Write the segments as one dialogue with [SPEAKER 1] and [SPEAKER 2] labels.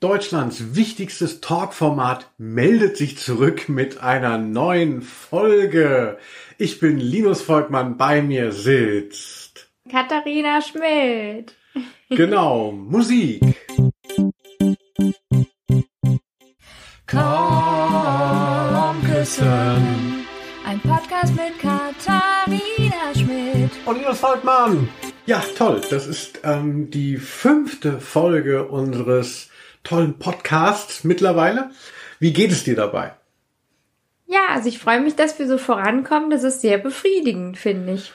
[SPEAKER 1] Deutschlands wichtigstes Talkformat meldet sich zurück mit einer neuen Folge. Ich bin Linus Volkmann, bei mir sitzt
[SPEAKER 2] Katharina Schmidt.
[SPEAKER 1] Genau, Musik.
[SPEAKER 2] Komm küssen. Ein Podcast mit Katharina Schmidt.
[SPEAKER 1] Und Linus Volkmann. Ja, toll. Das ist ähm, die fünfte Folge unseres tollen Podcasts mittlerweile. Wie geht es dir dabei?
[SPEAKER 2] Ja, also ich freue mich, dass wir so vorankommen. Das ist sehr befriedigend, finde ich.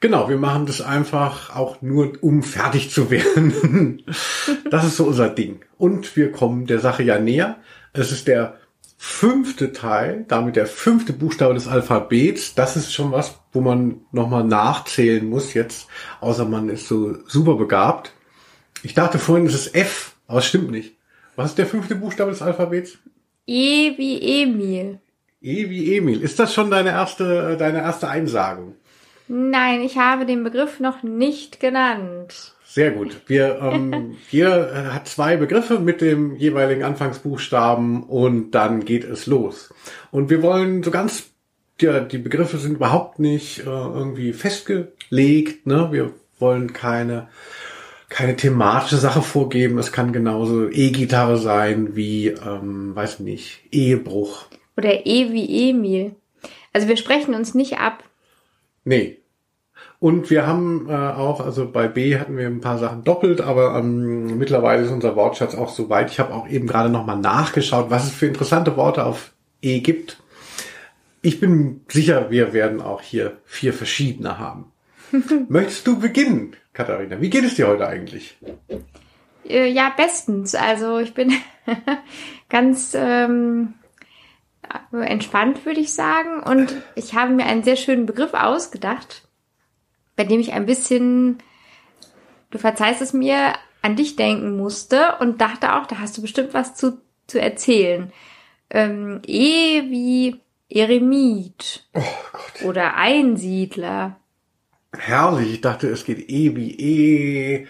[SPEAKER 1] Genau, wir machen das einfach auch nur, um fertig zu werden. das ist so unser Ding. Und wir kommen der Sache ja näher. Es ist der fünfte Teil, damit der fünfte Buchstabe des Alphabets. Das ist schon was, wo man nochmal nachzählen muss jetzt, außer man ist so super begabt. Ich dachte vorhin, es ist F, aber es stimmt nicht. Was ist der fünfte Buchstabe des Alphabets?
[SPEAKER 2] E wie Emil.
[SPEAKER 1] E wie Emil. Ist das schon deine erste, deine erste Einsagung?
[SPEAKER 2] Nein, ich habe den Begriff noch nicht genannt.
[SPEAKER 1] Sehr gut. Wir, ähm, jeder äh, hat zwei Begriffe mit dem jeweiligen Anfangsbuchstaben und dann geht es los. Und wir wollen so ganz, ja, die Begriffe sind überhaupt nicht äh, irgendwie festgelegt. Ne? Wir wollen keine, keine thematische Sache vorgeben. Es kann genauso E-Gitarre sein wie, ähm, weiß nicht, Ehebruch.
[SPEAKER 2] Oder E wie Emil. Also wir sprechen uns nicht ab.
[SPEAKER 1] Nee, und wir haben äh, auch, also bei B hatten wir ein paar Sachen doppelt, aber ähm, mittlerweile ist unser Wortschatz auch so weit. Ich habe auch eben gerade nochmal nachgeschaut, was es für interessante Worte auf E gibt. Ich bin sicher, wir werden auch hier vier verschiedene haben. Möchtest du beginnen, Katharina? Wie geht es dir heute eigentlich?
[SPEAKER 2] Äh, ja, bestens. Also ich bin ganz ähm, entspannt, würde ich sagen. Und ich habe mir einen sehr schönen Begriff ausgedacht bei dem ich ein bisschen, du verzeihst es mir, an dich denken musste und dachte auch, da hast du bestimmt was zu, zu erzählen. Ähm, e wie Eremit.
[SPEAKER 1] Oh Gott.
[SPEAKER 2] Oder Einsiedler.
[SPEAKER 1] Herrlich, ich dachte, es geht E wie E.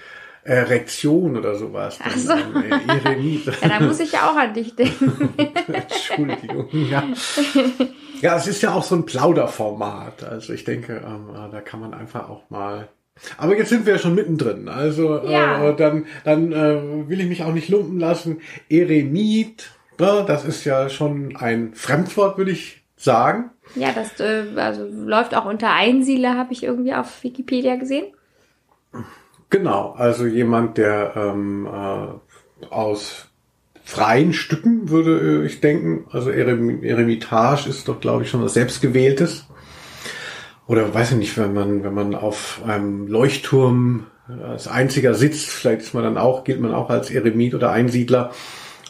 [SPEAKER 1] Erektion oder sowas.
[SPEAKER 2] Ach so. Äh, Eremit. ja, da muss ich ja auch an dich denken.
[SPEAKER 1] Entschuldigung, ja. Ja, es ist ja auch so ein Plauderformat. Also ich denke, ähm, äh, da kann man einfach auch mal. Aber jetzt sind wir ja schon mittendrin. Also ja. äh, dann, dann äh, will ich mich auch nicht lumpen lassen. Eremit, ne, das ist ja schon ein Fremdwort, würde ich sagen.
[SPEAKER 2] Ja, das äh, also läuft auch unter Einsiedler, habe ich irgendwie auf Wikipedia gesehen.
[SPEAKER 1] Genau, also jemand, der ähm, äh, aus freien Stücken, würde ich denken. Also Erem Eremitage ist doch, glaube ich, schon was Selbstgewähltes. Oder weiß ich nicht, wenn man, wenn man auf einem Leuchtturm als einziger sitzt, vielleicht ist man dann auch, gilt man auch als Eremit oder Einsiedler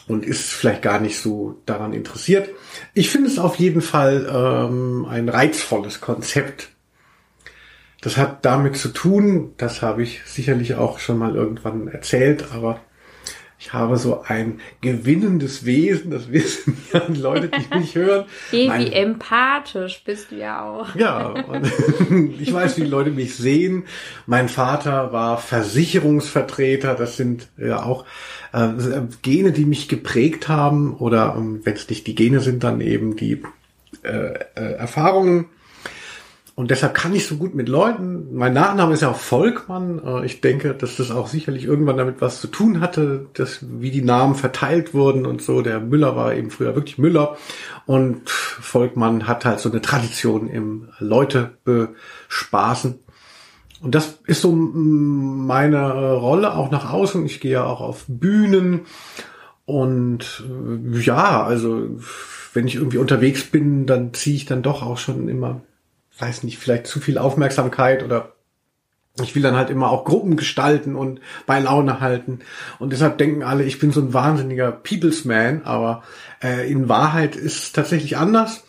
[SPEAKER 1] und ist vielleicht gar nicht so daran interessiert. Ich finde es auf jeden Fall ähm, ein reizvolles Konzept. Das hat damit zu tun, das habe ich sicherlich auch schon mal irgendwann erzählt, aber ich habe so ein gewinnendes Wesen, das wissen ja Leute, die mich hören.
[SPEAKER 2] Hey, wie empathisch bist du ja auch.
[SPEAKER 1] Ja, und ich weiß, wie die Leute mich sehen. Mein Vater war Versicherungsvertreter, das sind ja auch äh, Gene, die mich geprägt haben, oder ähm, wenn es nicht die Gene sind, dann eben die äh, äh, Erfahrungen und deshalb kann ich so gut mit Leuten. Mein Nachname ist ja auch Volkmann. Äh, ich denke, dass das auch sicherlich irgendwann damit was zu tun hatte, dass wie die Namen verteilt wurden und so. Der Müller war eben früher wirklich Müller. Und Volkmann hat halt so eine Tradition im Leute bespaßen. Und das ist so meine Rolle auch nach außen. Ich gehe ja auch auf Bühnen. Und äh, ja, also wenn ich irgendwie unterwegs bin, dann ziehe ich dann doch auch schon immer weiß nicht, vielleicht zu viel Aufmerksamkeit oder ich will dann halt immer auch Gruppen gestalten und bei Laune halten. Und deshalb denken alle, ich bin so ein wahnsinniger People's Man, aber äh, in Wahrheit ist es tatsächlich anders.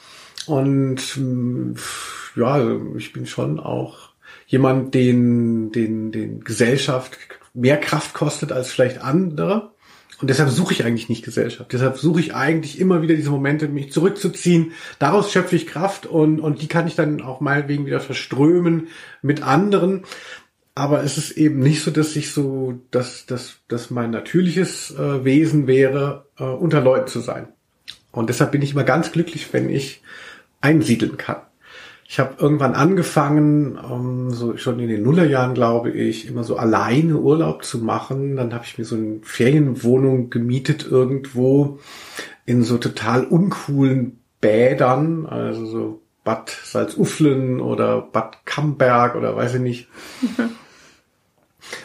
[SPEAKER 1] Und mh, ja, also ich bin schon auch jemand, den, den, den Gesellschaft mehr Kraft kostet als vielleicht andere. Und deshalb suche ich eigentlich nicht Gesellschaft. Deshalb suche ich eigentlich immer wieder diese Momente, mich zurückzuziehen. Daraus schöpfe ich Kraft und, und die kann ich dann auch meinetwegen wieder verströmen mit anderen. aber es ist eben nicht so, dass ich so, dass, dass, dass mein natürliches äh, Wesen wäre, äh, unter Leuten zu sein. Und deshalb bin ich immer ganz glücklich, wenn ich einsiedeln kann. Ich habe irgendwann angefangen, um, so schon in den Nullerjahren, glaube ich, immer so alleine Urlaub zu machen. Dann habe ich mir so eine Ferienwohnung gemietet irgendwo in so total uncoolen Bädern, also so Bad Salzuflen oder Bad Camberg oder weiß ich nicht.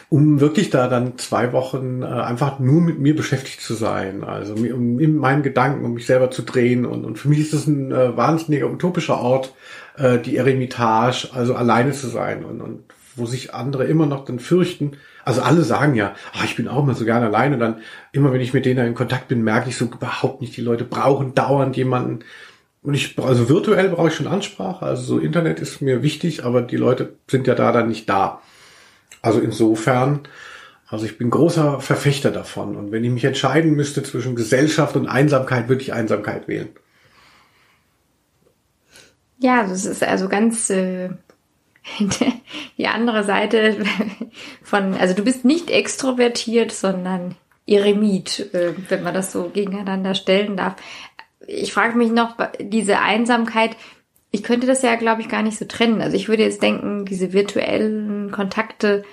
[SPEAKER 1] um wirklich da dann zwei Wochen äh, einfach nur mit mir beschäftigt zu sein, also um in meinen Gedanken, um mich selber zu drehen und, und für mich ist das ein äh, wahnsinniger utopischer Ort, äh, die Eremitage, also alleine zu sein und, und wo sich andere immer noch dann fürchten. Also alle sagen ja, oh, ich bin auch immer so gerne alleine. Dann immer, wenn ich mit denen in Kontakt bin, merke ich so überhaupt nicht. Die Leute brauchen dauernd jemanden. Und ich, also virtuell brauche ich schon Ansprache. Also so Internet ist mir wichtig, aber die Leute sind ja da dann nicht da. Also insofern, also ich bin großer Verfechter davon. Und wenn ich mich entscheiden müsste zwischen Gesellschaft und Einsamkeit, würde ich Einsamkeit wählen.
[SPEAKER 2] Ja, das ist also ganz äh, die andere Seite von, also du bist nicht extrovertiert, sondern Eremit, äh, wenn man das so gegeneinander stellen darf. Ich frage mich noch, diese Einsamkeit, ich könnte das ja, glaube ich, gar nicht so trennen. Also ich würde jetzt denken, diese virtuellen Kontakte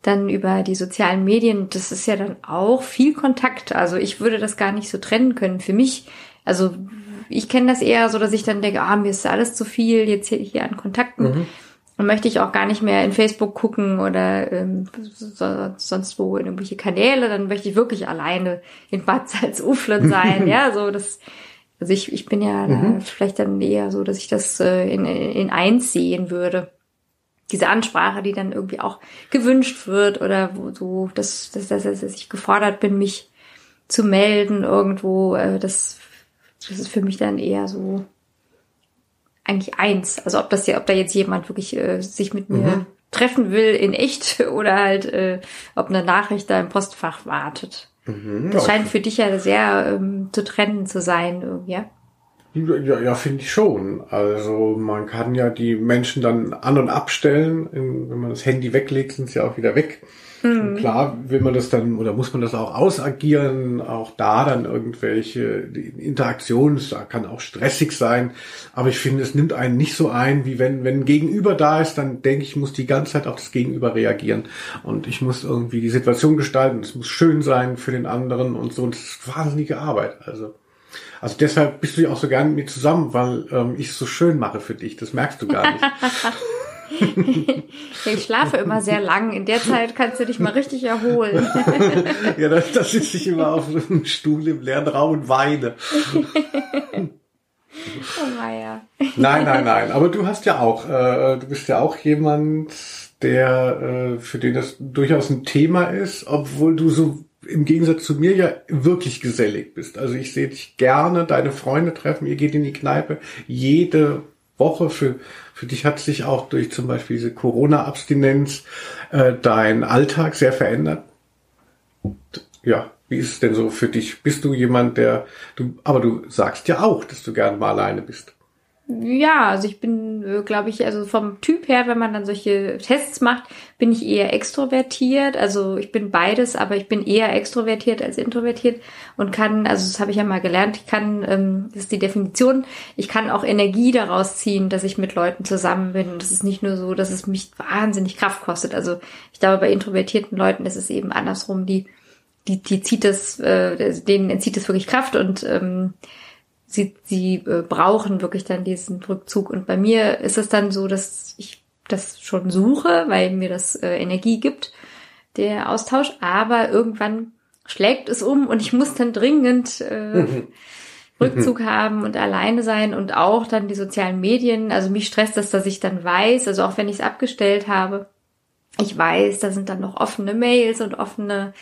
[SPEAKER 2] dann über die sozialen Medien, das ist ja dann auch viel Kontakt. Also ich würde das gar nicht so trennen können. Für mich, also ich kenne das eher so, dass ich dann denke, ah, mir ist alles zu viel jetzt hier, hier an Kontakten. Mhm. Und möchte ich auch gar nicht mehr in Facebook gucken oder ähm, so, sonst wo in irgendwelche Kanäle, dann möchte ich wirklich alleine in Bad Salzuflen sein. ja, so das also ich, ich bin ja mhm. da vielleicht dann eher so, dass ich das äh, in, in eins sehen würde. Diese Ansprache, die dann irgendwie auch gewünscht wird oder wo so, dass, dass, dass, dass ich gefordert bin, mich zu melden irgendwo, äh, das, das ist für mich dann eher so eigentlich eins. Also ob das ja, ob da jetzt jemand wirklich äh, sich mit mir mhm. treffen will in echt oder halt, äh, ob eine Nachricht da im Postfach wartet. Mhm, das scheint für dich ja sehr ähm, zu trennen zu sein, ja?
[SPEAKER 1] Ja, ja finde ich schon. Also man kann ja die Menschen dann an und abstellen. Wenn man das Handy weglegt, sind sie auch wieder weg. Mhm. Klar will man das dann oder muss man das auch ausagieren, auch da dann irgendwelche Interaktionen, das kann auch stressig sein, aber ich finde, es nimmt einen nicht so ein, wie wenn, wenn ein Gegenüber da ist, dann denke ich, muss die ganze Zeit auf das Gegenüber reagieren und ich muss irgendwie die Situation gestalten, es muss schön sein für den anderen und so, und das ist wahnsinnige Arbeit, also. Also deshalb bist du ja auch so gern mit mir zusammen, weil ähm, ich es so schön mache für dich. Das merkst du gar nicht.
[SPEAKER 2] ich schlafe immer sehr lang. In der Zeit kannst du dich mal richtig erholen.
[SPEAKER 1] ja, da, da sitze ich immer auf einem Stuhl im leeren Raum und weine.
[SPEAKER 2] Oh Meier.
[SPEAKER 1] Nein, nein, nein. Aber du hast ja auch, äh, du bist ja auch jemand, der äh, für den das durchaus ein Thema ist, obwohl du so im Gegensatz zu mir ja wirklich gesellig bist. Also ich sehe dich gerne, deine Freunde treffen, ihr geht in die Kneipe jede Woche. Für, für dich hat sich auch durch zum Beispiel diese Corona-Abstinenz äh, dein Alltag sehr verändert. Ja, wie ist es denn so für dich? Bist du jemand, der du, aber du sagst ja auch, dass du gern mal alleine bist.
[SPEAKER 2] Ja, also ich bin, äh, glaube ich, also vom Typ her, wenn man dann solche Tests macht, bin ich eher extrovertiert. Also ich bin beides, aber ich bin eher extrovertiert als introvertiert und kann, also das habe ich ja mal gelernt, ich kann, ähm, das ist die Definition, ich kann auch Energie daraus ziehen, dass ich mit Leuten zusammen bin. Und es ist nicht nur so, dass es mich wahnsinnig Kraft kostet. Also ich glaube, bei introvertierten Leuten ist es eben andersrum, die, die, die zieht das, äh, denen entzieht es wirklich Kraft und ähm, sie, sie äh, brauchen wirklich dann diesen Rückzug. Und bei mir ist es dann so, dass ich das schon suche, weil mir das äh, Energie gibt, der Austausch. Aber irgendwann schlägt es um und ich muss dann dringend äh, Rückzug haben und alleine sein und auch dann die sozialen Medien. Also mich stresst das, dass ich dann weiß, also auch wenn ich es abgestellt habe, ich weiß, da sind dann noch offene Mails und offene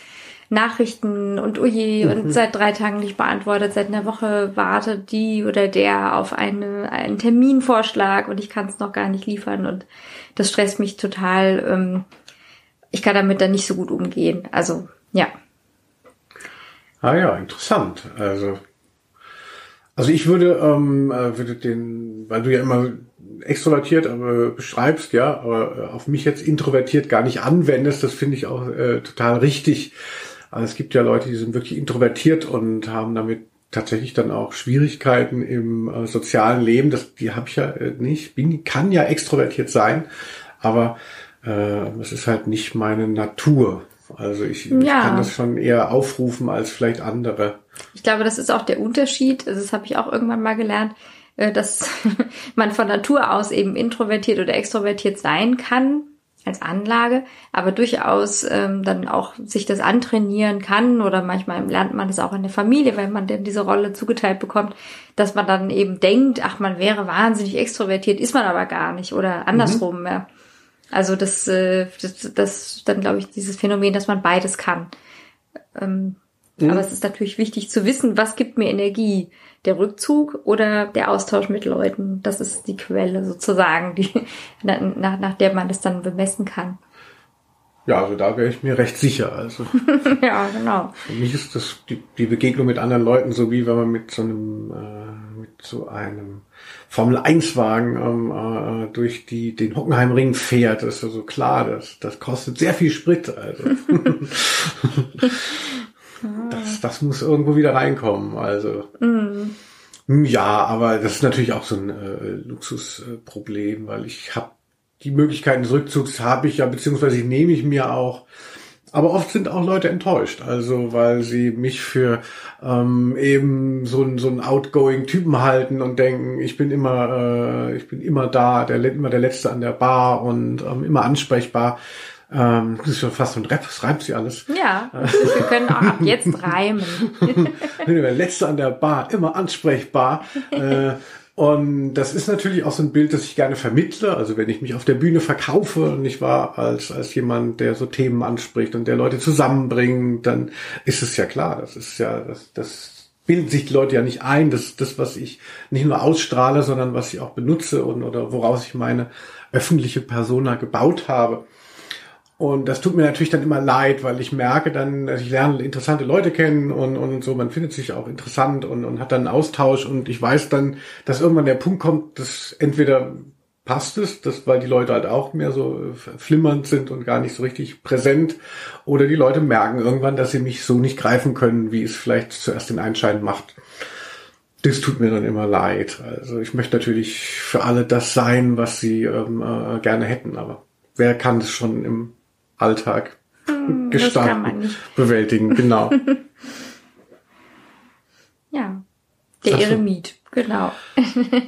[SPEAKER 2] Nachrichten und uje mhm. und seit drei Tagen nicht beantwortet, seit einer Woche wartet die oder der auf eine, einen Terminvorschlag und ich kann es noch gar nicht liefern und das stresst mich total. Ähm, ich kann damit dann nicht so gut umgehen. Also, ja.
[SPEAKER 1] Ah ja, interessant. Also Also ich würde, ähm, äh, würde den, weil du ja immer extrovertiert aber beschreibst, ja, aber äh, auf mich jetzt introvertiert gar nicht anwendest, das finde ich auch äh, total richtig. Also es gibt ja Leute, die sind wirklich introvertiert und haben damit tatsächlich dann auch Schwierigkeiten im äh, sozialen Leben. Das, die habe ich ja äh, nicht. Bin, kann ja extrovertiert sein, aber äh, es ist halt nicht meine Natur. Also ich, ja. ich kann das schon eher aufrufen als vielleicht andere.
[SPEAKER 2] Ich glaube, das ist auch der Unterschied. Also das habe ich auch irgendwann mal gelernt, äh, dass man von Natur aus eben introvertiert oder extrovertiert sein kann als Anlage, aber durchaus ähm, dann auch sich das antrainieren kann oder manchmal lernt man das auch in der Familie, wenn man denn diese Rolle zugeteilt bekommt, dass man dann eben denkt, ach, man wäre wahnsinnig extrovertiert, ist man aber gar nicht oder andersrum. Mhm. Ja. Also das, äh, das, das dann glaube ich dieses Phänomen, dass man beides kann. Ähm, mhm. Aber es ist natürlich wichtig zu wissen, was gibt mir Energie der Rückzug oder der Austausch mit Leuten. Das ist die Quelle sozusagen, die, nach, nach der man das dann bemessen kann.
[SPEAKER 1] Ja, also da wäre ich mir recht sicher. Also
[SPEAKER 2] ja, genau.
[SPEAKER 1] Für mich ist das die, die Begegnung mit anderen Leuten so wie wenn man mit so einem äh, mit so einem Formel 1 Wagen ähm, äh, durch die den Hockenheimring fährt. Das ist also klar, das das kostet sehr viel Sprit. Also das, das muss irgendwo wieder reinkommen. Also mm. ja, aber das ist natürlich auch so ein äh, Luxusproblem, weil ich habe die Möglichkeiten des Rückzugs habe ich ja, beziehungsweise nehme ich mir auch. Aber oft sind auch Leute enttäuscht, also weil sie mich für ähm, eben so ein so ein outgoing Typen halten und denken, ich bin immer äh, ich bin immer da, der immer der letzte an der Bar und ähm, immer ansprechbar. Ähm, das ist schon fast so ein Rap, das reimt sie alles.
[SPEAKER 2] Ja, wir können auch ab jetzt reimen.
[SPEAKER 1] der Letzte an der Bar, immer ansprechbar. äh, und das ist natürlich auch so ein Bild, das ich gerne vermittle. Also wenn ich mich auf der Bühne verkaufe und ich war als, als jemand, der so Themen anspricht und der Leute zusammenbringt, dann ist es ja klar. Das ist ja, das, das bilden sich die Leute ja nicht ein. Das ist das, was ich nicht nur ausstrahle, sondern was ich auch benutze und oder woraus ich meine öffentliche Persona gebaut habe. Und das tut mir natürlich dann immer leid, weil ich merke dann, ich lerne interessante Leute kennen und, und so, man findet sich auch interessant und, und hat dann einen Austausch und ich weiß dann, dass irgendwann der Punkt kommt, dass entweder passt es, dass, weil die Leute halt auch mehr so flimmernd sind und gar nicht so richtig präsent oder die Leute merken irgendwann, dass sie mich so nicht greifen können, wie es vielleicht zuerst den Einschein macht. Das tut mir dann immer leid. Also ich möchte natürlich für alle das sein, was sie ähm, äh, gerne hätten, aber wer kann es schon im Alltag hm, gestalten, bewältigen, genau.
[SPEAKER 2] ja, der Ach Eremit, genau.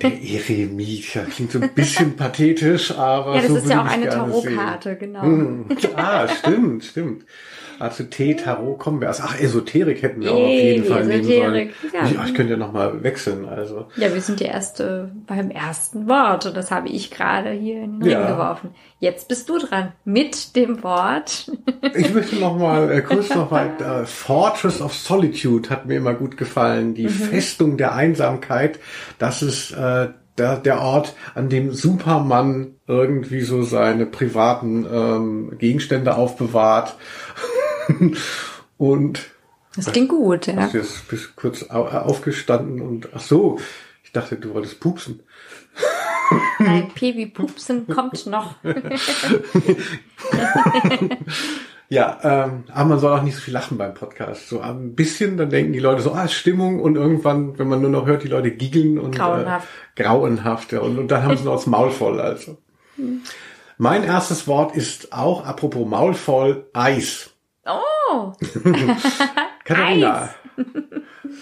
[SPEAKER 1] Der Eremit, ja, klingt so ein bisschen pathetisch, aber
[SPEAKER 2] Ja, das
[SPEAKER 1] so
[SPEAKER 2] ist ja auch eine Tarotkarte, genau.
[SPEAKER 1] Hm. Ah, stimmt, stimmt. Also Tee, Tarot, kommen wir. Also, ach, Esoterik hätten wir auch auf jeden Fall nehmen sollen. Ja. Ich, ich könnte ja nochmal wechseln. Also.
[SPEAKER 2] Ja, wir sind ja erst äh, beim ersten Wort und das habe ich gerade hier in den ja. Ring geworfen. Jetzt bist du dran mit dem Wort.
[SPEAKER 1] ich möchte nochmal äh, kurz nochmal, äh, Fortress of Solitude hat mir immer gut gefallen. Die mhm. Festung der Einsamkeit. Das ist äh, der, der Ort, an dem Superman irgendwie so seine privaten ähm, Gegenstände aufbewahrt und
[SPEAKER 2] das klingt gut, ja.
[SPEAKER 1] Du jetzt bist kurz aufgestanden und ach so, ich dachte, du wolltest pupsen.
[SPEAKER 2] Nein, Piwi Pupsen kommt noch.
[SPEAKER 1] ja, ähm, aber man soll auch nicht so viel lachen beim Podcast. So ein bisschen, dann denken die Leute so, ah, Stimmung und irgendwann, wenn man nur noch hört, die Leute giggeln und
[SPEAKER 2] grauenhaft,
[SPEAKER 1] äh, grauenhaft ja, und, und dann haben sie noch das Maul voll. Also. Hm. Mein erstes Wort ist auch, apropos Maul voll, Eis.
[SPEAKER 2] Oh!
[SPEAKER 1] Katharina,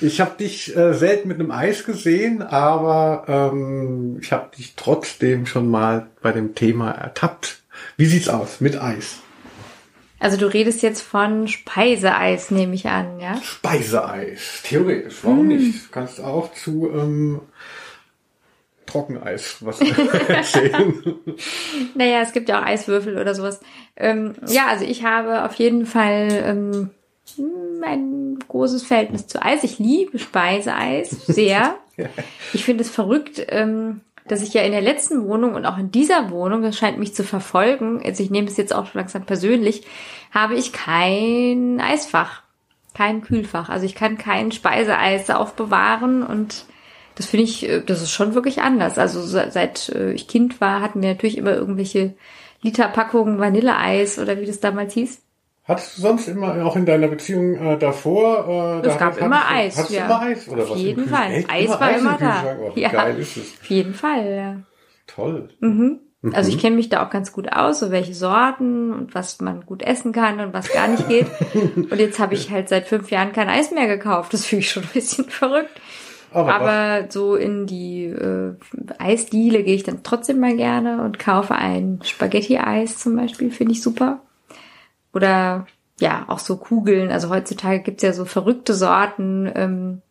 [SPEAKER 1] ich habe dich äh, selten mit einem Eis gesehen, aber ähm, ich habe dich trotzdem schon mal bei dem Thema ertappt. Wie sieht's aus mit Eis?
[SPEAKER 2] Also du redest jetzt von Speiseeis, nehme ich an, ja?
[SPEAKER 1] Speiseeis, theoretisch, warum mm. nicht? Du kannst auch zu ähm, Trockeneis was erzählen.
[SPEAKER 2] naja, es gibt ja auch Eiswürfel oder sowas. Ähm, ja, also ich habe auf jeden Fall ähm, ein großes Verhältnis zu Eis. Ich liebe Speiseeis sehr. Ich finde es verrückt, ähm, dass ich ja in der letzten Wohnung und auch in dieser Wohnung, das scheint mich zu verfolgen, also ich nehme es jetzt auch langsam persönlich, habe ich kein Eisfach, kein Kühlfach. Also ich kann kein Speiseeis aufbewahren und das finde ich, äh, das ist schon wirklich anders. Also seit äh, ich Kind war, hatten wir natürlich immer irgendwelche Literpackungen Vanilleeis oder wie das damals hieß.
[SPEAKER 1] Hattest du sonst immer, auch in deiner Beziehung äh, davor?
[SPEAKER 2] Äh, es gab immer
[SPEAKER 1] hattest,
[SPEAKER 2] Eis.
[SPEAKER 1] Hattest
[SPEAKER 2] ja.
[SPEAKER 1] du immer Eis oder
[SPEAKER 2] Auf
[SPEAKER 1] was?
[SPEAKER 2] jeden Fall.
[SPEAKER 1] Echt?
[SPEAKER 2] Eis
[SPEAKER 1] immer
[SPEAKER 2] war
[SPEAKER 1] Eis
[SPEAKER 2] immer
[SPEAKER 1] im
[SPEAKER 2] da.
[SPEAKER 1] Oh,
[SPEAKER 2] Ja.
[SPEAKER 1] geil ist es?
[SPEAKER 2] Auf jeden Fall, ja.
[SPEAKER 1] Toll.
[SPEAKER 2] Mhm. Also ich kenne mich da auch ganz gut aus, so welche Sorten und was man gut essen kann und was gar nicht geht. und jetzt habe ich halt seit fünf Jahren kein Eis mehr gekauft. Das finde ich schon ein bisschen verrückt.
[SPEAKER 1] Aber,
[SPEAKER 2] Aber so in die äh, Eisdiele gehe ich dann trotzdem mal gerne und kaufe ein Spaghetti-Eis zum Beispiel, finde ich super. Oder ja, auch so Kugeln. Also heutzutage gibt's ja so verrückte Sorten, ähm,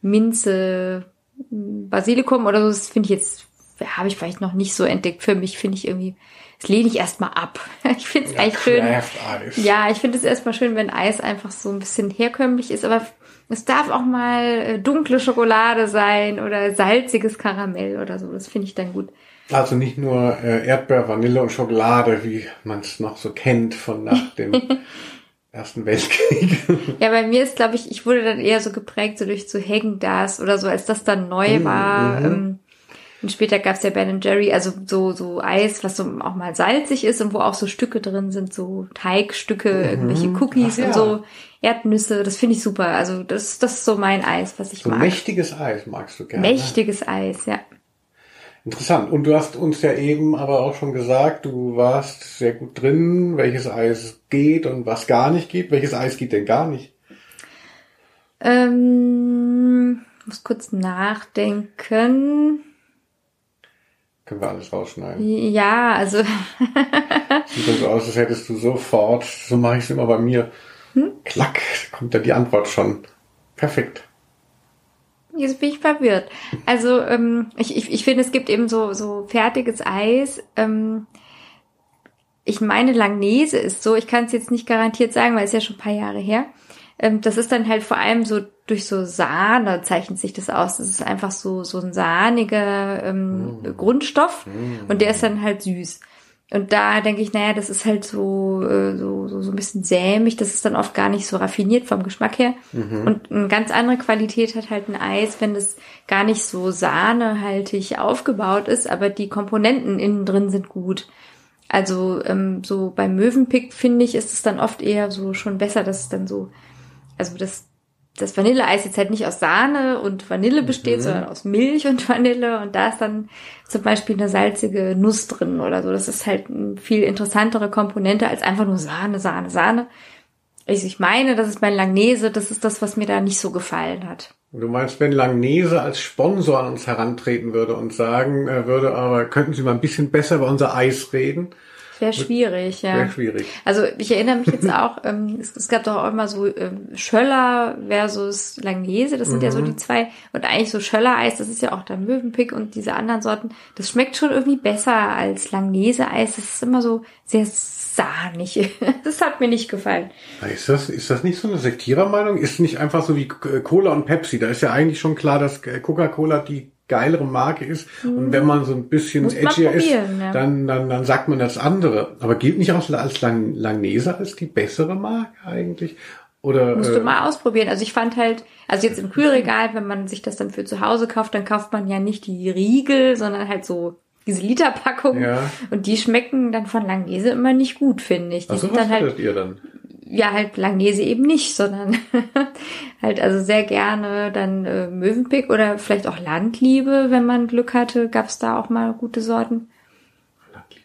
[SPEAKER 2] Minze, Basilikum oder so. Das finde ich jetzt, habe ich vielleicht noch nicht so entdeckt. Für mich finde ich irgendwie, das lehne ich erstmal ab. Ich finde es
[SPEAKER 1] ja,
[SPEAKER 2] eigentlich schön. Ja, ich finde es erstmal schön, wenn Eis einfach so ein bisschen herkömmlich ist, aber es darf auch mal äh, dunkle Schokolade sein oder salziges Karamell oder so. Das finde ich dann gut.
[SPEAKER 1] Also nicht nur äh, Erdbeer, Vanille und Schokolade, wie man es noch so kennt von nach dem Ersten Weltkrieg.
[SPEAKER 2] Ja, bei mir ist, glaube ich, ich wurde dann eher so geprägt so durch so Hagen das oder so, als das dann neu
[SPEAKER 1] Mhm,
[SPEAKER 2] war.
[SPEAKER 1] mhm.
[SPEAKER 2] Ähm, und später gab's ja Ben Jerry, also so so Eis, was so auch mal salzig ist und wo auch so Stücke drin sind, so Teigstücke, irgendwelche Cookies
[SPEAKER 1] Mhm. Ach ja.
[SPEAKER 2] und so Erdnüsse. Das finde ich super. Also das das ist so mein Eis, was ich
[SPEAKER 1] So
[SPEAKER 2] mag.
[SPEAKER 1] mächtiges Eis magst du gerne. ne?
[SPEAKER 2] Mächtiges Eis, ja.
[SPEAKER 1] Interessant. Und du hast uns ja eben aber auch schon gesagt, du warst sehr gut drin, welches Eis geht und was gar nicht geht. Welches Eis geht denn gar nicht?
[SPEAKER 2] Ähm, muss kurz nachdenken.
[SPEAKER 1] Können wir alles rausschneiden.
[SPEAKER 2] Ja, also
[SPEAKER 1] Sieht dann so aus, als hättest du sofort, so mache ich es immer bei mir.
[SPEAKER 2] Hm?
[SPEAKER 1] Klack, kommt da die Antwort schon. Perfekt.
[SPEAKER 2] Jetzt bin ich verwirrt. Also ähm, ich, ich, ich finde, es gibt eben so, so fertiges Eis. Ähm, ich meine, Langnese ist so, ich kann es jetzt nicht garantiert sagen, weil es ist ja schon ein paar Jahre her. Ähm, das ist dann halt vor allem so durch so Sahne zeichnet sich das aus. Das ist einfach so, so ein sahniger ähm, Grundstoff und der ist dann halt süß. Und da denke ich, naja, das ist halt so, äh, so, so, so ein bisschen sämig, das ist dann oft gar nicht so raffiniert vom Geschmack her. Und eine ganz andere Qualität hat halt ein Eis, wenn das gar nicht so sahnehaltig aufgebaut ist, aber die Komponenten innen drin sind gut. Also ähm, so beim Möwenpick finde ich, ist es dann oft eher so schon besser, dass es dann so, also das, das Vanilleeis jetzt halt nicht aus Sahne und Vanille besteht, sondern aus Milch und Vanille und da ist dann zum Beispiel eine salzige Nuss drin oder so. Das ist halt eine viel interessantere Komponente als einfach nur Sahne, Sahne, Sahne. Also ich meine, das ist mein Langnese, das ist das, was mir da nicht so gefallen hat.
[SPEAKER 1] Du meinst, wenn Langnese als Sponsor an uns herantreten würde und sagen äh, würde, aber könnten Sie mal ein bisschen besser über unser Eis reden?
[SPEAKER 2] Wäre schwierig, ja.
[SPEAKER 1] Wäre schwierig.
[SPEAKER 2] Also ich erinnere mich jetzt auch, ähm, es, es gab doch auch immer so ähm, Schöller versus Langnese, das sind ja so die zwei. Und eigentlich so Schöller-Eis, das ist ja auch dann Möwenpick und diese anderen Sorten. Das schmeckt schon irgendwie besser als Langnese-Eis. Das ist immer so sehr sahnig. Das hat mir nicht gefallen.
[SPEAKER 1] Ist das, ist das nicht so eine Sektierermeinung? Ist nicht einfach so wie Cola und Pepsi? Da ist ja eigentlich schon klar, dass Coca-Cola die geilere Marke ist. Und wenn man so ein bisschen
[SPEAKER 2] Muss
[SPEAKER 1] edgier ist,
[SPEAKER 2] ja.
[SPEAKER 1] dann, dann, dann sagt man das andere. Aber gilt nicht als, als Lang, Langnese als die bessere Marke eigentlich? Oder,
[SPEAKER 2] Musst
[SPEAKER 1] äh,
[SPEAKER 2] du mal ausprobieren. Also ich fand halt, also jetzt im Kühlregal, wenn man sich das dann für zu Hause kauft, dann kauft man ja nicht die Riegel, sondern halt so diese Literpackung.
[SPEAKER 1] Ja.
[SPEAKER 2] Und die schmecken dann von Langnese immer nicht gut, finde ich. Die
[SPEAKER 1] Ach,
[SPEAKER 2] sind
[SPEAKER 1] sowas
[SPEAKER 2] dann halt
[SPEAKER 1] hattet ihr dann?
[SPEAKER 2] Ja, halt Langnese eben nicht, sondern halt also sehr gerne dann äh, Möwenpick oder vielleicht auch Landliebe, wenn man Glück hatte, gab's da auch mal gute Sorten.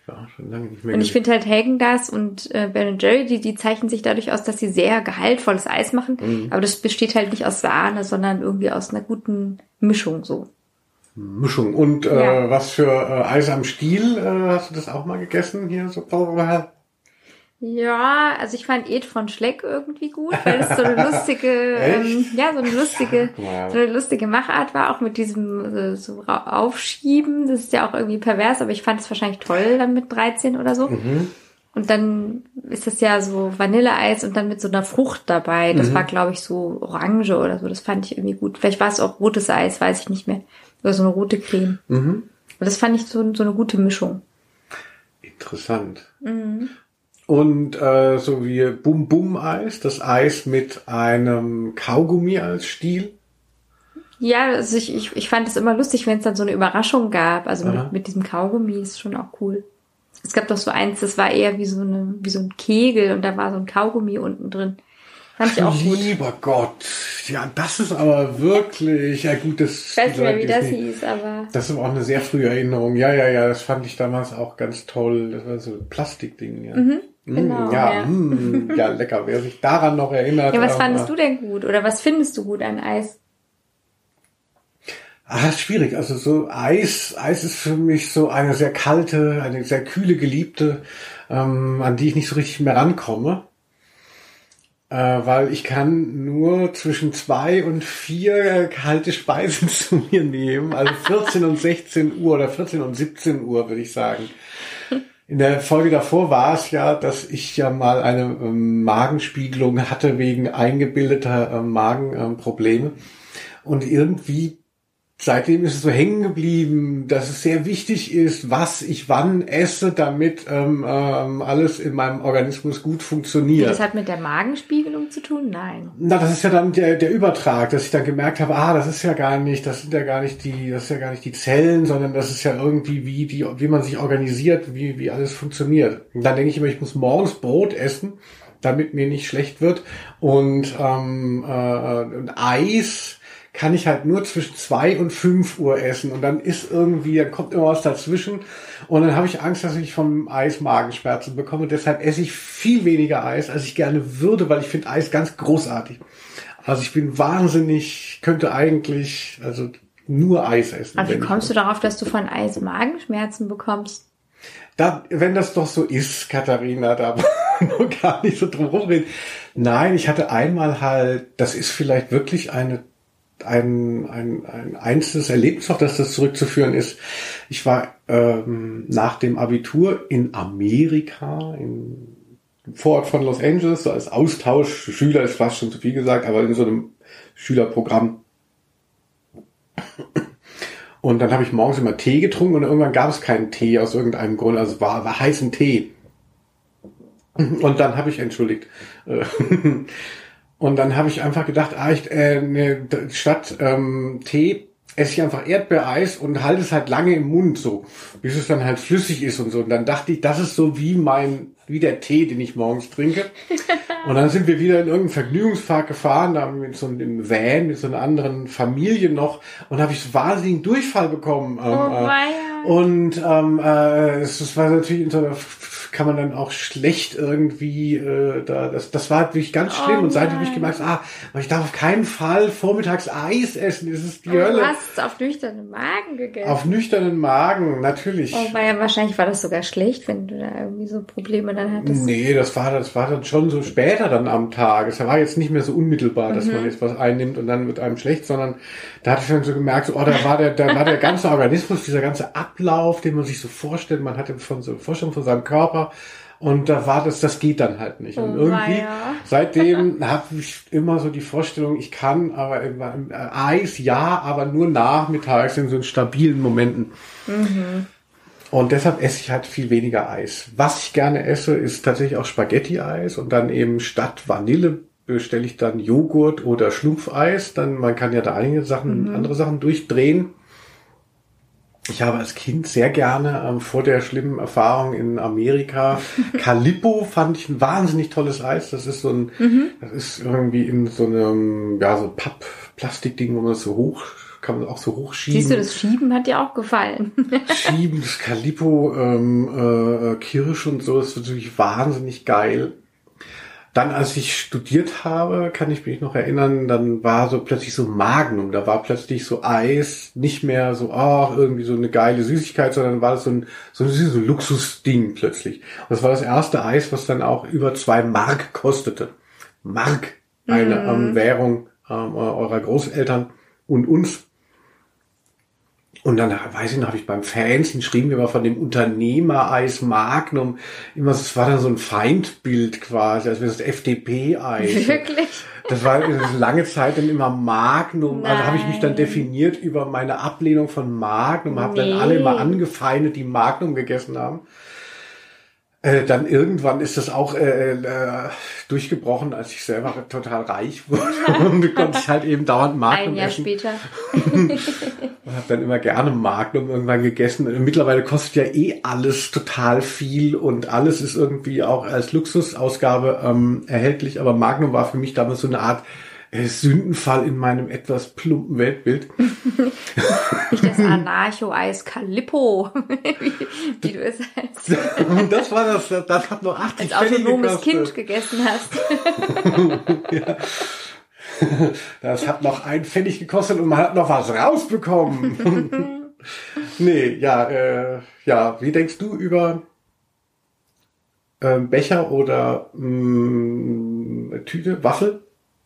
[SPEAKER 1] War auch schon lange nicht mehr
[SPEAKER 2] Und ich finde halt Hagen das und äh, Ben Jerry, die, die zeichnen sich dadurch aus, dass sie sehr gehaltvolles Eis machen,
[SPEAKER 1] Mhm.
[SPEAKER 2] aber das besteht halt nicht aus Sahne, sondern irgendwie aus einer guten Mischung so.
[SPEAKER 1] Mischung. Und äh,
[SPEAKER 2] Ja.
[SPEAKER 1] was für äh, Eis am Stiel? Äh, hast du das auch mal gegessen hier? So,
[SPEAKER 2] Ja, also ich fand Ed von Schleck irgendwie gut, weil es so eine lustige, ähm, ja, so eine lustige, so eine lustige Machart war, auch mit diesem äh, so Aufschieben. Das ist ja auch irgendwie pervers, aber ich fand es wahrscheinlich toll dann mit 13 oder so.
[SPEAKER 1] Mhm.
[SPEAKER 2] Und dann ist das ja so Vanilleeis und dann mit so einer Frucht dabei. Das
[SPEAKER 1] Mhm.
[SPEAKER 2] war, glaube ich, so Orange oder so. Das fand ich irgendwie gut. Vielleicht war es auch rotes Eis, weiß ich nicht mehr. Oder so eine rote Creme.
[SPEAKER 1] Mhm.
[SPEAKER 2] Und das fand ich so, so eine gute Mischung.
[SPEAKER 1] Interessant.
[SPEAKER 2] Mhm.
[SPEAKER 1] Und äh, so wie Bum Bum Eis, das Eis mit einem Kaugummi als Stiel.
[SPEAKER 2] Ja, also ich, ich, ich fand es immer lustig, wenn es dann so eine Überraschung gab. Also mit, mit diesem Kaugummi ist schon auch cool. Es gab doch so eins, das war eher wie so eine, wie so ein Kegel und da war so ein Kaugummi unten drin. Fand ich auch gut.
[SPEAKER 1] Lieber Gott. Ja, das ist aber wirklich, ja gut, das.
[SPEAKER 2] Ich weiß nicht mehr, wie das hieß, aber.
[SPEAKER 1] Das ist auch eine sehr frühe Erinnerung. Ja, ja, ja, das fand ich damals auch ganz toll. Das war so ein Plastikding, ja. Mm,
[SPEAKER 2] genau,
[SPEAKER 1] ja,
[SPEAKER 2] ja.
[SPEAKER 1] mm, ja, lecker. Wer sich daran noch erinnert.
[SPEAKER 2] Ja, was
[SPEAKER 1] ähm,
[SPEAKER 2] fandest du denn gut? Oder was findest du gut an Eis?
[SPEAKER 1] Ah, schwierig. Also so Eis, Eis ist für mich so eine sehr kalte, eine sehr kühle Geliebte, ähm, an die ich nicht so richtig mehr rankomme. Äh, weil ich kann nur zwischen zwei und vier kalte Speisen zu mir nehmen. Also 14 und 16 Uhr oder 14 und 17 Uhr, würde ich sagen. In der Folge davor war es ja, dass ich ja mal eine ähm, Magenspiegelung hatte wegen eingebildeter ähm, Magenprobleme. Und irgendwie seitdem ist es so hängen geblieben, dass es sehr wichtig ist, was ich wann esse, damit ähm, ähm, alles in meinem Organismus gut funktioniert.
[SPEAKER 2] Das hat mit der Magenspiegelung zu tun? Nein.
[SPEAKER 1] Na, das ist ja dann der, der Übertrag, dass ich dann gemerkt habe, ah, das ist ja gar nicht, das sind ja gar nicht die, das ist ja gar nicht die Zellen, sondern das ist ja irgendwie wie die, wie man sich organisiert, wie, wie alles funktioniert. Und dann denke ich immer, ich muss morgens Brot essen, damit mir nicht schlecht wird und, ähm, äh, und Eis kann ich halt nur zwischen zwei und fünf Uhr essen und dann ist irgendwie, dann kommt immer was dazwischen und dann habe ich Angst, dass ich vom Eis Magenschmerzen bekomme. Deshalb esse ich viel weniger Eis, als ich gerne würde, weil ich finde Eis ganz großartig. Also ich bin wahnsinnig, könnte eigentlich also nur Eis essen.
[SPEAKER 2] Aber wie kommst du darauf, dass du von Eis Magenschmerzen bekommst?
[SPEAKER 1] Da, wenn das doch so ist, Katharina, da nur gar nicht so drum rumreden. Nein, ich hatte einmal halt, das ist vielleicht wirklich eine ein, ein, ein einzelnes Erlebnis, auf das das zurückzuführen ist. Ich war ähm, nach dem Abitur in Amerika, in Vorort von Los Angeles, so als Austauschschüler, ist fast schon zu viel gesagt, aber in so einem Schülerprogramm. Und dann habe ich morgens immer Tee getrunken und irgendwann gab es keinen Tee aus irgendeinem Grund, also war, war heißen Tee. Und dann habe ich, entschuldigt, äh, und dann habe ich einfach gedacht, ah, ich, äh, ne, statt ähm, Tee esse ich einfach Erdbeereis und halte es halt lange im Mund so, bis es dann halt flüssig ist und so. Und dann dachte ich, das ist so wie mein, wie der Tee, den ich morgens trinke. Und dann sind wir wieder in irgendeinen Vergnügungspark gefahren, da mit so einem Van, mit so einer anderen Familie noch, und habe ich so wahnsinnigen Durchfall bekommen. Ähm,
[SPEAKER 2] Oh,
[SPEAKER 1] äh, und ähm, äh, es, es war natürlich in so einer kann man dann auch schlecht irgendwie äh, da das das war wirklich ganz schlimm
[SPEAKER 2] Oh
[SPEAKER 1] und seitdem habe ich gemerkt ah ich darf auf keinen Fall vormittags Eis essen das ist die
[SPEAKER 2] Oh, du
[SPEAKER 1] Hölle
[SPEAKER 2] hast es auf nüchternen Magen gegessen.
[SPEAKER 1] auf nüchternen Magen natürlich
[SPEAKER 2] oh, war ja wahrscheinlich war das sogar schlecht, wenn du da irgendwie so Probleme dann hattest.
[SPEAKER 1] Nee, das war, das war dann schon so später dann am Tag. Es war jetzt nicht mehr so unmittelbar, dass
[SPEAKER 2] Mhm.
[SPEAKER 1] man jetzt was einnimmt und dann wird einem schlecht, sondern da hatte ich dann so gemerkt, so, oh, da war der, da war der ganze Organismus, dieser ganze Ablauf, den man sich so vorstellt. Man hatte von so Vorstellung von seinem Körper. Und da war das, das geht dann halt nicht. Und
[SPEAKER 2] Oh,
[SPEAKER 1] irgendwie,
[SPEAKER 2] weia.
[SPEAKER 1] seitdem habe ich immer so die Vorstellung, ich kann aber im, im äh, Eis, ja, aber nur nachmittags in so stabilen Momenten. Und deshalb esse ich halt viel weniger Eis. Was ich gerne esse, ist tatsächlich auch Spaghetti-Eis und dann eben statt Vanille bestelle ich dann Joghurt oder Schlumpfeis. Dann man kann ja da einige Sachen, andere Sachen durchdrehen. Ich habe als Kind sehr gerne ähm, vor der schlimmen Erfahrung in Amerika Calippo fand ich ein wahnsinnig tolles Eis. Das ist so ein, das ist irgendwie in so einem, ja, so Papp-Plastikding, wo man das so hoch, kann man auch so hochschieben.
[SPEAKER 2] Siehst du, das Schieben hat dir auch gefallen.
[SPEAKER 1] Schieben, das Calippo, ähm, äh, Kirsch und so ist natürlich wahnsinnig geil. Dann, als ich studiert habe, kann ich mich noch erinnern, dann war so plötzlich so Magnum, da war plötzlich so Eis, nicht mehr so, ach, irgendwie so eine geile Süßigkeit, sondern war das so ein, so ein, so ein Luxusding plötzlich. Und das war das erste Eis, was dann auch über zwei Mark kostete. Mark, eine ähm, Währung ähm, eurer Großeltern und uns. Und dann, weiß ich noch, habe ich beim Fernsehen schrieben wir mal von dem Unternehmereis Magnum. Immer, es war dann so ein Feindbild quasi, als wäre das FDP-Eis.
[SPEAKER 2] Wirklich?
[SPEAKER 1] Das war lange Zeit dann immer Magnum. Also habe ich mich dann
[SPEAKER 2] Nein.
[SPEAKER 1] definiert über meine Ablehnung von Magnum, habe dann
[SPEAKER 2] Nee.
[SPEAKER 1] alle immer angefeindet, die Magnum gegessen haben. Äh, dann irgendwann ist das auch äh, äh, durchgebrochen, als ich selber total reich wurde und konnte ich halt eben dauernd Magnum
[SPEAKER 2] Ein Jahr
[SPEAKER 1] essen.
[SPEAKER 2] später.
[SPEAKER 1] Und habe dann immer gerne Magnum irgendwann gegessen. Und mittlerweile kostet ja eh alles total viel und alles ist irgendwie auch als Luxusausgabe ähm, erhältlich. Aber Magnum war für mich damals so eine Art Sündenfall in meinem etwas plumpen Weltbild.
[SPEAKER 2] Nicht das Anarcho-Eis Calippo, wie, wie du es
[SPEAKER 1] Und das war das, das hat noch 80
[SPEAKER 2] als
[SPEAKER 1] Pfennig
[SPEAKER 2] autonomes
[SPEAKER 1] gekostet.
[SPEAKER 2] Kind gegessen hast.
[SPEAKER 1] Das hat noch ein Pfennig gekostet und man hat noch was rausbekommen. nee, ja, äh, ja, wie denkst du über ähm, Becher oder mh, Tüte, Waffel?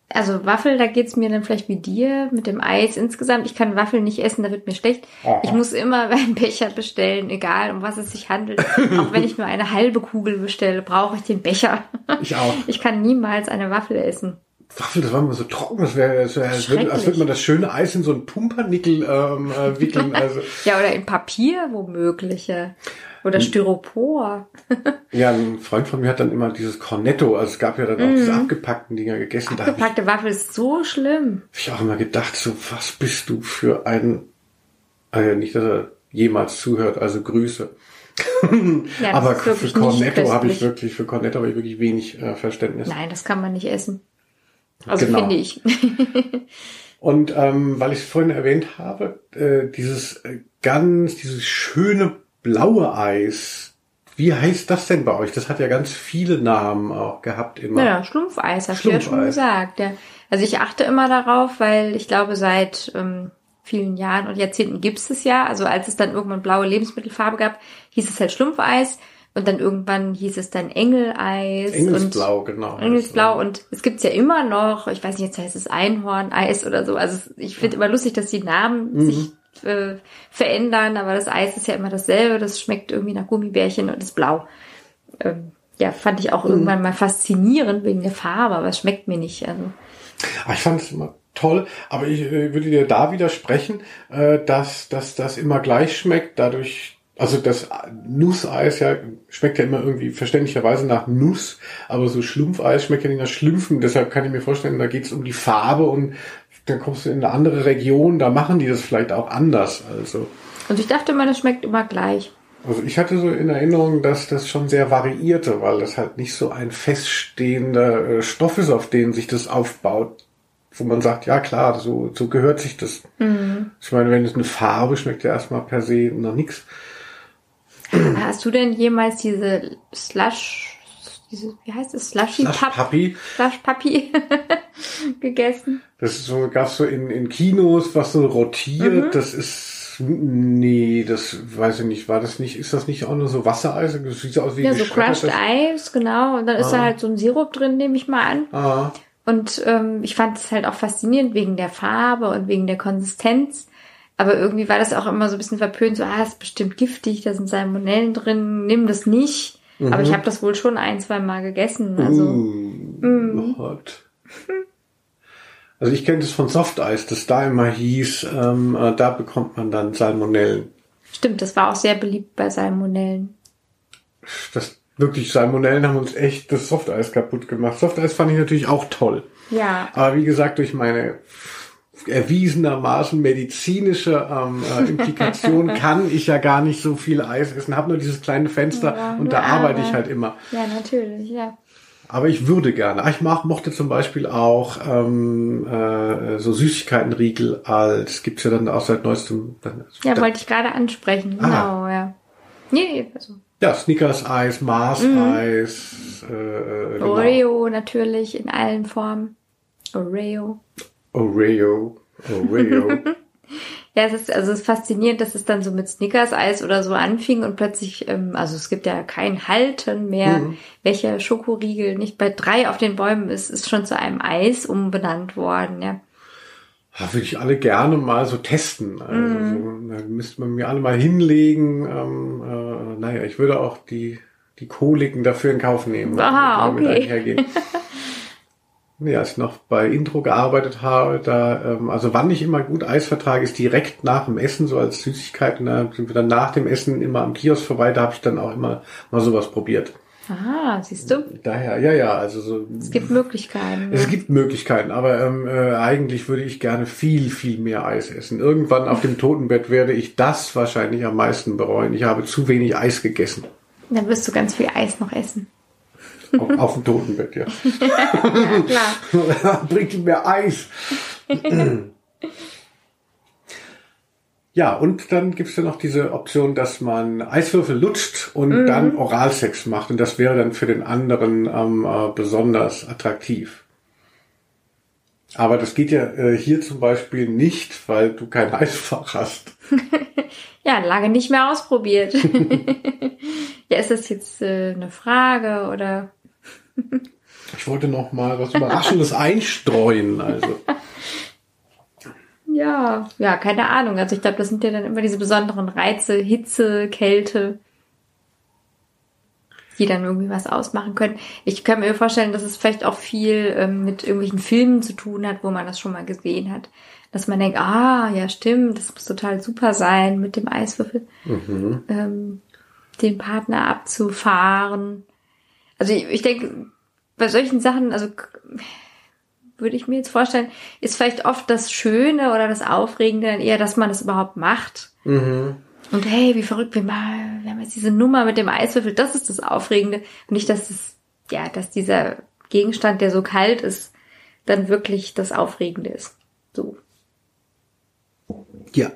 [SPEAKER 2] Also Waffel, da geht's mir dann vielleicht wie dir mit dem Eis insgesamt. Ich kann Waffeln nicht essen, da wird mir schlecht.
[SPEAKER 1] Aha.
[SPEAKER 2] Ich muss immer einen Becher bestellen, egal um was es sich handelt. Auch wenn ich nur eine halbe Kugel bestelle, brauche ich den Becher.
[SPEAKER 1] Ich auch.
[SPEAKER 2] Ich kann niemals eine Waffel essen.
[SPEAKER 1] Waffel, das war immer so trocken, das wäre, das wär, als, würde, als würde man das schöne Eis in so einen Pumpernickel ähm, äh, wickeln. Also,
[SPEAKER 2] Ja, oder in Papier womöglich. ja. Oder Styropor.
[SPEAKER 1] ja, ein Freund von mir hat dann immer dieses Cornetto, also es gab ja dann auch diese abgepackten Dinger gegessen. Habe ich,
[SPEAKER 2] Waffel ist so schlimm.
[SPEAKER 1] hab ich auch immer gedacht, so, was bist du für ein, also nicht, dass er jemals zuhört, also Grüße.
[SPEAKER 2] Ja,
[SPEAKER 1] Aber für Cornetto habe ich wirklich, für Cornetto habe ich wirklich wenig äh, Verständnis.
[SPEAKER 2] Nein, das kann man nicht essen. Also
[SPEAKER 1] Genau.
[SPEAKER 2] finde ich.
[SPEAKER 1] Und ähm, weil ich es vorhin erwähnt habe, äh, dieses äh, ganz, dieses schöne blaue Eis, wie heißt das denn bei euch? Das hat ja ganz viele Namen auch gehabt immer.
[SPEAKER 2] Ja, Schlumpfeis, hast du ja schon gesagt. Ja. Also ich achte immer darauf, weil ich glaube, seit ähm, vielen Jahren und Jahrzehnten gibt es es ja. Also als es dann irgendwann blaue Lebensmittelfarbe gab, hieß es halt Schlumpfeis und dann irgendwann hieß es dann Engeleis.
[SPEAKER 1] Engelsblau,
[SPEAKER 2] und
[SPEAKER 1] genau.
[SPEAKER 2] Engelsblau und es gibt's ja immer noch, ich weiß nicht, jetzt heißt es Einhorneis oder so. Also ich finde immer lustig, dass die Namen
[SPEAKER 1] Mhm.
[SPEAKER 2] sich äh, verändern, aber das Eis ist ja immer dasselbe, das schmeckt irgendwie nach Gummibärchen und ist blau. Ähm, ja, fand ich auch
[SPEAKER 1] Mhm.
[SPEAKER 2] irgendwann mal faszinierend wegen der Farbe, aber es schmeckt mir nicht. Also
[SPEAKER 1] ich fand es immer toll, aber ich äh, würde dir da widersprechen, äh, dass, dass das immer gleich schmeckt, dadurch, also das Nusseis ja schmeckt ja immer irgendwie verständlicherweise nach Nuss, aber so Schlumpfeis schmeckt ja nicht nach Schlümpfen, deshalb kann ich mir vorstellen, da geht es um die Farbe und dann kommst du in eine andere Region, da machen die das vielleicht auch anders, also.
[SPEAKER 2] Und ich dachte immer, das schmeckt immer gleich.
[SPEAKER 1] Also ich hatte so in Erinnerung, dass das schon sehr variierte, weil das halt nicht so ein feststehender äh, Stoff ist, auf den sich das aufbaut, wo man sagt, ja klar, so, so gehört sich das. Ich meine, wenn es eine Farbe schmeckt ja erstmal per se noch nichts.
[SPEAKER 2] Hast du denn jemals diese Slush, diese, wie heißt es, Slushy
[SPEAKER 1] Slush
[SPEAKER 2] Pup,
[SPEAKER 1] Puppy,
[SPEAKER 2] Slush Puppy gegessen?
[SPEAKER 1] das ist so, gab's so in, in Kinos, was so rotiert, das ist, nee, das weiß ich nicht, war das nicht, ist das nicht auch nur so Wassereis? Das sieht so aus wie
[SPEAKER 2] Ja, so Crushed Eis, genau. Und dann ist da halt so ein Sirup drin, nehme ich mal an.
[SPEAKER 1] Ah,
[SPEAKER 2] Und ähm, ich fand es halt auch faszinierend wegen der Farbe und wegen der Konsistenz. Aber irgendwie war das auch immer so ein bisschen verpönt, so, ah, ist bestimmt giftig, da sind Salmonellen drin, nimm das nicht. Aber ich habe das wohl schon ein, zwei Mal gegessen. Also,
[SPEAKER 1] Uh, hot. Also ich kenne das von Softeis, das da immer hieß, ähm, äh, da bekommt man dann Salmonellen.
[SPEAKER 2] stimmt, das war auch sehr beliebt bei Salmonellen.
[SPEAKER 1] Das wirklich Salmonellen haben uns echt das Softeis kaputt gemacht. Softeis fand ich natürlich auch toll.
[SPEAKER 2] Ja,
[SPEAKER 1] Aber wie gesagt, durch meine erwiesenermaßen medizinische ähm, äh, Implikation kann ich ja gar nicht so viel Eis essen, habe nur dieses kleine Fenster
[SPEAKER 2] Ja,
[SPEAKER 1] und da arbeite ich halt immer.
[SPEAKER 2] ja, natürlich, ja.
[SPEAKER 1] Aber ich würde gerne. Ich mach, mochte zum Beispiel auch ähm, äh, so Süßigkeitenriegel als gibt's ja dann auch seit neuestem.
[SPEAKER 2] Ja,
[SPEAKER 1] da,
[SPEAKER 2] wollte ich gerade ansprechen,
[SPEAKER 1] Ah.
[SPEAKER 2] genau, ja. Nee, also
[SPEAKER 1] ja Snickers Eis, Mars Eis, äh, genau.
[SPEAKER 2] Oreo natürlich in allen Formen. Oreo.
[SPEAKER 1] Oreo, Oreo.
[SPEAKER 2] Ja, es ist also es ist faszinierend, dass es dann so mit Snickers-Eis oder so anfing und plötzlich, ähm, also es gibt ja kein Halten mehr, welcher Schokoriegel nicht bei drei auf den Bäumen ist, ist schon zu einem Eis umbenannt worden, ja.
[SPEAKER 1] ja, würde ich alle gerne mal so testen. Also so, da müsste man mir alle mal hinlegen. Ähm, äh, naja, ich würde auch die die Koliken dafür in Kauf nehmen.
[SPEAKER 2] Aha, okay.
[SPEAKER 1] Nee, als ich noch bei Intro gearbeitet habe, da, ähm, also wann ich immer gut Eis vertrage, ist direkt nach dem Essen, so als Süßigkeit. Und da sind wir dann nach dem Essen immer am Kiosk vorbei, da habe ich dann auch immer mal sowas probiert.
[SPEAKER 2] Aha, siehst du?
[SPEAKER 1] Daher, ja, ja, also so.
[SPEAKER 2] Es gibt Möglichkeiten.
[SPEAKER 1] Es
[SPEAKER 2] ja.
[SPEAKER 1] gibt Möglichkeiten, aber ähm, äh, eigentlich würde ich gerne viel, viel mehr Eis essen. Irgendwann auf dem Totenbett werde ich das wahrscheinlich am meisten bereuen. Ich habe zu wenig Eis gegessen.
[SPEAKER 2] Dann wirst du ganz viel Eis noch essen.
[SPEAKER 1] Auf, auf dem Totenbett, ja.
[SPEAKER 2] Ja, klar.
[SPEAKER 1] Bringt mir Eis. ja, und dann gibt's ja noch diese Option, dass man Eiswürfel lutscht und dann Oralsex macht. Und das wäre dann für den anderen ähm, äh, besonders attraktiv. Aber das geht ja äh, hier zum Beispiel nicht, weil du kein Eisfach hast.
[SPEAKER 2] Ja, lange nicht mehr ausprobiert. ja, ist das jetzt äh, eine Frage oder?
[SPEAKER 1] Ich wollte noch mal was Überraschendes einstreuen. Also
[SPEAKER 2] Ja, ja, keine Ahnung. Also ich glaube, das sind ja dann immer diese besonderen Reize, Hitze, Kälte, die dann irgendwie was ausmachen können. Ich kann mir vorstellen, dass es vielleicht auch viel ähm, mit irgendwelchen Filmen zu tun hat, wo man das schon mal gesehen hat. Dass man denkt, ah, ja, stimmt, das muss total super sein, mit dem Eiswürfel ähm, den Partner abzufahren. Also ich, ich denke, bei solchen Sachen, also würde ich mir jetzt vorstellen, ist vielleicht oft das Schöne oder das Aufregende dann eher, dass man das überhaupt macht. Und hey, wie verrückt, wir, mal, wir haben jetzt diese Nummer mit dem Eiswürfel, das ist das Aufregende. Und nicht, dass es, ja, dass dieser Gegenstand, der so kalt ist, dann wirklich das Aufregende ist. So.
[SPEAKER 1] Ja.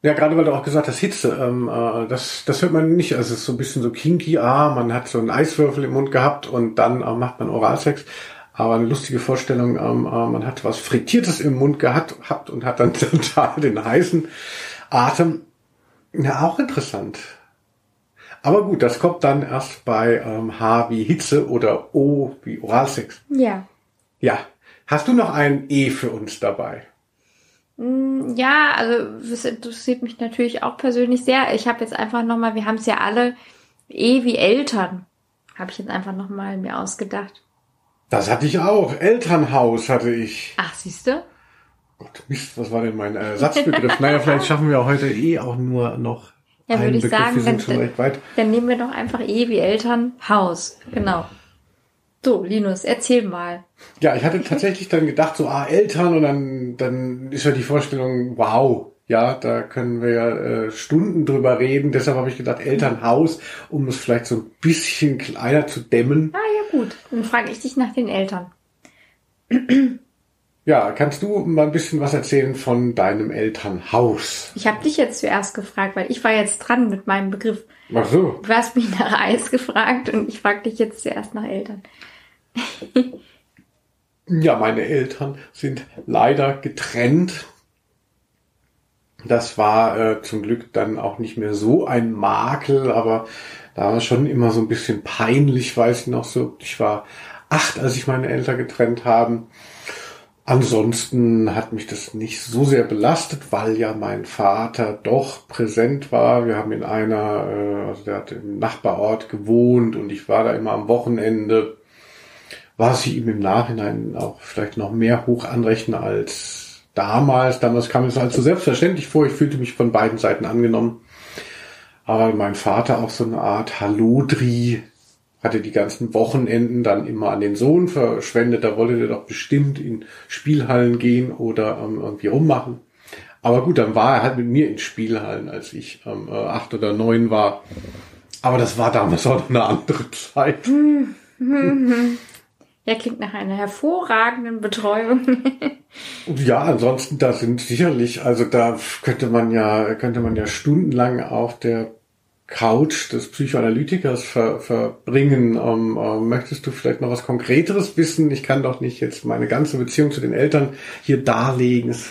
[SPEAKER 1] Ja, gerade weil du auch gesagt hast, Hitze, ähm, äh, das, das hört man nicht. Also es ist so ein bisschen so kinky, ah, man hat so einen Eiswürfel im Mund gehabt und dann äh, macht man Oralsex. Aber eine lustige Vorstellung, ähm, äh, man hat was Frittiertes im Mund gehabt habt und hat dann total den heißen Atem. Ja, auch interessant. Aber gut, das kommt dann erst bei ähm, H wie Hitze oder O wie Oralsex.
[SPEAKER 2] Ja.
[SPEAKER 1] Ja. Hast du noch ein E für uns dabei?
[SPEAKER 2] Ja, also das interessiert mich natürlich auch persönlich sehr. Ich habe jetzt einfach nochmal, wir haben es ja alle eh wie Eltern, habe ich jetzt einfach nochmal mir ausgedacht.
[SPEAKER 1] Das hatte ich auch. Elternhaus hatte ich.
[SPEAKER 2] Ach, siehst du?
[SPEAKER 1] Gott, Mist, was war denn mein äh, Satzbegriff? naja, vielleicht schaffen wir heute eh auch nur noch
[SPEAKER 2] Ja,
[SPEAKER 1] einen
[SPEAKER 2] würde ich
[SPEAKER 1] Begriff.
[SPEAKER 2] sagen,
[SPEAKER 1] wir sind
[SPEAKER 2] dann-
[SPEAKER 1] schon recht weit.
[SPEAKER 2] Dann nehmen wir doch einfach eh wie Eltern Haus. Genau. So, Linus, erzähl mal.
[SPEAKER 1] Ja, ich hatte tatsächlich dann gedacht, so, ah, Eltern und dann, dann ist ja die Vorstellung, wow, ja, da können wir ja äh, Stunden drüber reden. Deshalb habe ich gedacht, Elternhaus, um es vielleicht so ein bisschen kleiner zu dämmen.
[SPEAKER 2] Ah ja, gut. Dann frage ich dich nach den Eltern.
[SPEAKER 1] Ja, kannst du mal ein bisschen was erzählen von deinem Elternhaus?
[SPEAKER 2] Ich habe dich jetzt zuerst gefragt, weil ich war jetzt dran mit meinem Begriff.
[SPEAKER 1] Ach so.
[SPEAKER 2] Du hast mich nach Eis gefragt und ich frage dich jetzt zuerst nach Eltern.
[SPEAKER 1] Ja, meine Eltern sind leider getrennt. Das war äh, zum Glück dann auch nicht mehr so ein Makel, aber da war schon immer so ein bisschen peinlich, weiß ich noch so. Ich war acht, als sich meine Eltern getrennt haben. Ansonsten hat mich das nicht so sehr belastet, weil ja mein Vater doch präsent war. Wir haben in einer, äh, also der hat im Nachbarort gewohnt und ich war da immer am Wochenende was ich ihm im Nachhinein auch vielleicht noch mehr hoch anrechne als damals. Damals kam es halt so selbstverständlich vor. Ich fühlte mich von beiden Seiten angenommen. Aber mein Vater auch so eine Art Hallodri hatte die ganzen Wochenenden dann immer an den Sohn verschwendet. Da wollte der doch bestimmt in Spielhallen gehen oder ähm, irgendwie rummachen. Aber gut, dann war er halt mit mir in Spielhallen, als ich ähm, äh, acht oder neun war. Aber das war damals auch eine andere Zeit.
[SPEAKER 2] Ja, klingt nach einer hervorragenden Betreuung.
[SPEAKER 1] Ja, ansonsten, da sind sicherlich, also da könnte man ja, könnte man ja stundenlang auf der Couch des Psychoanalytikers ver, verbringen. Ähm, ähm, möchtest du vielleicht noch was Konkreteres wissen? Ich kann doch nicht jetzt meine ganze Beziehung zu den Eltern hier darlegen.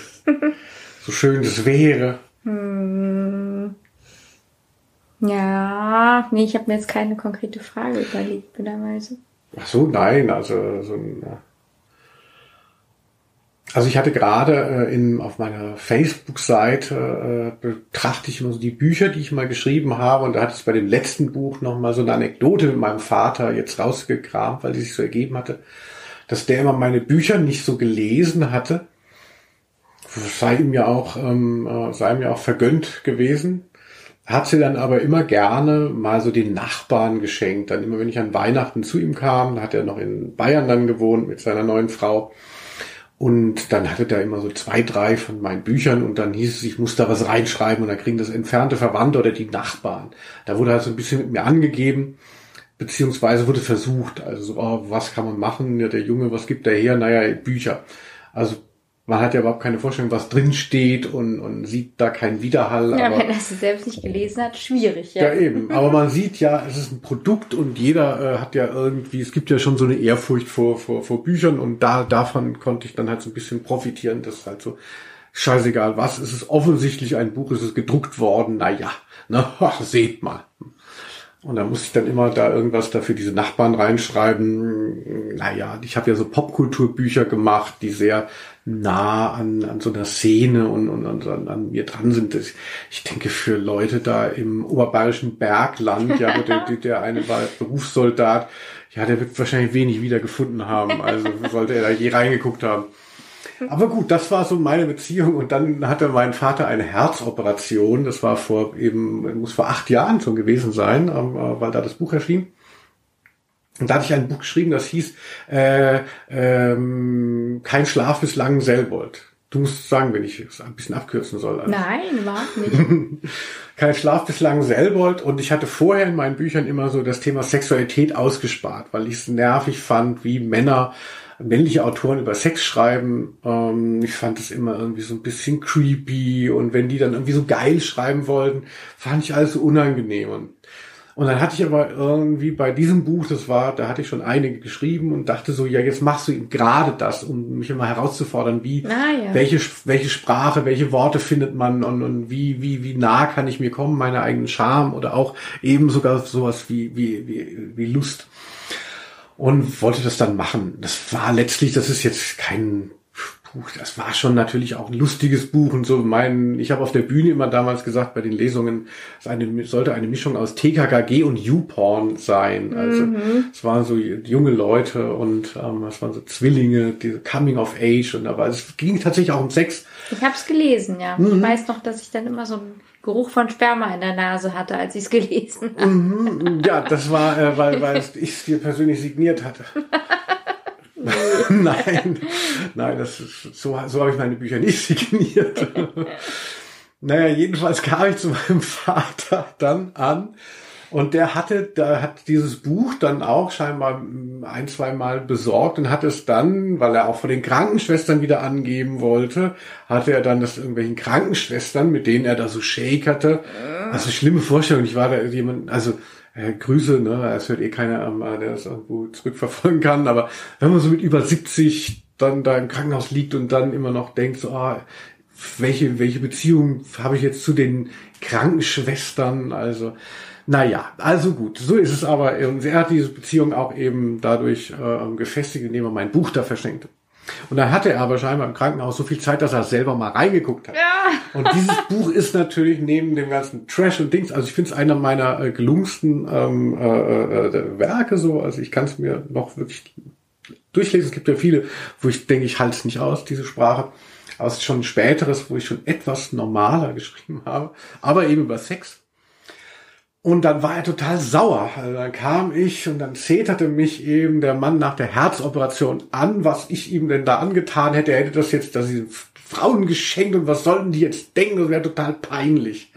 [SPEAKER 1] So schön das wäre.
[SPEAKER 2] ja, nee, ich habe mir jetzt keine konkrete Frage überlegt, blöderweise.
[SPEAKER 1] Ach so, nein, also so ein, also ich hatte gerade äh, in auf meiner Facebook-Seite äh, betrachte ich immer so die Bücher, die ich mal geschrieben habe und da hatte ich bei dem letzten Buch noch mal so eine Anekdote mit meinem Vater jetzt rausgekramt, weil die sich so ergeben hatte, dass der immer meine Bücher nicht so gelesen hatte. sei ihm ja auch, ähm, äh, sei ihm ja auch vergönnt gewesen. Hat sie dann aber immer gerne mal so den Nachbarn geschenkt. Dann immer, wenn ich an Weihnachten zu ihm kam, hat er noch in Bayern dann gewohnt mit seiner neuen Frau. Und dann hatte der immer so zwei, drei von meinen Büchern und dann hieß es, ich muss da was reinschreiben und dann kriegen das entfernte Verwandte oder die Nachbarn. Da wurde halt so ein bisschen mit mir angegeben, beziehungsweise wurde versucht, also so, oh, was kann man machen? Ja, der Junge, was gibt der her? Naja, Bücher. Also man hat ja überhaupt keine Vorstellung, was drin steht und, und sieht da keinen Widerhall.
[SPEAKER 2] Ja,
[SPEAKER 1] aber,
[SPEAKER 2] wenn er es selbst nicht gelesen hat, schwierig, ja.
[SPEAKER 1] ja, eben. Aber man sieht ja, es ist ein Produkt und jeder äh, hat ja irgendwie, es gibt ja schon so eine Ehrfurcht vor, vor, vor Büchern und da davon konnte ich dann halt so ein bisschen profitieren. Das ist halt so scheißegal was. Es ist offensichtlich ein Buch, es ist gedruckt worden. Naja, na, ach, seht mal. Und da muss ich dann immer da irgendwas dafür diese Nachbarn reinschreiben. Naja, ich habe ja so Popkulturbücher gemacht, die sehr nah an, an so einer Szene und, und, und an, an mir dran sind. Das, ich denke, für Leute da im oberbayerischen Bergland, ja, wo der, der eine war Berufssoldat, ja, der wird wahrscheinlich wenig wiedergefunden haben. Also sollte er da je reingeguckt haben. Aber gut, das war so meine Beziehung und dann hatte mein Vater eine Herzoperation. Das war vor eben, muss vor acht Jahren schon gewesen sein, ähm, äh, weil da das Buch erschien. Und da hatte ich ein Buch geschrieben, das hieß äh, ähm, Kein Schlaf bis langen Selbold. Du musst sagen, wenn ich es ein bisschen abkürzen soll.
[SPEAKER 2] Also. Nein, überhaupt nicht.
[SPEAKER 1] Kein Schlaf bis langen Selbold. Und ich hatte vorher in meinen Büchern immer so das Thema Sexualität ausgespart, weil ich es nervig fand, wie Männer männliche Autoren über Sex schreiben. Ähm, ich fand es immer irgendwie so ein bisschen creepy und wenn die dann irgendwie so geil schreiben wollten, fand ich alles so unangenehm. Und, und dann hatte ich aber irgendwie bei diesem Buch, das war, da hatte ich schon einige geschrieben und dachte so, ja, jetzt machst du eben gerade das, um mich immer herauszufordern, wie,
[SPEAKER 2] Ah, ja.
[SPEAKER 1] welche, welche Sprache, welche Worte findet man und, und wie, wie, wie nah kann ich mir kommen, meiner eigenen Charme oder auch eben sogar sowas wie, wie, wie, wie Lust und wollte das dann machen. Das war letztlich, das ist jetzt kein Buch, das war schon natürlich auch ein lustiges Buch und so. Mein, ich habe auf der Bühne immer damals gesagt, bei den Lesungen, es eine, sollte eine Mischung aus TKKG und YouPorn sein. Also es waren so junge Leute und ähm, es waren so Zwillinge, diese Coming of Age und aber es ging tatsächlich auch um Sex.
[SPEAKER 2] Ich habe es gelesen, ja.
[SPEAKER 1] Mhm.
[SPEAKER 2] Ich weiß noch, dass ich dann immer so einen Geruch von Sperma in der Nase hatte, als ich es gelesen habe.
[SPEAKER 1] Mhm, ja, das war, äh, weil, weil ich es dir persönlich signiert hatte. nein, nein, das ist, so, so habe ich meine Bücher nicht signiert. naja, jedenfalls kam ich zu meinem Vater dann an und der hatte, der hat dieses Buch dann auch scheinbar ein, zwei Mal besorgt und hat es dann, weil er auch von den Krankenschwestern wieder angeben wollte, hatte er dann das irgendwelchen Krankenschwestern, mit denen er da so shakerte. Also schlimme Vorstellung. Ich war da jemand, also äh, Grüße, ne, es hört eh keiner, ähm, der das irgendwo zurückverfolgen kann, aber wenn man so mit über 70 dann da im Krankenhaus liegt und dann immer noch denkt, so, ah, welche, welche Beziehung habe ich jetzt zu den Krankenschwestern, also, naja, also gut, so ist es aber. Und er hat diese Beziehung auch eben dadurch äh, gefestigt, indem er mein Buch da verschenkte. Und dann hatte er aber scheinbar im Krankenhaus so viel Zeit, dass er selber mal reingeguckt hat.
[SPEAKER 2] Ja.
[SPEAKER 1] Und dieses Buch ist natürlich neben dem ganzen Trash und Dings, also ich finde es einer meiner äh, gelungensten ähm, äh, äh, Werke so. Also ich kann es mir noch wirklich durchlesen. Es gibt ja viele, wo ich denke, ich halte es nicht aus, diese Sprache. Aber es ist schon ein späteres, wo ich schon etwas normaler geschrieben habe, aber eben über Sex. Und dann war er total sauer. Also dann kam ich und dann zeterte mich eben der Mann nach der Herzoperation an, was ich ihm denn da angetan hätte. Er hätte das jetzt, dass sie Frauen geschenkt und was sollten die jetzt denken? Das wäre total peinlich.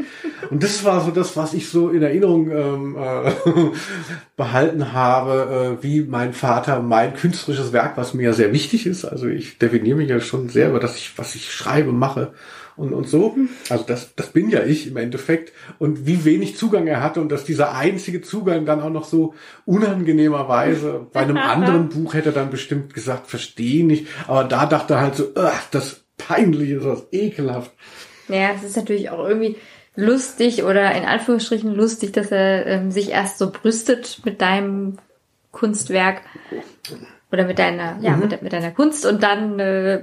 [SPEAKER 1] Und das war so das, was ich so in Erinnerung ähm, äh, behalten habe, äh, wie mein Vater mein künstlerisches Werk, was mir ja sehr wichtig ist. Also ich definiere mich ja schon sehr über das, ich, was ich schreibe, mache und, und so. Also das, das bin ja ich im Endeffekt. Und wie wenig Zugang er hatte und dass dieser einzige Zugang dann auch noch so unangenehmerweise bei einem anderen Buch hätte er dann bestimmt gesagt, verstehe nicht. Aber da dachte er halt so, das peinlich ist das ekelhaft.
[SPEAKER 2] Ja, es ist natürlich auch irgendwie lustig oder in Anführungsstrichen lustig, dass er ähm, sich erst so brüstet mit deinem Kunstwerk oder mit deiner, ja,
[SPEAKER 1] Mhm.
[SPEAKER 2] mit, mit deiner Kunst und dann, äh,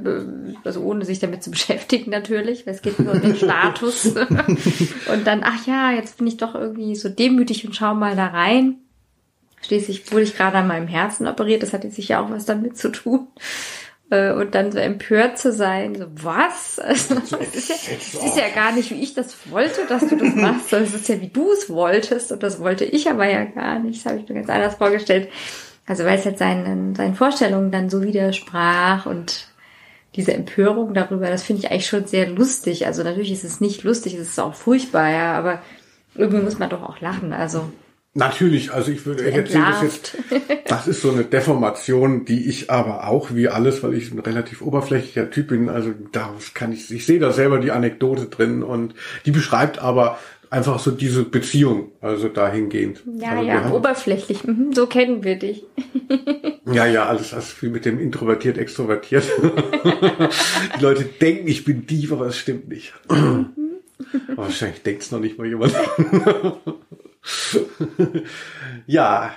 [SPEAKER 2] also ohne sich damit zu beschäftigen natürlich, weil es geht nur um den Status. und dann, ach ja, jetzt bin ich doch irgendwie so demütig und schau mal da rein. Schließlich wurde ich gerade an meinem Herzen operiert, das hat jetzt sicher auch was damit zu tun. Äh, und dann so empört zu sein, so was? Also, das ist, ja, das ist ja gar nicht, wie ich das wollte, dass du das machst, sondern es ist ja, wie du es wolltest und das wollte ich aber ja gar nicht. Das habe ich mir ganz anders vorgestellt. Also weil es halt seinen, seinen Vorstellungen dann so widersprach und diese Empörung darüber, das finde ich eigentlich schon sehr lustig. Also natürlich ist es nicht lustig, es ist auch furchtbar, ja, aber irgendwie muss man doch auch lachen. Also
[SPEAKER 1] Natürlich, also ich würde jetzt sehen, das jetzt, das ist so eine Deformation, die ich aber auch wie alles, weil ich ein relativ oberflächlicher Typ bin, also da kann ich, ich sehe da selber die Anekdote drin und die beschreibt aber einfach so diese Beziehung, also dahingehend.
[SPEAKER 2] Ja,
[SPEAKER 1] also
[SPEAKER 2] ja, oberflächlich, mhm, so kennen wir dich.
[SPEAKER 1] ja, ja, alles, alles viel mit dem introvertiert, extrovertiert. die Leute denken, ich bin dieb, aber es stimmt nicht. Wahrscheinlich denkt es noch nicht mal jemand. ja,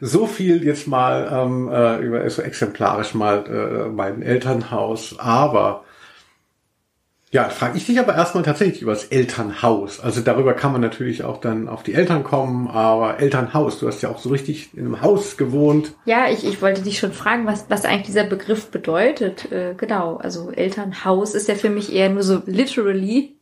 [SPEAKER 1] so viel jetzt mal ähm, äh, über so exemplarisch mal äh, mein Elternhaus. Aber ja, frage ich dich aber erstmal tatsächlich über das Elternhaus. Also darüber kann man natürlich auch dann auf die Eltern kommen, aber Elternhaus, du hast ja auch so richtig in einem Haus gewohnt.
[SPEAKER 2] Ja, ich, ich wollte dich schon fragen, was, was eigentlich dieser Begriff bedeutet. Äh, genau, also Elternhaus ist ja für mich eher nur so literally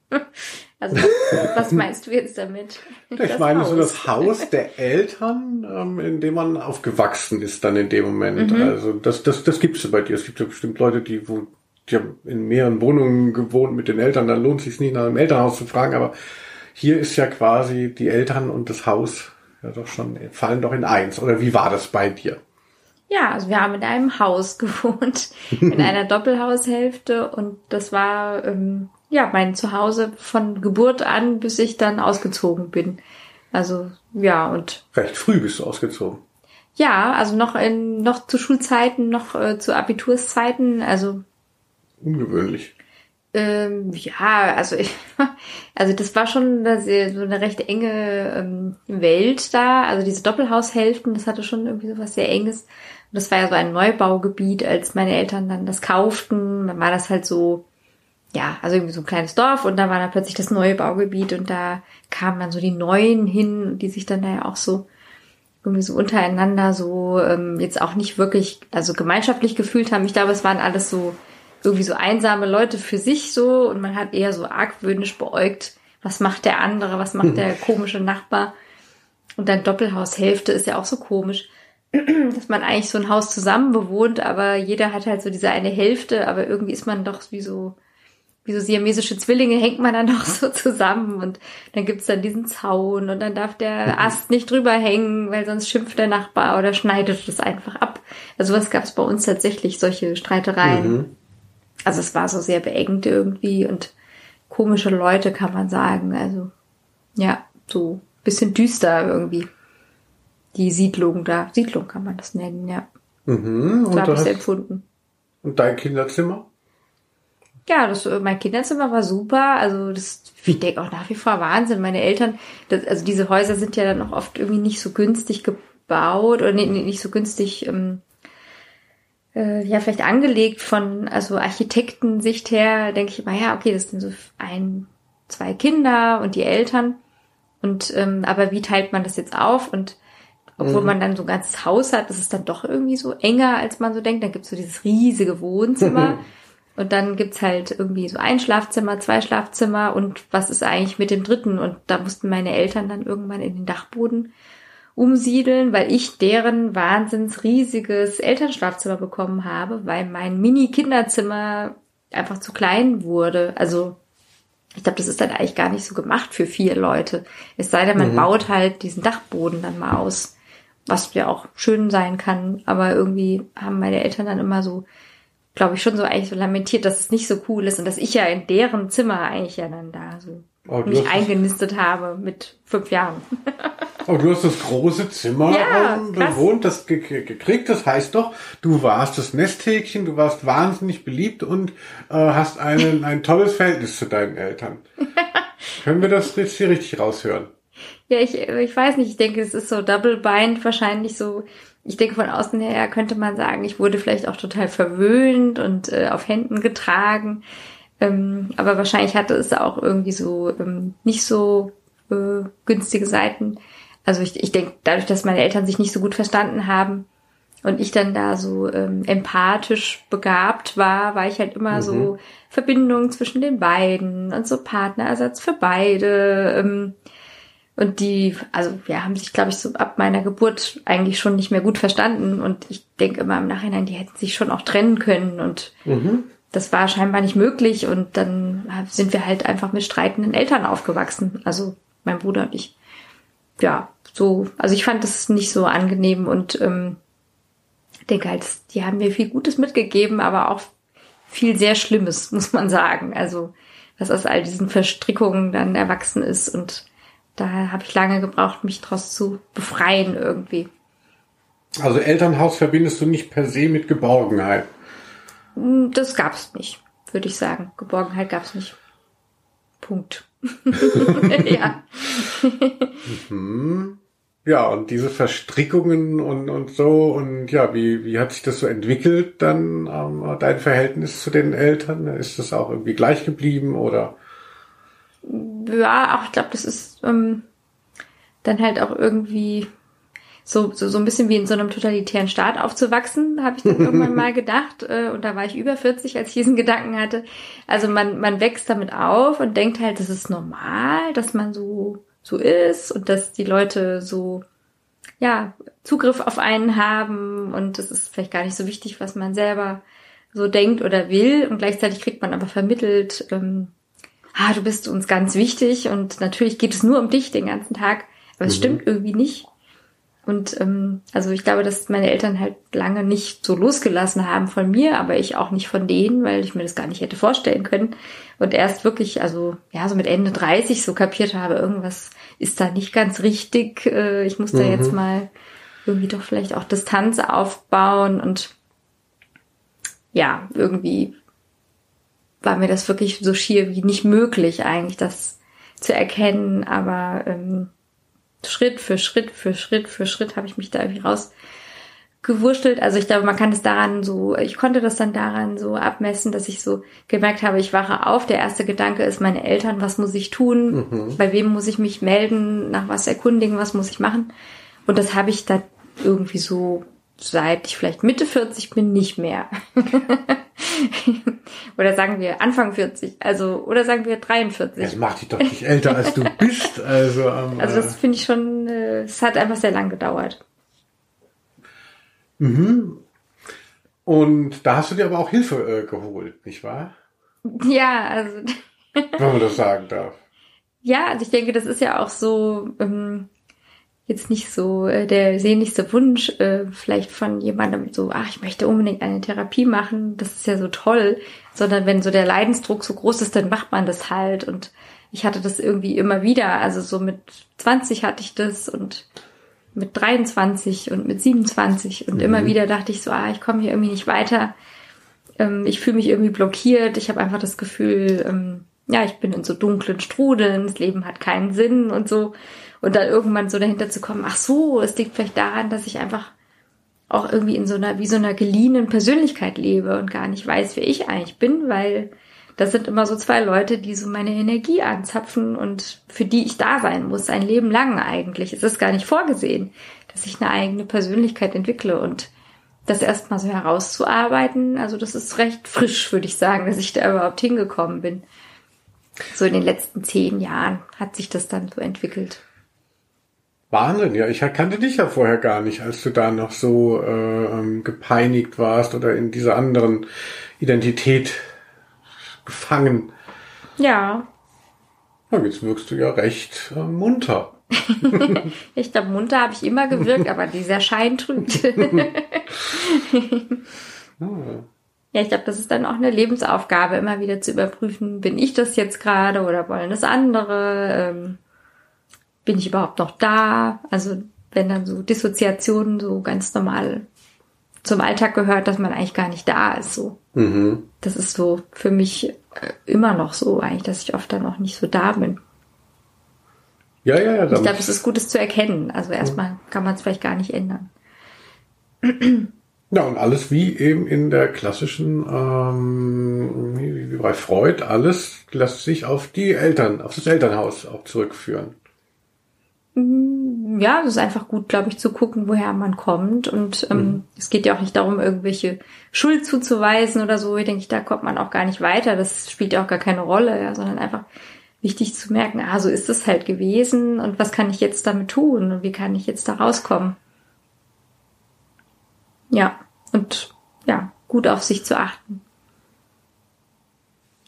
[SPEAKER 2] also was, was meinst du jetzt damit?
[SPEAKER 1] Ich das meine Haus. so das Haus der Eltern, ähm, in dem man aufgewachsen ist dann in dem Moment. Mhm. Also das, das, das gibt's ja bei dir. Es gibt ja bestimmt Leute, die, wo, die haben in mehreren Wohnungen gewohnt mit den Eltern, dann lohnt es sich nicht nach dem Elternhaus zu fragen, aber hier ist ja quasi die Eltern und das Haus ja doch schon, fallen doch in eins. Oder wie war das bei dir?
[SPEAKER 2] Ja, also wir haben in einem Haus gewohnt, in einer Doppelhaushälfte und das war ähm, ja, mein Zuhause von Geburt an, bis ich dann ausgezogen bin. Also, ja, und.
[SPEAKER 1] Recht früh bist du ausgezogen.
[SPEAKER 2] Ja, also noch in, noch zu Schulzeiten, noch äh, zu Abiturszeiten, also.
[SPEAKER 1] Ungewöhnlich.
[SPEAKER 2] Ähm, ja, also ich, also das war schon sehr, so eine recht enge ähm, Welt da. Also diese Doppelhaushälften, das hatte schon irgendwie so was sehr Enges. Und das war ja so ein Neubaugebiet, als meine Eltern dann das kauften. Dann war das halt so, ja, also irgendwie so ein kleines Dorf und da war dann plötzlich das neue Baugebiet und da kamen dann so die Neuen hin, die sich dann da ja auch so irgendwie so untereinander so ähm, jetzt auch nicht wirklich, also gemeinschaftlich gefühlt haben. Ich glaube, es waren alles so irgendwie so einsame Leute für sich so und man hat eher so argwöhnisch beäugt, was macht der andere, was macht der komische Nachbar. Und dann Doppelhaushälfte ist ja auch so komisch, dass man eigentlich so ein Haus zusammen bewohnt, aber jeder hat halt so diese eine Hälfte, aber irgendwie ist man doch wie so wie so siamesische Zwillinge hängt man dann noch so zusammen und dann gibt's dann diesen Zaun und dann darf der mhm. Ast nicht drüber hängen, weil sonst schimpft der Nachbar oder schneidet es einfach ab. Also was gab's bei uns tatsächlich, solche Streitereien. Mhm. Also es war so sehr beengend irgendwie und komische Leute kann man sagen. Also ja, so bisschen düster irgendwie. Die Siedlung da. Siedlung kann man das nennen, ja.
[SPEAKER 1] Mhm,
[SPEAKER 2] so habe ich es empfunden.
[SPEAKER 1] Und dein Kinderzimmer?
[SPEAKER 2] Ja, das, äh, mein Kinderzimmer war super. Also das, ich denke auch nach wie vor Wahnsinn. Meine Eltern, das, also diese Häuser sind ja dann auch oft irgendwie nicht so günstig gebaut oder nicht, nicht so günstig, ähm, äh, ja, vielleicht angelegt von, also Architektensicht her, denke ich immer, ja, okay, das sind so ein, zwei Kinder und die Eltern. Und ähm, aber wie teilt man das jetzt auf? Und obwohl mhm. man dann so ein ganzes Haus hat, das ist dann doch irgendwie so enger, als man so denkt. Dann gibt's so dieses riesige Wohnzimmer. Und dann gibt's halt irgendwie so ein Schlafzimmer, zwei Schlafzimmer und was ist eigentlich mit dem dritten? Und da mussten meine Eltern dann irgendwann in den Dachboden umsiedeln, weil ich deren wahnsinns riesiges Elternschlafzimmer bekommen habe, weil mein Mini-Kinderzimmer einfach zu klein wurde. Also ich glaube, das ist dann eigentlich gar nicht so gemacht für vier Leute. Es sei denn, man mhm. baut halt diesen Dachboden dann mal aus, was ja auch schön sein kann. Aber irgendwie haben meine Eltern dann immer so glaube ich, schon so eigentlich so lamentiert, dass es nicht so cool ist und dass ich ja in deren Zimmer eigentlich ja dann da so oh, mich eingenistet habe mit fünf Jahren.
[SPEAKER 1] oh, du hast das große Zimmer ja, ähm, bewohnt, das ge gekriegt. Das heißt doch, du warst das Nesthäkchen, du warst wahnsinnig beliebt und äh, hast einen, ein tolles Verhältnis zu deinen Eltern. Können wir das jetzt hier richtig raushören?
[SPEAKER 2] Ja, ich, ich weiß nicht, ich denke, es ist so Double Bind wahrscheinlich so ich denke, von außen her könnte man sagen, ich wurde vielleicht auch total verwöhnt und äh, auf Händen getragen. Ähm, aber wahrscheinlich hatte es auch irgendwie so ähm, nicht so äh, günstige Seiten. Also ich, ich denke, dadurch, dass meine Eltern sich nicht so gut verstanden haben, und ich dann da so ähm, empathisch begabt war, war ich halt immer mhm. so Verbindung zwischen den beiden und so Partnerersatz für beide. Ähm, und die, also ja, haben sich, glaube ich, so ab meiner Geburt eigentlich schon nicht mehr gut verstanden. Und ich denke immer im Nachhinein, die hätten sich schon auch trennen können. Und mhm. das war scheinbar nicht möglich. Und dann sind wir halt einfach mit streitenden Eltern aufgewachsen. Also mein Bruder und ich. Ja, so, also ich fand das nicht so angenehm und ähm, denke halt, die haben mir viel Gutes mitgegeben, aber auch viel sehr Schlimmes, muss man sagen. Also, was aus all diesen Verstrickungen dann erwachsen ist und da habe ich lange gebraucht, mich daraus zu befreien irgendwie.
[SPEAKER 1] Also Elternhaus verbindest du nicht per se mit Geborgenheit?
[SPEAKER 2] Hm, das gab es nicht, würde ich sagen. Geborgenheit gab es nicht. Punkt.
[SPEAKER 1] ja. Mhm. Ja, und diese Verstrickungen und, und so, und ja, wie, wie hat sich das so entwickelt dann, ähm, dein Verhältnis zu den Eltern? Ist das auch irgendwie gleich geblieben oder?
[SPEAKER 2] Ja, auch ich glaube, das ist ähm, dann halt auch irgendwie so, so, so ein bisschen wie in so einem totalitären Staat aufzuwachsen, habe ich dann irgendwann mal gedacht. Äh, und da war ich über 40, als ich diesen Gedanken hatte. Also man, man wächst damit auf und denkt halt, das ist normal, dass man so, so ist und dass die Leute so, ja, Zugriff auf einen haben und es ist vielleicht gar nicht so wichtig, was man selber so denkt oder will. Und gleichzeitig kriegt man aber vermittelt, ähm, ah, du bist uns ganz wichtig und natürlich geht es nur um dich den ganzen Tag. Aber es mhm. stimmt irgendwie nicht. Und ähm, also ich glaube, dass meine Eltern halt lange nicht so losgelassen haben von mir, aber ich auch nicht von denen, weil ich mir das gar nicht hätte vorstellen können. Und erst wirklich, also ja, so mit Ende 30 so kapiert habe, irgendwas ist da nicht ganz richtig. Äh, ich muss da mhm. jetzt mal irgendwie doch vielleicht auch Distanz aufbauen und ja, irgendwie war mir das wirklich so schier wie nicht möglich eigentlich, das zu erkennen. Aber ähm, Schritt für Schritt für Schritt für Schritt habe ich mich da irgendwie rausgewurschtelt. Also ich glaube, man kann es daran so, ich konnte das dann daran so abmessen, dass ich so gemerkt habe, ich wache auf. Der erste Gedanke ist, meine Eltern, was muss ich tun? Mhm. Bei wem muss ich mich melden? Nach was erkundigen? Was muss ich machen? Und das habe ich dann irgendwie so seit ich vielleicht Mitte 40 bin, nicht mehr. oder sagen wir Anfang 40, also oder sagen wir 43.
[SPEAKER 1] Das macht dich doch nicht älter, als du bist. Also,
[SPEAKER 2] ähm, also das finde ich schon, äh, es hat einfach sehr lang gedauert.
[SPEAKER 1] Mhm. Und da hast du dir aber auch Hilfe äh, geholt, nicht wahr?
[SPEAKER 2] Ja, also.
[SPEAKER 1] Wenn man das sagen darf.
[SPEAKER 2] Ja, also ich denke, das ist ja auch so, ähm, jetzt nicht so äh, der sehnlichste Wunsch äh, vielleicht von jemandem so, ach, ich möchte unbedingt eine Therapie machen, das ist ja so toll, sondern wenn so der Leidensdruck so groß ist, dann macht man das halt. Und ich hatte das irgendwie immer wieder, also so mit 20 hatte ich das und mit 23 und mit 27 und mhm. immer wieder dachte ich so, ah, ich komme hier irgendwie nicht weiter, ähm, ich fühle mich irgendwie blockiert, ich habe einfach das Gefühl, ähm, ja, ich bin in so dunklen Strudeln, das Leben hat keinen Sinn und so und dann irgendwann so dahinter zu kommen, ach so, es liegt vielleicht daran, dass ich einfach auch irgendwie in so einer, wie so einer geliehenen Persönlichkeit lebe und gar nicht weiß, wer ich eigentlich bin, weil das sind immer so zwei Leute, die so meine Energie anzapfen und für die ich da sein muss, ein Leben lang eigentlich. Es ist gar nicht vorgesehen, dass ich eine eigene Persönlichkeit entwickle und das erstmal so herauszuarbeiten, also das ist recht frisch, würde ich sagen, dass ich da überhaupt hingekommen bin. So in den letzten zehn Jahren hat sich das dann so entwickelt.
[SPEAKER 1] Wahnsinn, ja, ich kannte dich ja vorher gar nicht, als du da noch so äh, ähm, gepeinigt warst oder in dieser anderen Identität gefangen.
[SPEAKER 2] Ja.
[SPEAKER 1] ja jetzt wirkst du ja recht äh, munter.
[SPEAKER 2] ich glaube, munter habe ich immer gewirkt, aber dieser Schein trügt. Ja, ich glaube, das ist dann auch eine Lebensaufgabe, immer wieder zu überprüfen, bin ich das jetzt gerade oder wollen das andere? Ähm, bin ich überhaupt noch da? Also wenn dann so Dissoziationen so ganz normal zum Alltag gehört, dass man eigentlich gar nicht da ist. So, mhm. das ist so für mich äh, immer noch so eigentlich, dass ich oft dann noch nicht so da bin.
[SPEAKER 1] Ja, ja, ja.
[SPEAKER 2] Ich glaube, es ist gut, es zu erkennen. Also erstmal kann man es vielleicht gar nicht ändern.
[SPEAKER 1] Ja, und alles wie eben in der klassischen, ähm, wie bei Freud, alles lässt sich auf die Eltern, auf das Elternhaus auch zurückführen.
[SPEAKER 2] Ja, es ist einfach gut, glaube ich, zu gucken, woher man kommt. Und ähm, mhm. es geht ja auch nicht darum, irgendwelche Schuld zuzuweisen oder so. Ich denke, da kommt man auch gar nicht weiter. Das spielt ja auch gar keine Rolle, ja, sondern einfach wichtig zu merken, ah, so ist es halt gewesen und was kann ich jetzt damit tun und wie kann ich jetzt da rauskommen. Ja, und ja, gut auf sich zu achten.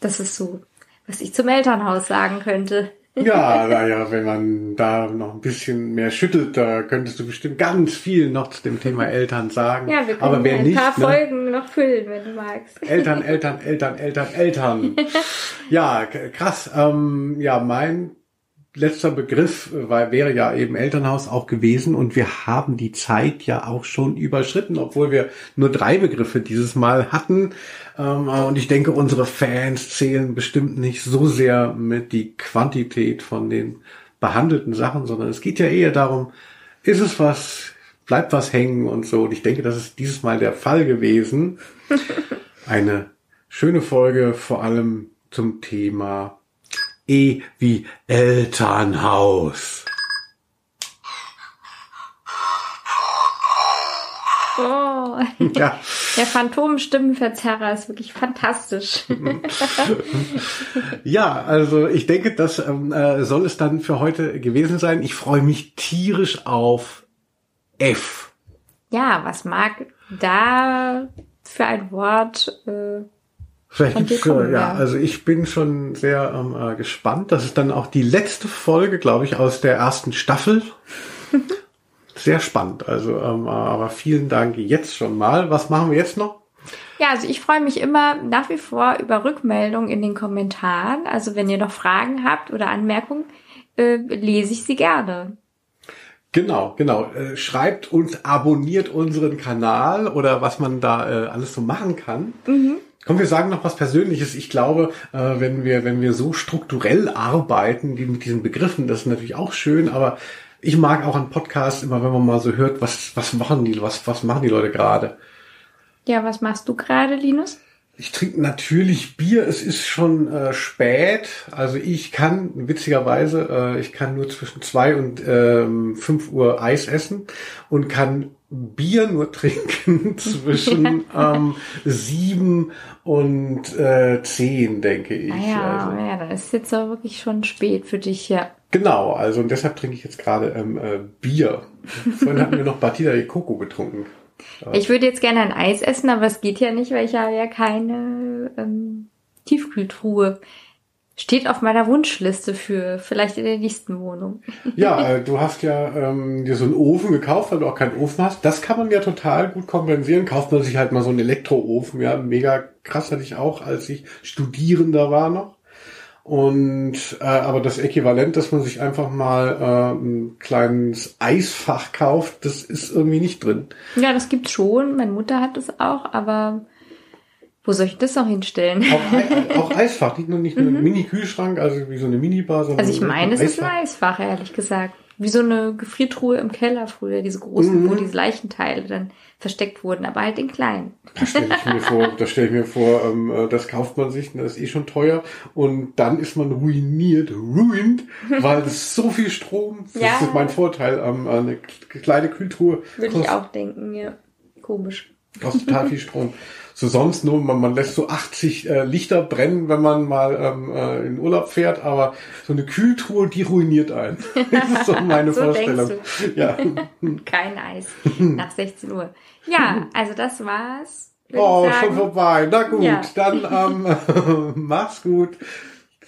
[SPEAKER 2] Das ist so, was ich zum Elternhaus sagen könnte.
[SPEAKER 1] Ja, naja, wenn man da noch ein bisschen mehr schüttelt, da könntest du bestimmt ganz viel noch zu dem Thema Eltern sagen.
[SPEAKER 2] Ja, wir können Aber wer ein nicht, paar ne? Folgen noch füllen, wenn du magst.
[SPEAKER 1] Eltern, Eltern, Eltern, Eltern, Eltern. ja, krass. Ähm, ja, mein letzter Begriff äh, weil, wäre ja eben Elternhaus auch gewesen und wir haben die Zeit ja auch schon überschritten, obwohl wir nur drei Begriffe dieses Mal hatten. Ähm, und ich denke, unsere Fans zählen bestimmt nicht so sehr mit die Quantität von den behandelten Sachen, sondern es geht ja eher darum, ist es was, bleibt was hängen und so. Und ich denke, das ist dieses Mal der Fall gewesen. Eine schöne Folge, vor allem zum Thema E wie Elternhaus.
[SPEAKER 2] Oh, ja. der Phantomstimmenverzerrer ist wirklich fantastisch.
[SPEAKER 1] ja, also ich denke, das ähm, äh, soll es dann für heute gewesen sein. Ich freue mich tierisch auf F.
[SPEAKER 2] Ja, was mag da für ein Wort äh,
[SPEAKER 1] Vielleicht gibt's kommen, ja, ja, also ich bin schon sehr ähm, äh, gespannt. Das ist dann auch die letzte Folge, glaube ich, aus der ersten Staffel. sehr spannend. Also, ähm, aber vielen Dank jetzt schon mal. Was machen wir jetzt noch?
[SPEAKER 2] Ja, also ich freue mich immer nach wie vor über Rückmeldungen in den Kommentaren. Also wenn ihr noch Fragen habt oder Anmerkungen, äh, lese ich sie gerne.
[SPEAKER 1] Genau, genau. Äh, schreibt uns, abonniert unseren Kanal oder was man da äh, alles so machen kann. Mhm. Komm, wir sagen noch was Persönliches. Ich glaube, äh, wenn wir, wenn wir so strukturell arbeiten, wie mit diesen Begriffen, das ist natürlich auch schön, aber ich mag auch einen Podcast immer, wenn man mal so hört, was, was machen die, was, was machen die Leute gerade.
[SPEAKER 2] Ja, was machst du gerade, Linus?
[SPEAKER 1] Ich trinke natürlich Bier. Es ist schon äh, spät. Also ich kann, witzigerweise, äh, ich kann nur zwischen zwei und ähm, fünf Uhr Eis essen und kann Bier nur trinken zwischen ähm, sieben und äh, zehn, denke ich. Ah
[SPEAKER 2] ja, also. ja, dann ist jetzt auch wirklich schon spät für dich, ja.
[SPEAKER 1] Genau, also und deshalb trinke ich jetzt gerade ähm, äh, Bier. Vorhin hatten wir noch Batida de Coco getrunken.
[SPEAKER 2] Ich würde jetzt gerne ein Eis essen, aber es geht ja nicht, weil ich habe ja keine ähm, Tiefkühltruhe. Steht auf meiner Wunschliste für vielleicht in der nächsten Wohnung.
[SPEAKER 1] Ja, äh, du hast ja ähm, dir so einen Ofen gekauft, weil du auch keinen Ofen hast. Das kann man ja total gut kompensieren. Kauft man sich halt mal so einen Elektroofen. Ja, mega krass hatte ich auch, als ich Studierender war noch. Und äh, aber das Äquivalent, dass man sich einfach mal äh, ein kleines Eisfach kauft, das ist irgendwie nicht drin.
[SPEAKER 2] Ja, das gibt's schon. Meine Mutter hat das auch, aber wo soll ich das noch hinstellen?
[SPEAKER 1] Auch, auch Eisfach, nicht nur nicht nur ein mhm. Mini-Kühlschrank, also wie so eine Minibar,
[SPEAKER 2] sondern. Also ich meine, es ist ein Eisfach, ehrlich gesagt. Wie so eine Gefriertruhe im Keller früher, diese großen, mhm. wo diese Leichenteile dann versteckt wurden, aber halt in klein.
[SPEAKER 1] Da stelle ich mir vor, da stelle ich mir vor, ähm, äh, das kauft man sich, das ist eh schon teuer und dann ist man ruiniert, ruined, weil es so viel Strom, das ja. ist mein Vorteil, ähm, eine kleine Kühltruhe.
[SPEAKER 2] Würde ich auch denken, ja. Komisch.
[SPEAKER 1] Kostet total viel Strom so sonst nur, man, man lässt so 80 äh, Lichter brennen, wenn man mal ähm, äh, in Urlaub fährt, aber so eine Kühltruhe, die ruiniert einen. das ist so meine so Vorstellung.
[SPEAKER 2] Ja. Kein Eis nach 16 Uhr. Ja, also das war's.
[SPEAKER 1] Oh, schon vorbei. Na gut, ja. dann ähm, mach's gut.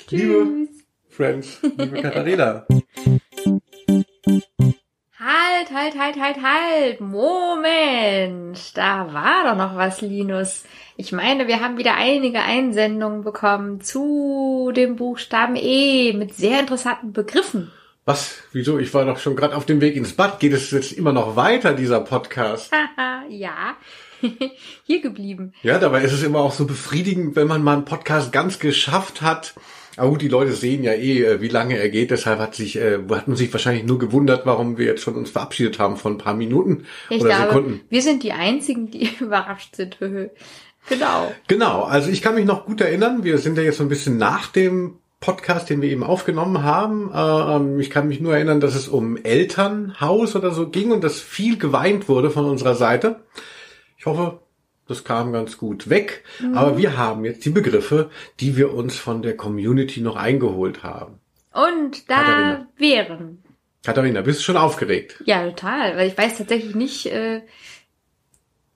[SPEAKER 1] Tschüss. Liebe Friends, liebe Katharina.
[SPEAKER 2] Halt, halt, halt, halt, halt. Moment. Da war doch noch was, Linus. Ich meine, wir haben wieder einige Einsendungen bekommen zu dem Buchstaben E mit sehr interessanten Begriffen.
[SPEAKER 1] Was? Wieso? Ich war doch schon gerade auf dem Weg ins Bad. Geht es jetzt immer noch weiter, dieser Podcast?
[SPEAKER 2] ja. Hier geblieben.
[SPEAKER 1] Ja, dabei ist es immer auch so befriedigend, wenn man mal einen Podcast ganz geschafft hat aber gut, die Leute sehen ja eh, äh, wie lange er geht. Deshalb hat sich, äh, hat man sich wahrscheinlich nur gewundert, warum wir jetzt schon uns verabschiedet haben von ein paar Minuten
[SPEAKER 2] ich oder glaube, Sekunden. Wir sind die einzigen, die überrascht sind. genau.
[SPEAKER 1] Genau. Also ich kann mich noch gut erinnern. Wir sind ja jetzt so ein bisschen nach dem Podcast, den wir eben aufgenommen haben. Ähm, ich kann mich nur erinnern, dass es um Elternhaus oder so ging und dass viel geweint wurde von unserer Seite. Ich hoffe, das kam ganz gut weg. Mhm. Aber wir haben jetzt die Begriffe, die wir uns von der Community noch eingeholt haben.
[SPEAKER 2] Und da Katharina. wären.
[SPEAKER 1] Katharina, bist du schon aufgeregt?
[SPEAKER 2] Ja, total, weil ich weiß tatsächlich nicht äh,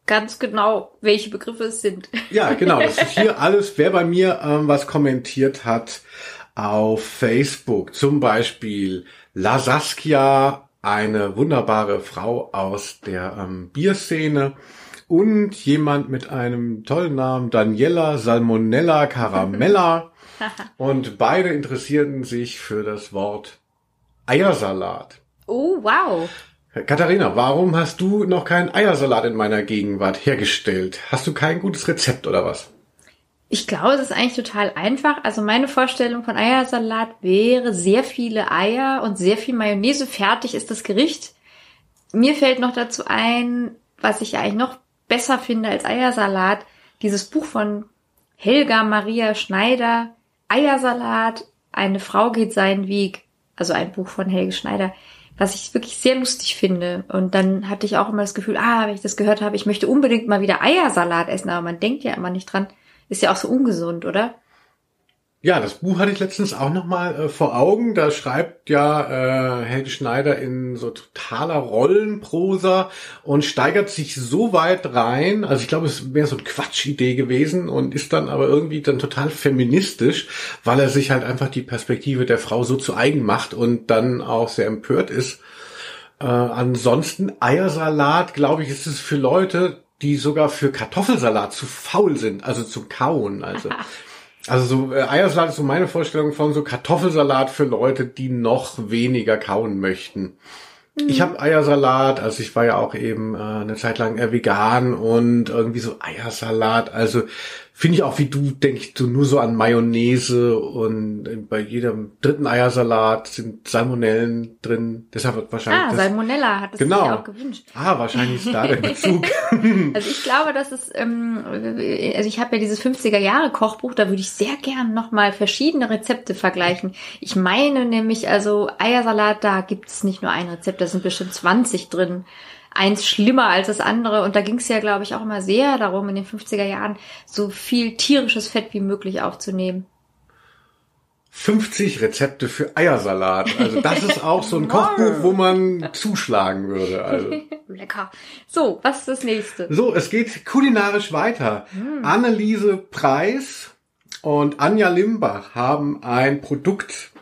[SPEAKER 2] ganz genau, welche Begriffe es sind.
[SPEAKER 1] Ja, genau. Das ist hier alles, wer bei mir ähm, was kommentiert hat auf Facebook. Zum Beispiel La Saskia, eine wunderbare Frau aus der ähm, Bierszene und jemand mit einem tollen Namen, Daniela Salmonella Caramella. und beide interessierten sich für das Wort Eiersalat.
[SPEAKER 2] Oh, wow.
[SPEAKER 1] Katharina, warum hast du noch keinen Eiersalat in meiner Gegenwart hergestellt? Hast du kein gutes Rezept oder was?
[SPEAKER 2] Ich glaube, es ist eigentlich total einfach. Also meine Vorstellung von Eiersalat wäre sehr viele Eier und sehr viel Mayonnaise. Fertig ist das Gericht. Mir fällt noch dazu ein, was ich eigentlich noch besser finde als Eiersalat, dieses Buch von Helga Maria Schneider, Eiersalat, eine Frau geht seinen Weg, also ein Buch von Helge Schneider, was ich wirklich sehr lustig finde. Und dann hatte ich auch immer das Gefühl, ah, wenn ich das gehört habe, ich möchte unbedingt mal wieder Eiersalat essen, aber man denkt ja immer nicht dran. Ist ja auch so ungesund, oder?
[SPEAKER 1] Ja, das Buch hatte ich letztens auch nochmal äh, vor Augen. Da schreibt ja äh, Helge Schneider in so totaler Rollenprosa und steigert sich so weit rein. Also ich glaube, es wäre so eine Quatschidee gewesen und ist dann aber irgendwie dann total feministisch, weil er sich halt einfach die Perspektive der Frau so zu eigen macht und dann auch sehr empört ist. Äh, ansonsten Eiersalat, glaube ich, ist es für Leute, die sogar für Kartoffelsalat zu faul sind, also zu kauen. Also Also so äh, Eiersalat ist so meine Vorstellung von so Kartoffelsalat für Leute, die noch weniger kauen möchten. Mhm. Ich habe Eiersalat, also ich war ja auch eben äh, eine Zeit lang äh, vegan und irgendwie so Eiersalat. Also finde ich auch wie du, denke ich so nur so an Mayonnaise und bei jedem dritten Eiersalat sind Salmonellen drin. Deshalb wird wahrscheinlich.
[SPEAKER 2] Ah, Salmonella hat es genau. auch gewünscht.
[SPEAKER 1] Ah, wahrscheinlich ist da der Bezug.
[SPEAKER 2] also ich glaube, dass es, ähm, also ich habe ja dieses 50er Jahre Kochbuch, da würde ich sehr gern nochmal verschiedene Rezepte vergleichen. Ich meine nämlich, also Eiersalat, da gibt es nicht nur ein Rezept, da sind bestimmt 20 drin eins schlimmer als das andere. Und da ging es ja, glaube ich, auch immer sehr darum, in den 50er Jahren so viel tierisches Fett wie möglich aufzunehmen.
[SPEAKER 1] 50 Rezepte für Eiersalat. Also das ist auch so ein Kochbuch, wo man zuschlagen würde. Also.
[SPEAKER 2] Lecker. So, was ist das nächste?
[SPEAKER 1] So, es geht kulinarisch weiter. Mm. Anneliese Preis und Anja Limbach haben ein Produkt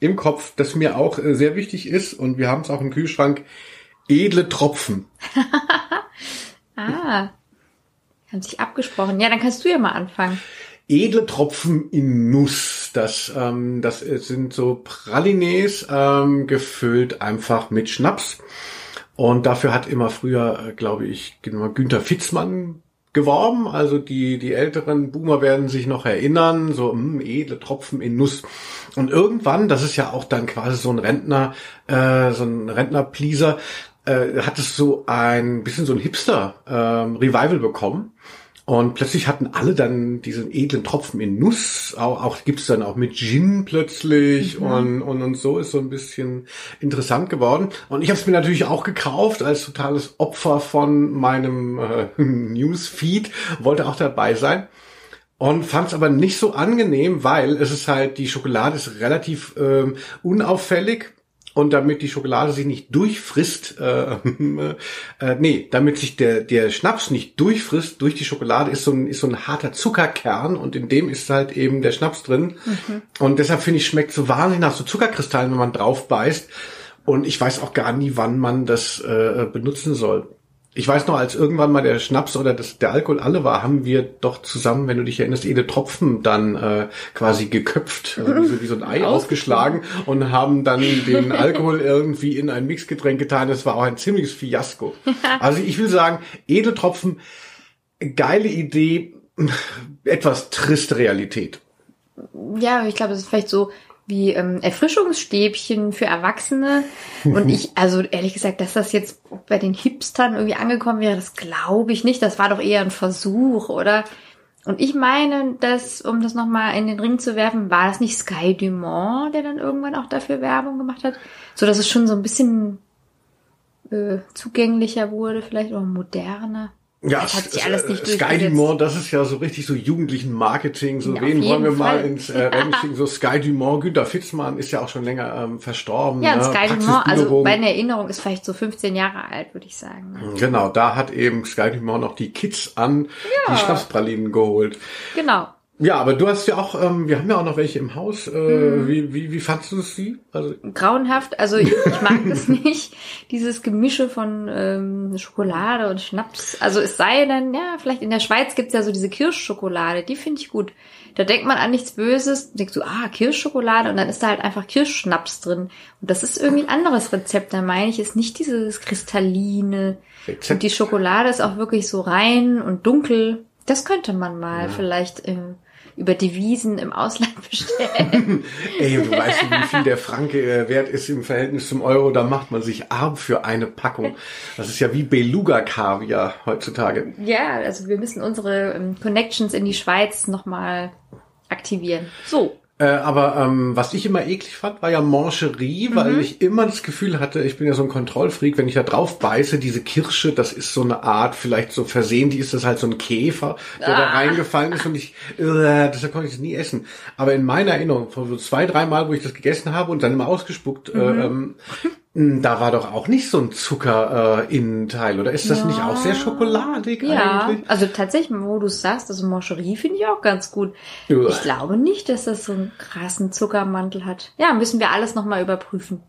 [SPEAKER 1] im Kopf, das mir auch äh, sehr wichtig ist und wir haben es auch im Kühlschrank edle Tropfen.
[SPEAKER 2] ah, haben sich abgesprochen. Ja, dann kannst du ja mal anfangen.
[SPEAKER 1] Edle Tropfen in Nuss. Das, ähm, das sind so Pralines ähm, gefüllt einfach mit Schnaps. Und dafür hat immer früher, äh, glaube ich, Günther Fitzmann geworben. Also die, die älteren Boomer werden sich noch erinnern, so mh, hm, edle Tropfen in Nuss. Und irgendwann, das ist ja auch dann quasi so ein Rentner, äh, so ein Rentner-Pleaser, äh, hat es so ein bisschen so ein Hipster-Revival ähm, bekommen. Und plötzlich hatten alle dann diesen edlen Tropfen in Nuss. Auch, auch gibt's dann auch mit Gin plötzlich mhm. und, und, und so ist so ein bisschen interessant geworden. Und ich habe es mir natürlich auch gekauft als totales Opfer von meinem äh, Newsfeed, wollte auch dabei sein. Und fand es aber nicht so angenehm, weil es ist halt, die Schokolade ist relativ ähm, unauffällig und damit die Schokolade sich nicht durchfrisst, äh, äh, nee, damit sich der, der Schnaps nicht durchfrisst durch die Schokolade, ist so ein, ist so ein harter Zuckerkern und in dem ist halt eben der Schnaps drin. Mhm. Und deshalb finde ich, schmeckt so wahnsinnig nach so Zuckerkristallen, wenn man drauf beißt. Und ich weiß auch gar nie, wann man das äh, benutzen soll. Ich weiß noch, als irgendwann mal der Schnaps oder das, der Alkohol alle war, haben wir doch zusammen, wenn du dich erinnerst, jede Tropfen dann äh, quasi geköpft, also wie, so, wie so ein Ei aufgeschlagen und haben dann den Alkohol irgendwie in ein Mixgetränk getan. Das war auch ein ziemliches Fiasko. Also ich will sagen, Edeltropfen, geile Idee, etwas triste Realität.
[SPEAKER 2] Ja, ich glaube, es ist vielleicht so wie ähm, Erfrischungsstäbchen für Erwachsene. Und ich, also ehrlich gesagt, dass das jetzt bei den Hipstern irgendwie angekommen wäre, das glaube ich nicht. Das war doch eher ein Versuch, oder? Und ich meine, dass, um das nochmal in den Ring zu werfen, war das nicht Sky Dumont, der dann irgendwann auch dafür Werbung gemacht hat? So dass es schon so ein bisschen äh, zugänglicher wurde, vielleicht auch moderner.
[SPEAKER 1] Ja,
[SPEAKER 2] Das hat sich alles nicht
[SPEAKER 1] Sky. Dumont, das ist ja so richtig so jugendlichen Marketing. So
[SPEAKER 2] Ja,
[SPEAKER 1] wen wollen wir
[SPEAKER 2] jeden
[SPEAKER 1] mal
[SPEAKER 2] Fall.
[SPEAKER 1] ins äh, Rennen schicken? So Sky Dumont, Günter Fitzmann ist ja auch schon länger ähm, verstorben.
[SPEAKER 2] Ja, und
[SPEAKER 1] ne?
[SPEAKER 2] Sky Dumont, also meine Erinnerung ist vielleicht so 15 Jahre alt, würde ich sagen.
[SPEAKER 1] Genau, da hat eben Sky Dumont noch die Kids an die Schnapspralinen geholt.
[SPEAKER 2] Genau.
[SPEAKER 1] Ja, aber du hast ja auch, ähm, wir haben ja auch noch welche im Haus. Äh,
[SPEAKER 2] Mhm.
[SPEAKER 1] wie, wie, wie fandst du sie? Also,
[SPEAKER 2] Grauenhaft, also ich, ich mag das nicht, dieses Gemische von ähm, Schokolade und Schnaps. Also es sei denn, ja, vielleicht in der Schweiz gibt's ja so diese Kirschschokolade, die finde ich gut. Da denkt man an nichts Böses, denkst du, ah, Kirschschokolade und dann ist da halt einfach Kirschschnaps drin. Und das ist irgendwie ein anderes Rezept, da meine ich, ist nicht dieses kristalline.
[SPEAKER 1] Rezept.
[SPEAKER 2] Und die Schokolade ist auch wirklich so rein und dunkel. Das könnte man mal vielleicht äh, über Devisen im Ausland bestellen.
[SPEAKER 1] ey, du weißt, du, wie viel der Franke äh, wert ist im Verhältnis zum Euro, da macht man sich arm für eine Packung. Das ist ja wie Beluga-Kaviar heutzutage.
[SPEAKER 2] Ja, also wir müssen unsere ähm, Connections in die Schweiz nochmal aktivieren. So.
[SPEAKER 1] Äh, aber ähm, was ich immer eklig fand, war ja Mancherie,
[SPEAKER 2] Mhm.
[SPEAKER 1] weil ich immer das Gefühl hatte, ich bin ja so ein Kontrollfreak, wenn ich da drauf beiße, diese Kirsche, das ist so eine Art, vielleicht so versehentlich ist das halt so ein Käfer, der da
[SPEAKER 2] Ah.
[SPEAKER 1] reingefallen ist und ich, äh, deshalb konnte ich es nie essen. Aber in meiner Erinnerung, von so zwei, drei Mal, wo ich das gegessen habe und dann immer ausgespuckt,
[SPEAKER 2] Mhm.
[SPEAKER 1] äh, ähm, mh, da war doch auch nicht so ein Zucker äh, oder ist das nicht auch sehr schokoladig
[SPEAKER 2] Ja,
[SPEAKER 1] eigentlich?
[SPEAKER 2] also tatsächlich, wo du es sagst, also Mancherie finde ich auch ganz gut.
[SPEAKER 1] Uah.
[SPEAKER 2] Ich glaube nicht, dass das so einen krassen Zuckermantel hat. Ja, müssen wir alles nochmal überprüfen.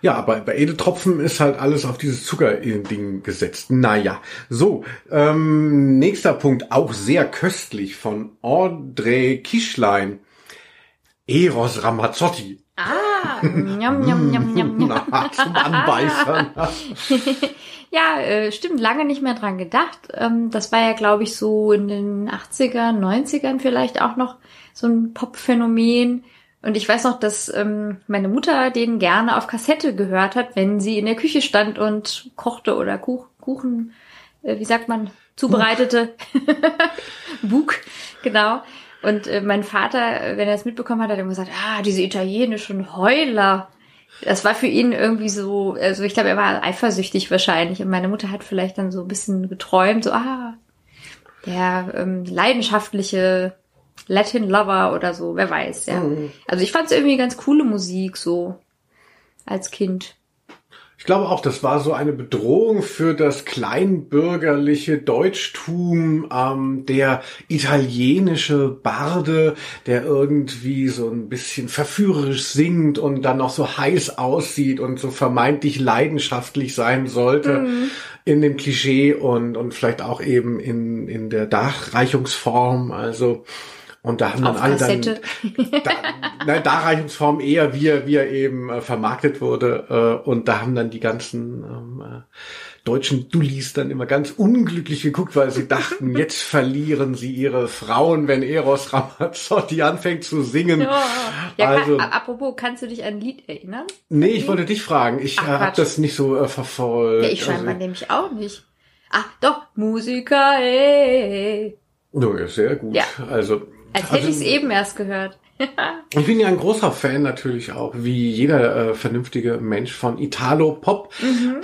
[SPEAKER 1] Ja, aber bei Edeltropfen ist halt alles auf dieses Zucker-Ding gesetzt. Naja, so, ähm, nächster Punkt, auch sehr köstlich von André Kischlein. Eros Ramazzotti.
[SPEAKER 2] Ah, njam, njam, njam, njam, njam.
[SPEAKER 1] Na, zum Anbeißern.
[SPEAKER 2] Ja, äh, stimmt, lange nicht mehr dran gedacht. Ähm, das war ja, glaube ich, so in den 80ern, 90ern vielleicht auch noch so ein Pop-Phänomen. Und ich weiß noch, dass ähm, meine Mutter den gerne auf Kassette gehört hat, wenn sie in der Küche stand und kochte oder Kuch Kuchen, äh, wie sagt man, zubereitete. Bug, genau. Und äh, mein Vater, äh, wenn er es mitbekommen hat, hat er immer gesagt, ah, diese italienischen Heuler. Das war für ihn irgendwie so, also ich glaube, er war eifersüchtig wahrscheinlich. Und meine Mutter hat vielleicht dann so ein bisschen geträumt, so, ah, der ähm, leidenschaftliche Latin Lover oder so, wer weiß, ja. Also ich fand es irgendwie ganz coole Musik, so als Kind.
[SPEAKER 1] Ich glaube auch, das war so eine Bedrohung für das kleinbürgerliche Deutschtum, ähm, der italienische Barde, der irgendwie so ein bisschen verführerisch singt und dann noch so heiß aussieht und so vermeintlich leidenschaftlich sein sollte in dem Klischee und, und vielleicht auch eben in, in der Darreichungsform, also und da haben dann
[SPEAKER 2] Auf
[SPEAKER 1] alle
[SPEAKER 2] Kassette.
[SPEAKER 1] dann da, nein, Darreichungsform eher, wie er, wie er eben äh, vermarktet wurde. Äh, und da haben dann die ganzen ähm, äh, deutschen Dullis dann immer ganz unglücklich geguckt, weil sie dachten, jetzt verlieren sie ihre Frauen, wenn Eros Ramazzotti anfängt zu singen.
[SPEAKER 2] Ja, ja
[SPEAKER 1] Also-
[SPEAKER 2] kann, apropos, kannst du dich an ein Lied erinnern?
[SPEAKER 1] Nee, ich wollte dich fragen. Ich äh, habe das nicht so äh, verfolgt.
[SPEAKER 2] Ja, ich scheinbar
[SPEAKER 1] also,
[SPEAKER 2] nämlich auch nicht. Ah, doch, Musiker, ey.
[SPEAKER 1] no, ja, sehr gut.
[SPEAKER 2] Ja.
[SPEAKER 1] Also,
[SPEAKER 2] Als
[SPEAKER 1] also,
[SPEAKER 2] hätte ich es eben erst gehört.
[SPEAKER 1] Ich bin ja ein großer Fan natürlich auch, wie jeder äh, vernünftige Mensch von Italo-Pop.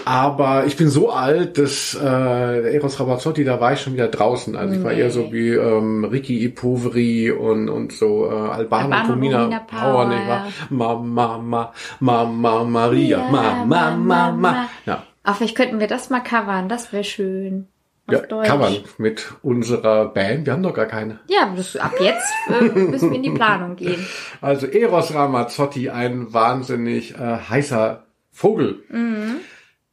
[SPEAKER 1] Aber ich bin so alt, dass äh, Eros Ramazzotti, da war ich schon wieder draußen. Also ich war
[SPEAKER 2] Nee.
[SPEAKER 1] eher so wie ähm, Ricky Ipoveri und, und so äh, Albano,
[SPEAKER 2] Albano,
[SPEAKER 1] Romina Power,
[SPEAKER 2] Power,
[SPEAKER 1] nicht wahr? Mama, Mama, Mama, Maria,
[SPEAKER 2] Ja,
[SPEAKER 1] Mama, Mama.
[SPEAKER 2] Mama.
[SPEAKER 1] Ja,
[SPEAKER 2] Ach, vielleicht könnten wir das mal covern, das wäre schön.
[SPEAKER 1] Ja
[SPEAKER 2] Deutsch.
[SPEAKER 1] kann man mit unserer Band. Wir haben doch gar keine.
[SPEAKER 2] Ja, das, ab jetzt äh, müssen wir in die Planung gehen.
[SPEAKER 1] Also Eros Ramazzotti, ein wahnsinnig äh, heißer Vogel.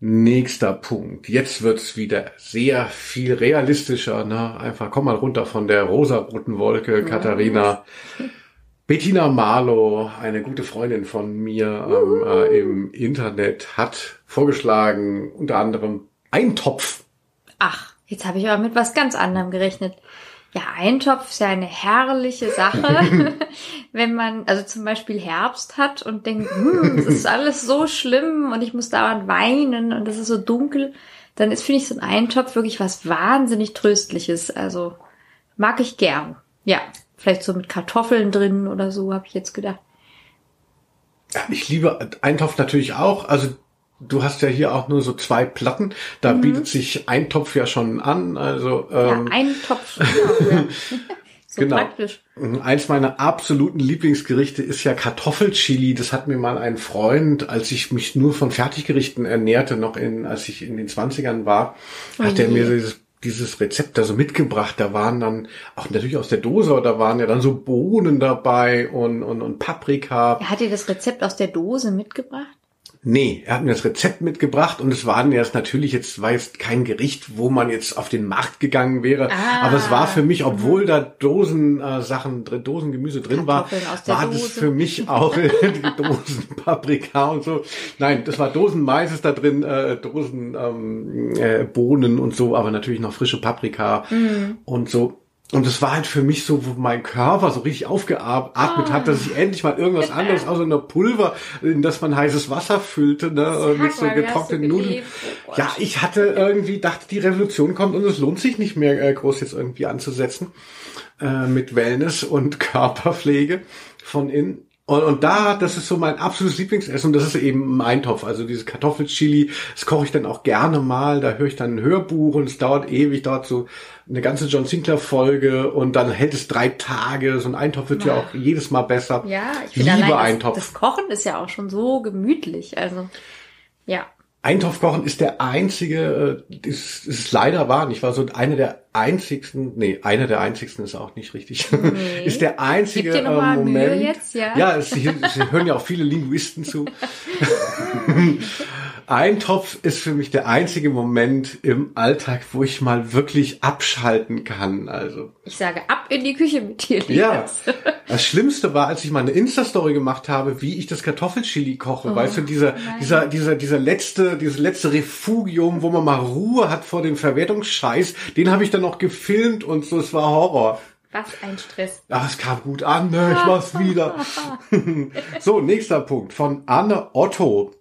[SPEAKER 1] Nächster Punkt. Jetzt wird's wieder sehr viel realistischer. Ne? Einfach komm mal runter von der rosaroten Wolke, Katharina. Bettina Marlow, eine gute Freundin von mir ähm, äh, im Internet, hat vorgeschlagen, unter anderem Eintopf.
[SPEAKER 2] Ach, jetzt habe ich aber mit was ganz anderem gerechnet. Ja, Eintopf ist ja eine herrliche Sache, wenn man also zum Beispiel Herbst hat und denkt, hm, es ist alles so schlimm und ich muss dauernd weinen und es ist so dunkel, dann ist, finde ich, so ein Eintopf wirklich was wahnsinnig Tröstliches. Also mag ich gern. Ja, vielleicht so mit Kartoffeln drin oder so, habe ich jetzt gedacht.
[SPEAKER 1] Ja, ich liebe Eintopf natürlich auch. Also du hast ja hier auch nur so zwei Platten. Da mhm. bietet sich Eintopf ja schon an. Also
[SPEAKER 2] ähm, ja, Eintopf. Genau, ja.
[SPEAKER 1] so genau. praktisch. Mhm, eins meiner absoluten Lieblingsgerichte ist ja Kartoffelchili. Das hat mir mal ein Freund, als ich mich nur von Fertiggerichten ernährte, noch in, als ich in den Zwanzigern war, oh hat er mir dieses dieses Rezept da so mitgebracht. Da waren dann auch natürlich aus der Dose, da waren ja dann so Bohnen dabei und, und, und Paprika.
[SPEAKER 2] Er hat dir das Rezept aus der Dose mitgebracht?
[SPEAKER 1] Nee, er hat mir das Rezept mitgebracht und es waren jetzt natürlich jetzt war jetzt kein Gericht, wo man jetzt auf den Markt gegangen wäre, ah, aber es war für mich, obwohl da Dosen äh, Sachen drin, Dosengemüse drin war, war Dose. das für mich auch die Dosen Paprika und so. Nein, das war Dosen Mais ist da drin, äh, Dosen ähm, äh, Bohnen und so, aber natürlich noch frische Paprika mm. und so. Und es war halt für mich so, wo mein Körper so richtig aufgeatmet ah. hat, dass ich endlich mal irgendwas anderes außer einer Pulver, in das man heißes Wasser füllte, ne, Sag mit so getrockneten Nudeln. Oh ja, ich hatte irgendwie, dachte, die Revolution kommt und es lohnt sich nicht mehr äh, groß jetzt irgendwie anzusetzen äh, mit Wellness und Körperpflege von innen. Und, und da, das ist so mein absolutes Lieblingsessen und das ist eben mein Topf. Also diese Kartoffelchili, das koche ich dann auch gerne mal. Da höre ich dann ein Hörbuch und es dauert ewig, dauert so eine ganze John Sinclair Folge und dann hält es drei Tage. So ein Eintopf wird ja, ja auch jedes Mal besser.
[SPEAKER 2] Ja, ich liebe allein Eintopf. Das, das Kochen ist ja auch schon so gemütlich. Also ja.
[SPEAKER 1] Eintopfkochen ist der einzige, äh, ist, ist leider wahr. Ich war so einer der einzigsten, nee, einer der einzigsten ist auch nicht richtig. Nee. ist der einzige Gib dir äh, Moment. Mühe jetzt, ja, ja es, sie, sie hören ja auch viele Linguisten zu. Eintopf ist für mich der einzige Moment im Alltag, wo ich mal wirklich abschalten kann. Also
[SPEAKER 2] ich sage ab in die Küche mit dir.
[SPEAKER 1] Ja. Das Schlimmste war, als ich mal eine Insta-Story gemacht habe, wie ich das Kartoffelchili koche. Oh, weißt du, dieser, nein. dieser, dieser, dieser letzte, dieses letzte Refugium, wo man mal Ruhe hat vor dem Verwertungsscheiß, den habe ich dann noch gefilmt und so, es war Horror.
[SPEAKER 2] Was ein Stress.
[SPEAKER 1] Ach, es kam gut an, ne? ich mach's wieder. so, nächster Punkt von Anne Otto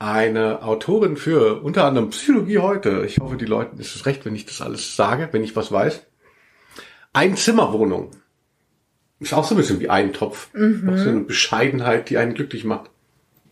[SPEAKER 1] eine Autorin für unter anderem Psychologie heute. Ich hoffe, die Leuten ist es recht, wenn ich das alles sage, wenn ich was weiß. Einzimmerwohnung. Ist auch so ein bisschen wie ein Topf. Mhm. Auch so eine Bescheidenheit, die einen glücklich macht.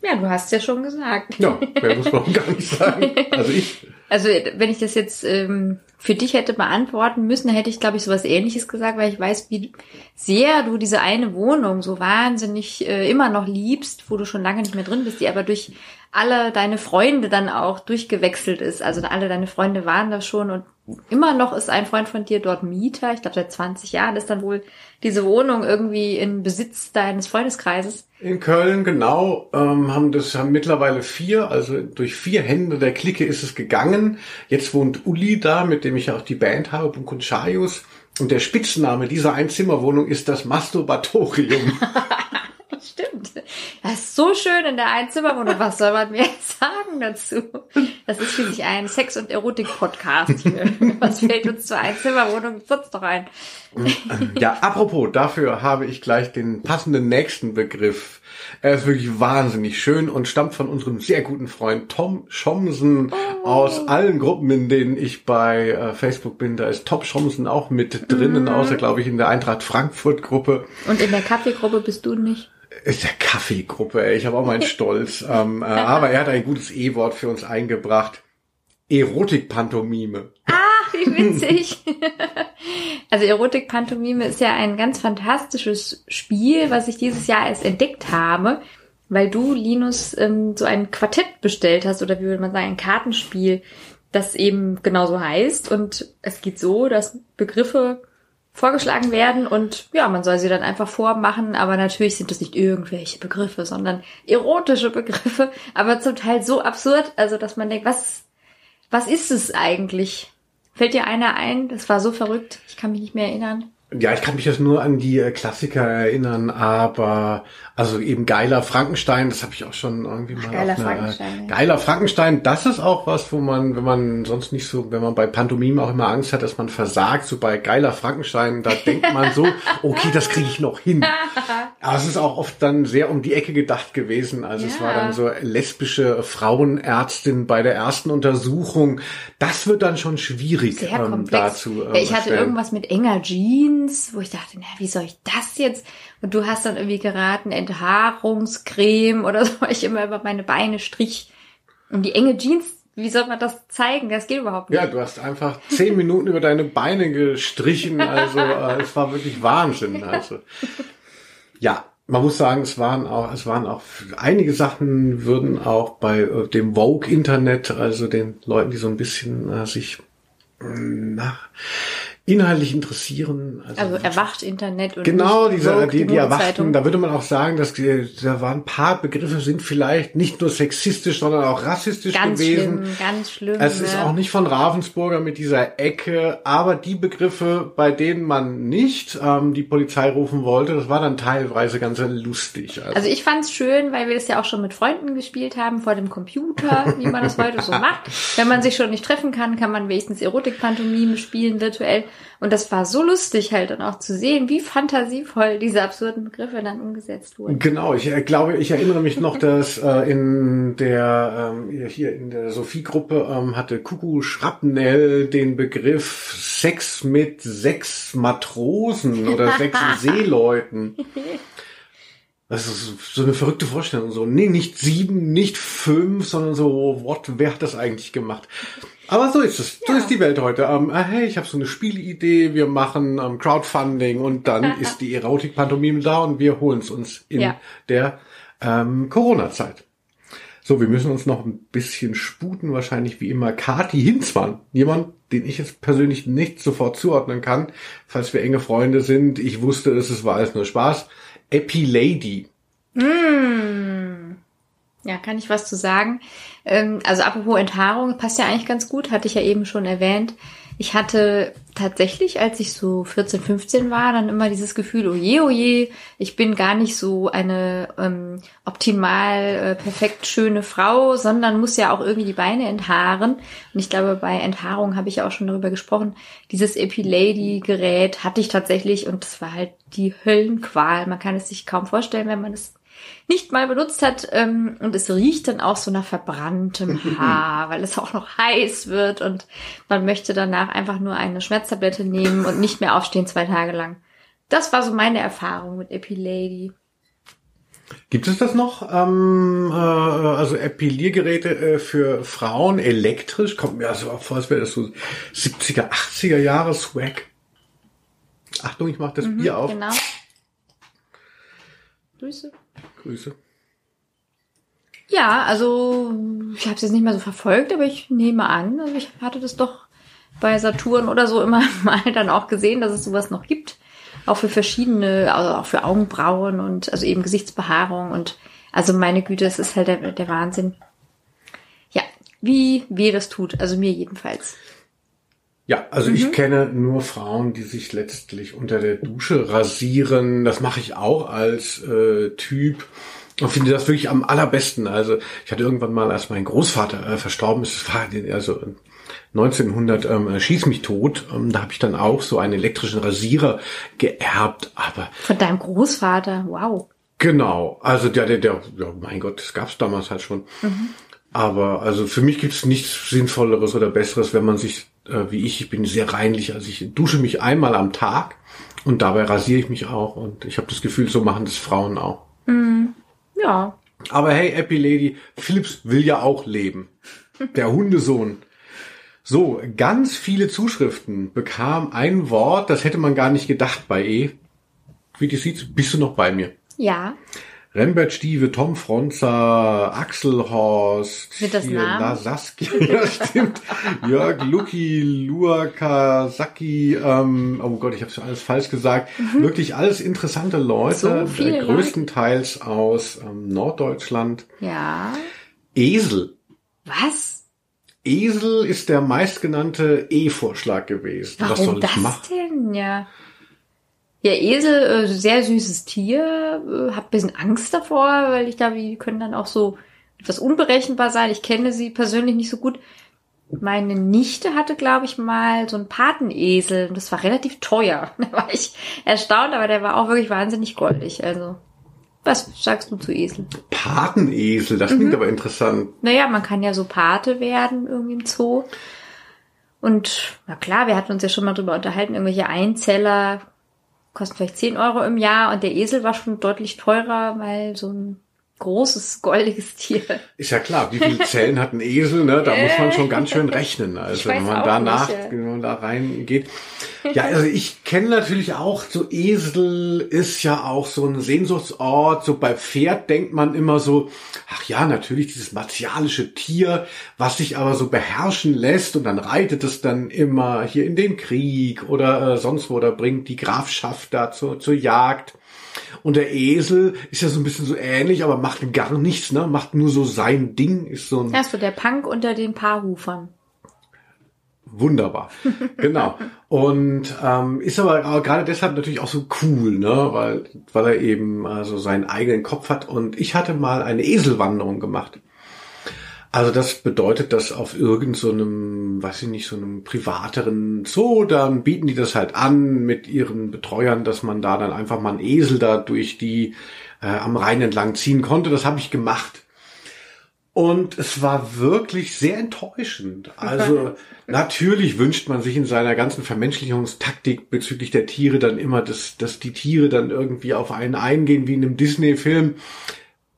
[SPEAKER 2] Ja, du hast ja schon gesagt.
[SPEAKER 1] Ja, mehr muss man gar nicht sagen. Also ich.
[SPEAKER 2] Also wenn ich das jetzt ähm, für dich hätte beantworten müssen, hätte ich, glaube ich, sowas ähnliches gesagt, weil ich weiß, wie sehr du diese eine Wohnung so wahnsinnig äh, immer noch liebst, wo du schon lange nicht mehr drin bist, die aber durch alle deine Freunde dann auch durchgewechselt ist. Also alle deine Freunde waren da schon und immer noch ist ein Freund von dir dort Mieter. Ich glaube, seit 20 Jahren ist dann wohl diese Wohnung irgendwie in Besitz deines Freundeskreises.
[SPEAKER 1] In Köln, genau, ähm, haben das haben mittlerweile vier, also durch vier Hände der Clique ist es gegangen. Jetzt wohnt Uli da, mit dem ich ja auch die Band habe, Bunkunchaius. Und der Spitzname dieser Einzimmerwohnung ist das Masturbatorium.
[SPEAKER 2] Das ist so schön in der Einzimmerwohnung. Was soll man mehr sagen dazu? Das ist schließlich ein Sex- und Erotik-Podcast hier. Was fällt uns zur Einzimmerwohnung sonst noch ein?
[SPEAKER 1] Ja, apropos, dafür habe ich gleich den passenden nächsten Begriff. Er ist wirklich wahnsinnig schön und stammt von unserem sehr guten Freund Tom Schomsen oh. aus allen Gruppen, in denen ich bei äh, Facebook bin. Da ist Tom Schomsen auch mit drinnen, mhm. außer glaube ich in der Eintracht Frankfurt Gruppe.
[SPEAKER 2] Und in der Kaffeegruppe bist du nicht?
[SPEAKER 1] Ist der Kaffeegruppe, ey. Ich habe auch meinen Stolz. ähm, äh, aber er hat ein gutes E-Wort für uns eingebracht. Erotik-Pantomime.
[SPEAKER 2] Ach, wie witzig. also Erotik-Pantomime ist ja ein ganz fantastisches Spiel, was ich dieses Jahr erst entdeckt habe, weil du, Linus, ähm, so ein Quartett bestellt hast oder wie würde man sagen, ein Kartenspiel, das eben genauso heißt. Und es geht so, dass Begriffe vorgeschlagen werden und ja, man soll sie dann einfach vormachen, aber natürlich sind das nicht irgendwelche Begriffe, sondern erotische Begriffe, aber zum Teil so absurd, also dass man denkt, was, was ist es eigentlich? Fällt dir einer ein? Das war so verrückt, ich kann mich nicht mehr erinnern.
[SPEAKER 1] Ja, ich kann mich jetzt nur an die äh, Klassiker erinnern, aber also eben geiler Frankenstein, das habe ich auch schon irgendwie mal.
[SPEAKER 2] geiler
[SPEAKER 1] auf einer,
[SPEAKER 2] Frankenstein, ja.
[SPEAKER 1] Geiler Frankenstein, das ist auch was, wo man, wenn man sonst nicht so, wenn man bei Pantomime auch immer Angst hat, dass man versagt, so bei geiler Frankenstein, da denkt man so, okay, das kriege ich noch hin. Aber es ist auch oft dann sehr um die Ecke gedacht gewesen. Also es war
[SPEAKER 2] Ja.
[SPEAKER 1] dann so lesbische Frauenärztin bei der ersten Untersuchung. Das wird dann schon schwierig
[SPEAKER 2] Sehr
[SPEAKER 1] ähm,
[SPEAKER 2] komplex.
[SPEAKER 1] dazu. ähm,
[SPEAKER 2] ja, ich hatte
[SPEAKER 1] erstellen.
[SPEAKER 2] irgendwas mit enger Jeans, wo ich dachte, na, wie soll ich das jetzt? Und du hast dann irgendwie geraten, Enthaarungscreme oder so, weil ich immer über meine Beine strich. Und die enge Jeans, wie soll man das zeigen? Das geht überhaupt nicht.
[SPEAKER 1] Ja, du hast einfach zehn Minuten über deine Beine gestrichen. Also äh, es war wirklich Wahnsinn. Also ja, man muss sagen, es waren auch, es waren auch einige Sachen würden auch bei äh, dem Vogue Internet, also den Leuten, die so ein bisschen äh, sich mh, nach inhaltlich interessieren.
[SPEAKER 2] Also erwacht Internet und
[SPEAKER 1] Genau, diese, die, die Erwachten, da würde man auch sagen, dass die, da waren ein paar Begriffe sind vielleicht nicht nur sexistisch, sondern auch rassistisch
[SPEAKER 2] Ganz
[SPEAKER 1] gewesen.
[SPEAKER 2] schlimm, ganz schlimm.
[SPEAKER 1] Es ist auch nicht von Ravensburger mit dieser Ecke, aber die Begriffe, bei denen man nicht ähm, die Polizei rufen wollte, das war dann teilweise ganz lustig. Also,
[SPEAKER 2] Also ich fand's schön, weil wir das ja auch schon mit Freunden gespielt haben vor dem Computer, wie man das heute so macht. Wenn man sich schon nicht treffen kann, kann man wenigstens Erotik-Pantomime spielen virtuell. Und das war so lustig halt dann auch zu sehen, wie fantasievoll diese absurden Begriffe dann umgesetzt wurden.
[SPEAKER 1] Genau, ich äh, glaube, ich erinnere mich noch, dass äh, in der ähm, hier in der Sophie-Gruppe ähm, hatte Kuku Schrapnell den Begriff Sex mit sechs Matrosen oder sechs Seeleuten. Das ist so eine verrückte Vorstellung. So, nee, nicht sieben, nicht fünf, sondern so, what, wer hat das eigentlich gemacht? Aber so ist es. So
[SPEAKER 2] Ja.
[SPEAKER 1] ist die Welt heute. Ähm, äh, hey, ich habe so eine Spielidee, wir machen ähm, Crowdfunding und dann ist die Erotik-Pantomime da und wir holen es uns in
[SPEAKER 2] Ja.
[SPEAKER 1] der ähm, Corona-Zeit. So, wir müssen uns noch ein bisschen sputen, wahrscheinlich wie immer. Kati Hinzmann, jemand, den ich jetzt persönlich nicht sofort zuordnen kann, falls wir enge Freunde sind. Ich wusste es, es war alles nur Spaß. Epi Lady.
[SPEAKER 2] Ja, kann ich was zu sagen. Ähm, also apropos Enthaarung, passt ja eigentlich ganz gut, hatte ich ja eben schon erwähnt. Ich hatte tatsächlich, als ich so 14, 15 war, dann immer dieses Gefühl, oh je, oh je, ich bin gar nicht so eine ähm, optimal äh, perfekt schöne Frau, sondern muss ja auch irgendwie die Beine enthaaren. Und ich glaube, bei Enthaarung habe ich ja auch schon darüber gesprochen. Dieses Epilady-Gerät hatte ich tatsächlich und das war halt die Höllenqual. Man kann es sich kaum vorstellen, wenn man es nicht mal benutzt hat ähm, und es riecht dann auch so nach verbranntem Haar, weil es auch noch heiß wird und man möchte danach einfach nur eine Schmerztablette nehmen und nicht mehr aufstehen zwei Tage lang. Das war so meine Erfahrung mit Epilady.
[SPEAKER 1] Gibt es das noch? Ähm, äh, also Epiliergeräte äh, für Frauen elektrisch? Kommt mir also auch vor, als wäre das so 70er, 80er Jahre Swag. Achtung, ich mache das Bier auf.
[SPEAKER 2] Genau. Grüße.
[SPEAKER 1] Grüße.
[SPEAKER 2] Ja, also ich habe es jetzt nicht mehr so verfolgt, aber ich nehme an, also ich hatte das doch bei Saturn oder so immer mal dann auch gesehen, dass es sowas noch gibt. Auch für verschiedene, also auch für Augenbrauen und also eben Gesichtsbehaarung und also meine Güte, es ist halt der, der Wahnsinn. Ja, wie weh das tut, also mir jedenfalls.
[SPEAKER 1] Ja, also ich kenne nur Frauen, die sich letztlich unter der Dusche rasieren. Das mache ich auch als äh, Typ und finde das wirklich am allerbesten. Also ich hatte irgendwann mal, als mein Großvater äh, verstorben ist, das war also 1900 ähm, schieß mich tot. Ähm, da habe ich dann auch so einen elektrischen Rasierer geerbt. Aber
[SPEAKER 2] Von deinem Großvater, wow.
[SPEAKER 1] Genau, also der, der, der, ja, mein Gott, das gab's damals halt schon. Aber also für mich gibt's nichts Sinnvolleres oder Besseres, wenn man sich, äh, wie ich, ich bin sehr reinlich, also ich dusche mich einmal am Tag und dabei rasiere ich mich auch und ich habe das Gefühl, so machen das Frauen auch.
[SPEAKER 2] Ja,
[SPEAKER 1] Aber hey, Epi Lady, Philips will ja auch leben. Der Hundesohn. So, ganz viele Zuschriften bekam ein Wort, das hätte man gar nicht gedacht bei E. Wie du siehst, bist du noch bei mir?
[SPEAKER 2] ja.
[SPEAKER 1] Rembert Stieve, Tom Fronzer, Axel Horst,
[SPEAKER 2] Sind das
[SPEAKER 1] hier, Saskia, ja stimmt, Jörg Lucky, Luaka, Saki, ähm, oh Gott, ich habe alles falsch gesagt. Wirklich alles interessante Leute,
[SPEAKER 2] Mhm. So
[SPEAKER 1] äh, größtenteils aus ähm, Norddeutschland.
[SPEAKER 2] Ja.
[SPEAKER 1] Esel.
[SPEAKER 2] Was?
[SPEAKER 1] Esel ist der meistgenannte E-Vorschlag gewesen. Was
[SPEAKER 2] Warum das
[SPEAKER 1] machen?
[SPEAKER 2] denn? Ja. Ja, Esel, äh, sehr süßes Tier. Äh, hab ein bisschen Angst davor, weil ich glaube, die können dann auch so etwas unberechenbar sein. Ich kenne sie persönlich nicht so gut. Meine Nichte hatte, glaube ich, mal so einen Patenesel und das war relativ teuer. Da war ich erstaunt, aber der war auch wirklich wahnsinnig goldig. Also, was sagst du zu Esel?
[SPEAKER 1] Patenesel, das klingt aber interessant.
[SPEAKER 2] Naja, man kann ja so Pate werden irgendwie im Zoo. Und na klar, wir hatten uns ja schon mal drüber unterhalten, irgendwelche Einzeller kosten vielleicht 10 Euro im Jahr und der Esel war schon deutlich teurer, weil so ein großes, goldiges Tier.
[SPEAKER 1] Ist ja klar, wie viele Zellen hat ein Esel, ne? Da muss man schon ganz schön rechnen. Also wenn man danach, nicht, ja. wenn man da reingeht. Ja, also ich kenne natürlich auch, so Esel ist ja auch so ein Sehnsuchtsort. So bei Pferd denkt man immer so, ach ja, natürlich dieses martialische Tier, was sich aber so beherrschen lässt und dann reitet es dann immer hier in den Krieg oder äh, sonst wo, oder bringt die Grafschaft da zur, zur Jagd. Und der Esel ist ja so ein bisschen so ähnlich, aber macht gar nichts, ne? Macht nur so sein Ding, ist so ein.
[SPEAKER 2] Ja, so der Punk unter den Paarhufern.
[SPEAKER 1] Wunderbar, genau. Und ähm, ist aber, gerade deshalb natürlich auch so cool, ne, weil weil er eben also seinen eigenen Kopf hat. Und ich hatte mal eine Eselwanderung gemacht. Also das bedeutet, dass auf irgendeinem, so weiß ich nicht, so einem privateren Zoo, dann bieten die das halt an mit ihren Betreuern, dass man da dann einfach mal einen Esel da durch die äh, am Rhein entlang ziehen konnte. Das habe ich gemacht. Und es war wirklich sehr enttäuschend. Also natürlich wünscht man sich in seiner ganzen Vermenschlichungstaktik bezüglich der Tiere dann immer, dass, dass die Tiere dann irgendwie auf einen eingehen wie in einem Disney-Film.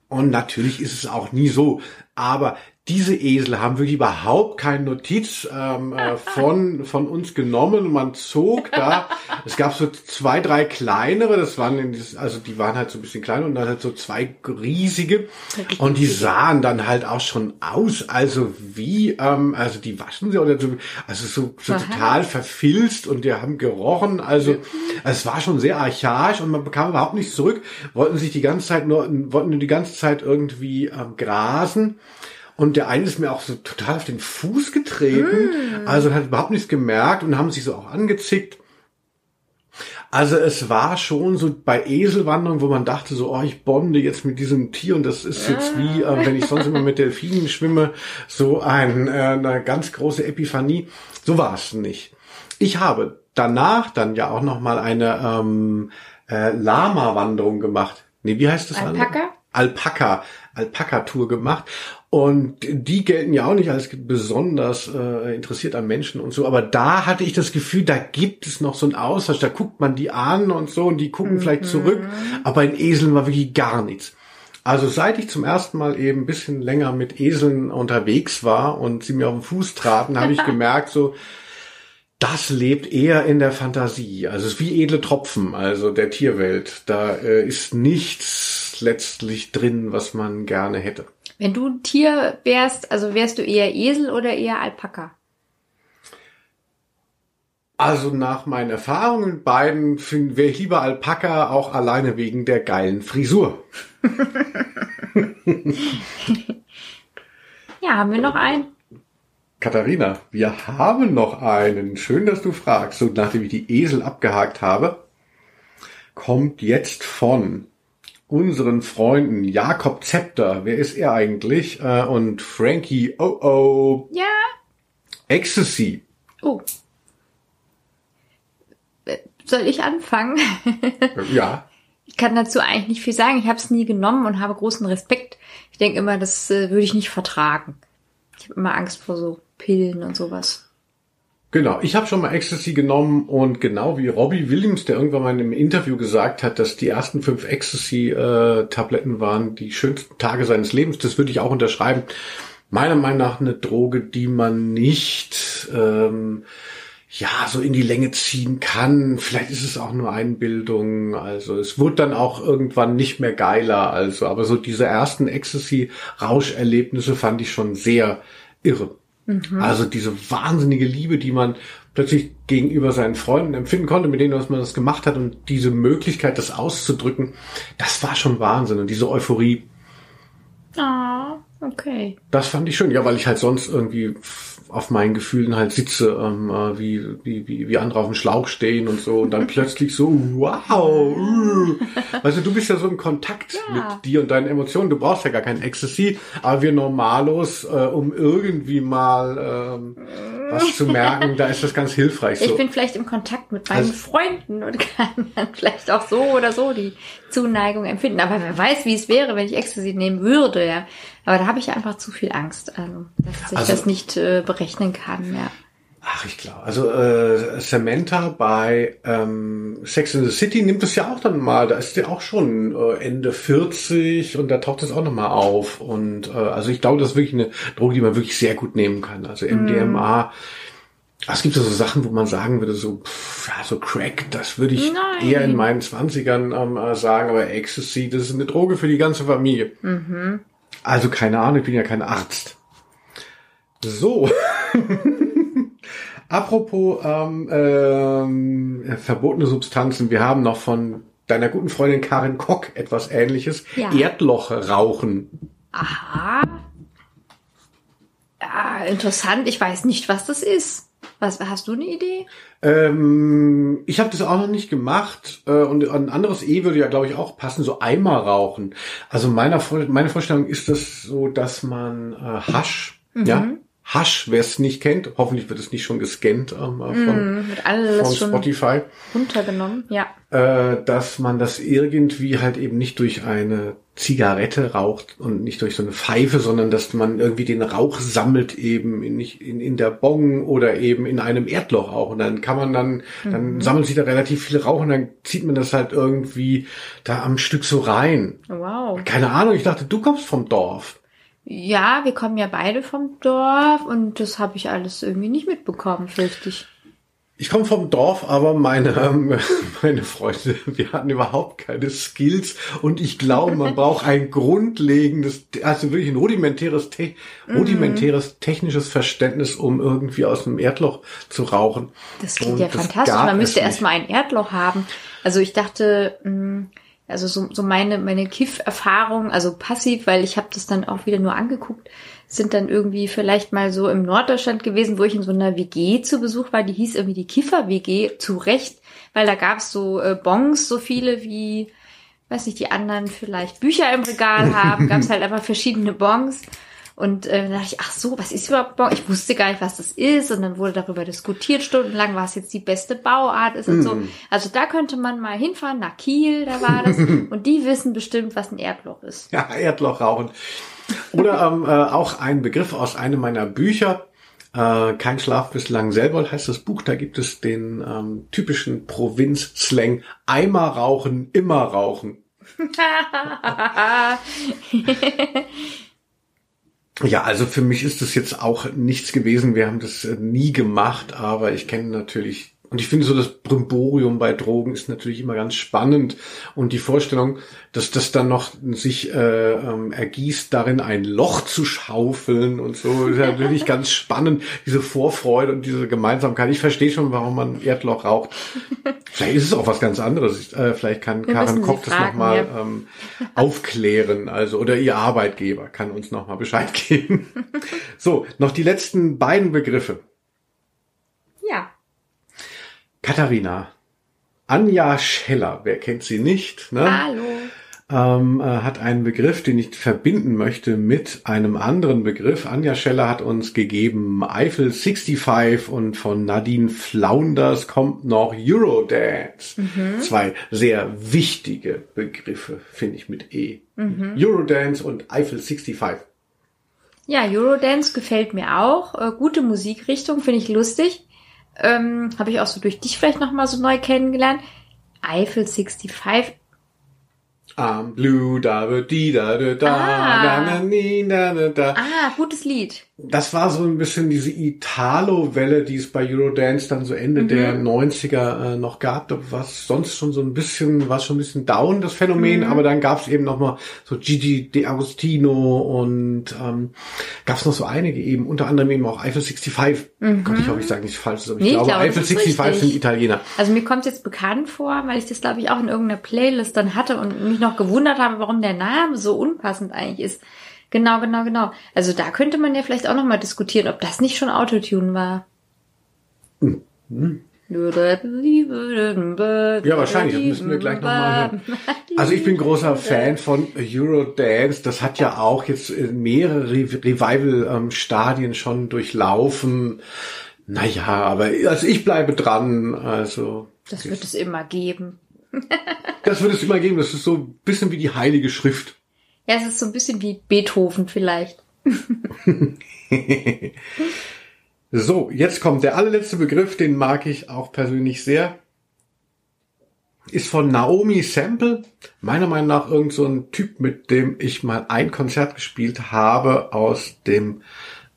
[SPEAKER 1] Und natürlich ist es auch nie so. Aber diese Esel haben wirklich überhaupt keine Notiz ähm, äh, von, von uns genommen. Man zog da, es gab so zwei, drei kleinere, das waren, also die waren halt so ein bisschen kleiner und dann halt so zwei riesige. Und die sahen dann halt auch schon aus, also wie, ähm, also die waschen sie oder so, also so, so total verfilzt und die haben gerochen. Also es war schon sehr archaisch und man bekam überhaupt nichts zurück, wollten sich die ganze Zeit nur, wollten nur die ganze Zeit irgendwie ähm, grasen. Und der eine ist mir auch so total auf den Fuß getreten. Mm. Also hat überhaupt nichts gemerkt und haben sich so auch angezickt. Also es war schon so bei Eselwanderung, wo man dachte so, oh, ich bonde jetzt mit diesem Tier und das ist jetzt wie, äh, wenn ich sonst immer mit Delfinen schwimme, so ein, äh, eine ganz große Epiphanie. So war es nicht. Ich habe danach dann ja auch noch mal eine ähm, äh, Lama-Wanderung gemacht. Nee, wie heißt das?
[SPEAKER 2] Alpaka?
[SPEAKER 1] Alpaka, Alpaka-Tour gemacht. Und die gelten ja auch nicht als besonders äh, interessiert an Menschen und so. Aber da hatte ich das Gefühl, da gibt es noch so einen Austausch. Da guckt man die an und so und die gucken mhm. vielleicht zurück. Aber in Eseln war wirklich gar nichts. Also seit ich zum ersten Mal eben ein bisschen länger mit Eseln unterwegs war und sie mir auf den Fuß traten, habe ich gemerkt, so, das lebt eher in der Fantasie. Also es ist wie edle Tropfen, also der Tierwelt. Da äh, ist nichts letztlich drin, was man gerne hätte.
[SPEAKER 2] Wenn du ein Tier wärst, also wärst du eher Esel oder eher Alpaka?
[SPEAKER 1] Also nach meinen Erfahrungen mit beiden wäre ich lieber Alpaka auch alleine wegen der geilen Frisur.
[SPEAKER 2] ja, haben wir noch einen?
[SPEAKER 1] Katharina, wir haben noch einen. Schön, dass du fragst. So, nachdem ich die Esel abgehakt habe, kommt jetzt von unseren Freunden Jakob Zepter, wer ist er eigentlich? Äh, und Frankie Oh Oh.
[SPEAKER 2] Ja.
[SPEAKER 1] Ecstasy.
[SPEAKER 2] Oh. Äh, soll ich anfangen?
[SPEAKER 1] ja.
[SPEAKER 2] Ich kann dazu eigentlich nicht viel sagen. Ich habe es nie genommen und habe großen Respekt. Ich denke immer, das äh, würde ich nicht vertragen. Ich habe immer Angst vor so Pillen und sowas.
[SPEAKER 1] Genau, ich habe schon mal Ecstasy genommen und genau wie Robbie Williams, der irgendwann mal in einem Interview gesagt hat, dass die ersten fünf Ecstasy-Tabletten äh, waren die schönsten Tage seines Lebens, das würde ich auch unterschreiben. Meiner Meinung nach eine Droge, die man nicht ähm, ja so in die Länge ziehen kann. Vielleicht ist es auch nur Einbildung. Also es wurde dann auch irgendwann nicht mehr geiler. Also, aber so diese ersten Ecstasy-Rauscherlebnisse fand ich schon sehr irre. Mhm. Also diese wahnsinnige Liebe, die man plötzlich gegenüber seinen Freunden empfinden konnte, mit denen man das gemacht hat und diese Möglichkeit, das auszudrücken, das war schon Wahnsinn und diese Euphorie.
[SPEAKER 2] Ah, okay.
[SPEAKER 1] Das fand ich schön, ja, weil ich halt sonst irgendwie auf meinen Gefühlen halt sitze, ähm, äh, wie, wie, wie, wie andere auf dem Schlauch stehen und so und dann plötzlich so, wow, uh. weißt du, du bist ja so im Kontakt
[SPEAKER 2] Ja.
[SPEAKER 1] mit dir und deinen Emotionen, du brauchst ja gar kein Ecstasy, aber wir Normalos, äh, um irgendwie mal ähm, was zu merken, da ist das ganz hilfreich.
[SPEAKER 2] Ich
[SPEAKER 1] So.
[SPEAKER 2] bin vielleicht im Kontakt mit meinen
[SPEAKER 1] Also-
[SPEAKER 2] Freunden und kann dann vielleicht auch so oder so die Zuneigung empfinden. Aber wer weiß, wie es wäre, wenn ich Ecstasy nehmen würde, ja. Aber da habe ich einfach zu viel Angst, also, dass ich
[SPEAKER 1] Also-
[SPEAKER 2] das nicht äh, berechnen kann, ja.
[SPEAKER 1] Ach, ich glaube. Also äh, Samantha bei ähm, Sex in the City nimmt es ja auch dann mal. Da ist sie auch schon äh, Ende 40 und da taucht es auch noch mal auf. Und äh, also ich glaube, das ist wirklich eine Droge, die man wirklich sehr gut nehmen kann. Also MDMA. Es gibt ja so Sachen, wo man sagen würde, so, pff, ja, so Crack, das würde ich
[SPEAKER 2] Nein.
[SPEAKER 1] eher in meinen Zwanzigern ähm, äh, sagen, aber Ecstasy, das ist eine Droge für die ganze Familie. Also keine Ahnung, ich bin ja kein Arzt. So. Apropos ähm, ähm, verbotene Substanzen, wir haben noch von deiner guten Freundin Karin Kock etwas ähnliches.
[SPEAKER 2] Ja.
[SPEAKER 1] Erdlochrauchen.
[SPEAKER 2] Aha. Ja, interessant. Ich weiß nicht, was das ist. Was, hast du eine Idee?
[SPEAKER 1] Ähm, ich habe das auch noch nicht gemacht äh, und ein anderes E würde ja, glaube ich, auch passen, so Eimer rauchen. Also meiner, meine Vorstellung ist das so, dass man äh, Hasch, ja, Hasch, wer es nicht kennt, hoffentlich wird es nicht schon gescannt äh, von,
[SPEAKER 2] Hm, Wird alles
[SPEAKER 1] von Spotify,
[SPEAKER 2] runtergenommen? Ja.
[SPEAKER 1] äh, dass man das irgendwie halt eben nicht durch eine Zigarette raucht und nicht durch so eine Pfeife, sondern dass man irgendwie den Rauch sammelt eben in, in, in der Bong oder eben in einem Erdloch auch. Und dann kann man dann, dann sammelt sich da relativ viel Rauch und dann zieht man das halt irgendwie da am Stück so rein.
[SPEAKER 2] Wow.
[SPEAKER 1] Keine Ahnung, ich dachte, du kommst vom Dorf.
[SPEAKER 2] Ja, wir kommen ja beide vom Dorf und das habe ich alles irgendwie nicht mitbekommen, fürchte ich.
[SPEAKER 1] Ich komme vom Dorf, aber meine, ähm, meine Freunde, wir hatten überhaupt keine Skills und ich glaube, man braucht ein grundlegendes, also wirklich ein rudimentäres, te rudimentäres technisches Verständnis, um irgendwie aus einem Erdloch zu rauchen.
[SPEAKER 2] Das klingt
[SPEAKER 1] Und
[SPEAKER 2] ja fantastisch. Man müsste erstmal ein Erdloch haben. Also ich dachte, mh, also so, so meine, meine Kiff-Erfahrung, also passiv, weil ich habe das dann auch wieder nur angeguckt, sind dann irgendwie vielleicht mal so im Norddeutschland gewesen, wo ich in so einer WG zu Besuch war, die hieß irgendwie die Kiffer-WG, zu Recht, weil da gab es so äh, Bons, so viele wie, weiß nicht, die anderen vielleicht Bücher im Regal haben, gab es halt einfach verschiedene Bons. Und äh, dann dachte ich, ach so, was ist überhaupt Bon? Ich wusste gar nicht, was das ist. Und dann wurde darüber diskutiert, stundenlang, was jetzt die beste Bauart ist und so. Also da könnte man mal hinfahren, nach Kiel, da war das. und die wissen bestimmt, was ein Erdloch ist.
[SPEAKER 1] Ja, Erdloch rauchen. Oder ähm, äh, auch ein Begriff aus einem meiner Bücher. Äh, Kein Schlaf bislang selber heißt das Buch. Da gibt es den ähm, typischen Provinz-Slang. Eimer rauchen, immer rauchen. Ja, also für mich ist das jetzt auch nichts gewesen. Wir haben das äh, nie gemacht, aber ich kenne natürlich und ich finde so das Brimborium bei Drogen ist natürlich immer ganz spannend und die Vorstellung, dass das dann noch sich äh, ähm, ergießt, darin ein Loch zu schaufeln und so, ist ja natürlich ganz spannend. Diese Vorfreude und diese Gemeinsamkeit. Ich verstehe schon, warum man Erdloch raucht. Vielleicht ist es auch was ganz anderes. Äh, vielleicht kann
[SPEAKER 2] Wir sie
[SPEAKER 1] Koch das
[SPEAKER 2] fragen,
[SPEAKER 1] nochmal
[SPEAKER 2] ja.
[SPEAKER 1] ähm, aufklären, also oder ihr Arbeitgeber kann uns nochmal Bescheid geben. so, noch die letzten beiden Begriffe.
[SPEAKER 2] ja.
[SPEAKER 1] Katharina. Anja Scheller, wer kennt sie nicht, ne?
[SPEAKER 2] Hallo.
[SPEAKER 1] ähm, äh, hat einen Begriff, den ich verbinden möchte mit einem anderen Begriff. Anja Scheller hat uns gegeben Eiffel 65 und von Nadine Flaunders kommt noch Eurodance. Zwei sehr wichtige Begriffe, finde ich mit E. Eurodance und Eiffel 65.
[SPEAKER 2] Ja, Eurodance gefällt mir auch. Äh, gute Musikrichtung, finde ich lustig. Ähm, Habe ich auch so durch dich vielleicht nochmal so neu kennengelernt. Eiffel 65.
[SPEAKER 1] I'm blue, da, da, da, da,
[SPEAKER 2] Ah.
[SPEAKER 1] da, da, da, da.
[SPEAKER 2] Ah, gutes Lied.
[SPEAKER 1] Das war so ein bisschen diese Italo-Welle, die es bei Eurodance dann so Ende der 90er äh, noch gab. Da war es sonst schon so ein bisschen, war schon ein bisschen down, das Phänomen, aber dann gab es eben noch mal so Gigi D'Agostino und ähm, gab es noch so einige eben, unter anderem eben auch Eiffel 65. Gott, ich hoffe, ich sage nichts Falsches, aber ich
[SPEAKER 2] Nee, ich
[SPEAKER 1] glaube,
[SPEAKER 2] glaube,
[SPEAKER 1] Eiffel
[SPEAKER 2] das ist
[SPEAKER 1] 65
[SPEAKER 2] richtig.
[SPEAKER 1] sind Italiener.
[SPEAKER 2] Also mir kommt jetzt bekannt vor, weil ich das glaube ich auch in irgendeiner Playlist dann hatte und mich noch gewundert habe, warum der Name so unpassend eigentlich ist. Genau, genau, genau. Also da könnte man ja vielleicht auch nochmal diskutieren, ob das nicht schon Autotune war.
[SPEAKER 1] Mhm. Ja, wahrscheinlich. Das müssen wir gleich nochmal hören. Also ich bin großer Fan von Eurodance. Das hat ja auch jetzt mehrere Revival-Stadien schon durchlaufen. Naja, aber also ich bleibe dran. Also
[SPEAKER 2] das wird es immer geben.
[SPEAKER 1] das wird es immer geben. Das ist so ein bisschen wie die Heilige Schrift.
[SPEAKER 2] Ja, es ist so ein bisschen wie Beethoven vielleicht.
[SPEAKER 1] So, jetzt kommt der allerletzte Begriff, den mag ich auch persönlich sehr. Ist von Naomi Sample. Meiner Meinung nach irgend so ein Typ, mit dem ich mal ein Konzert gespielt habe aus dem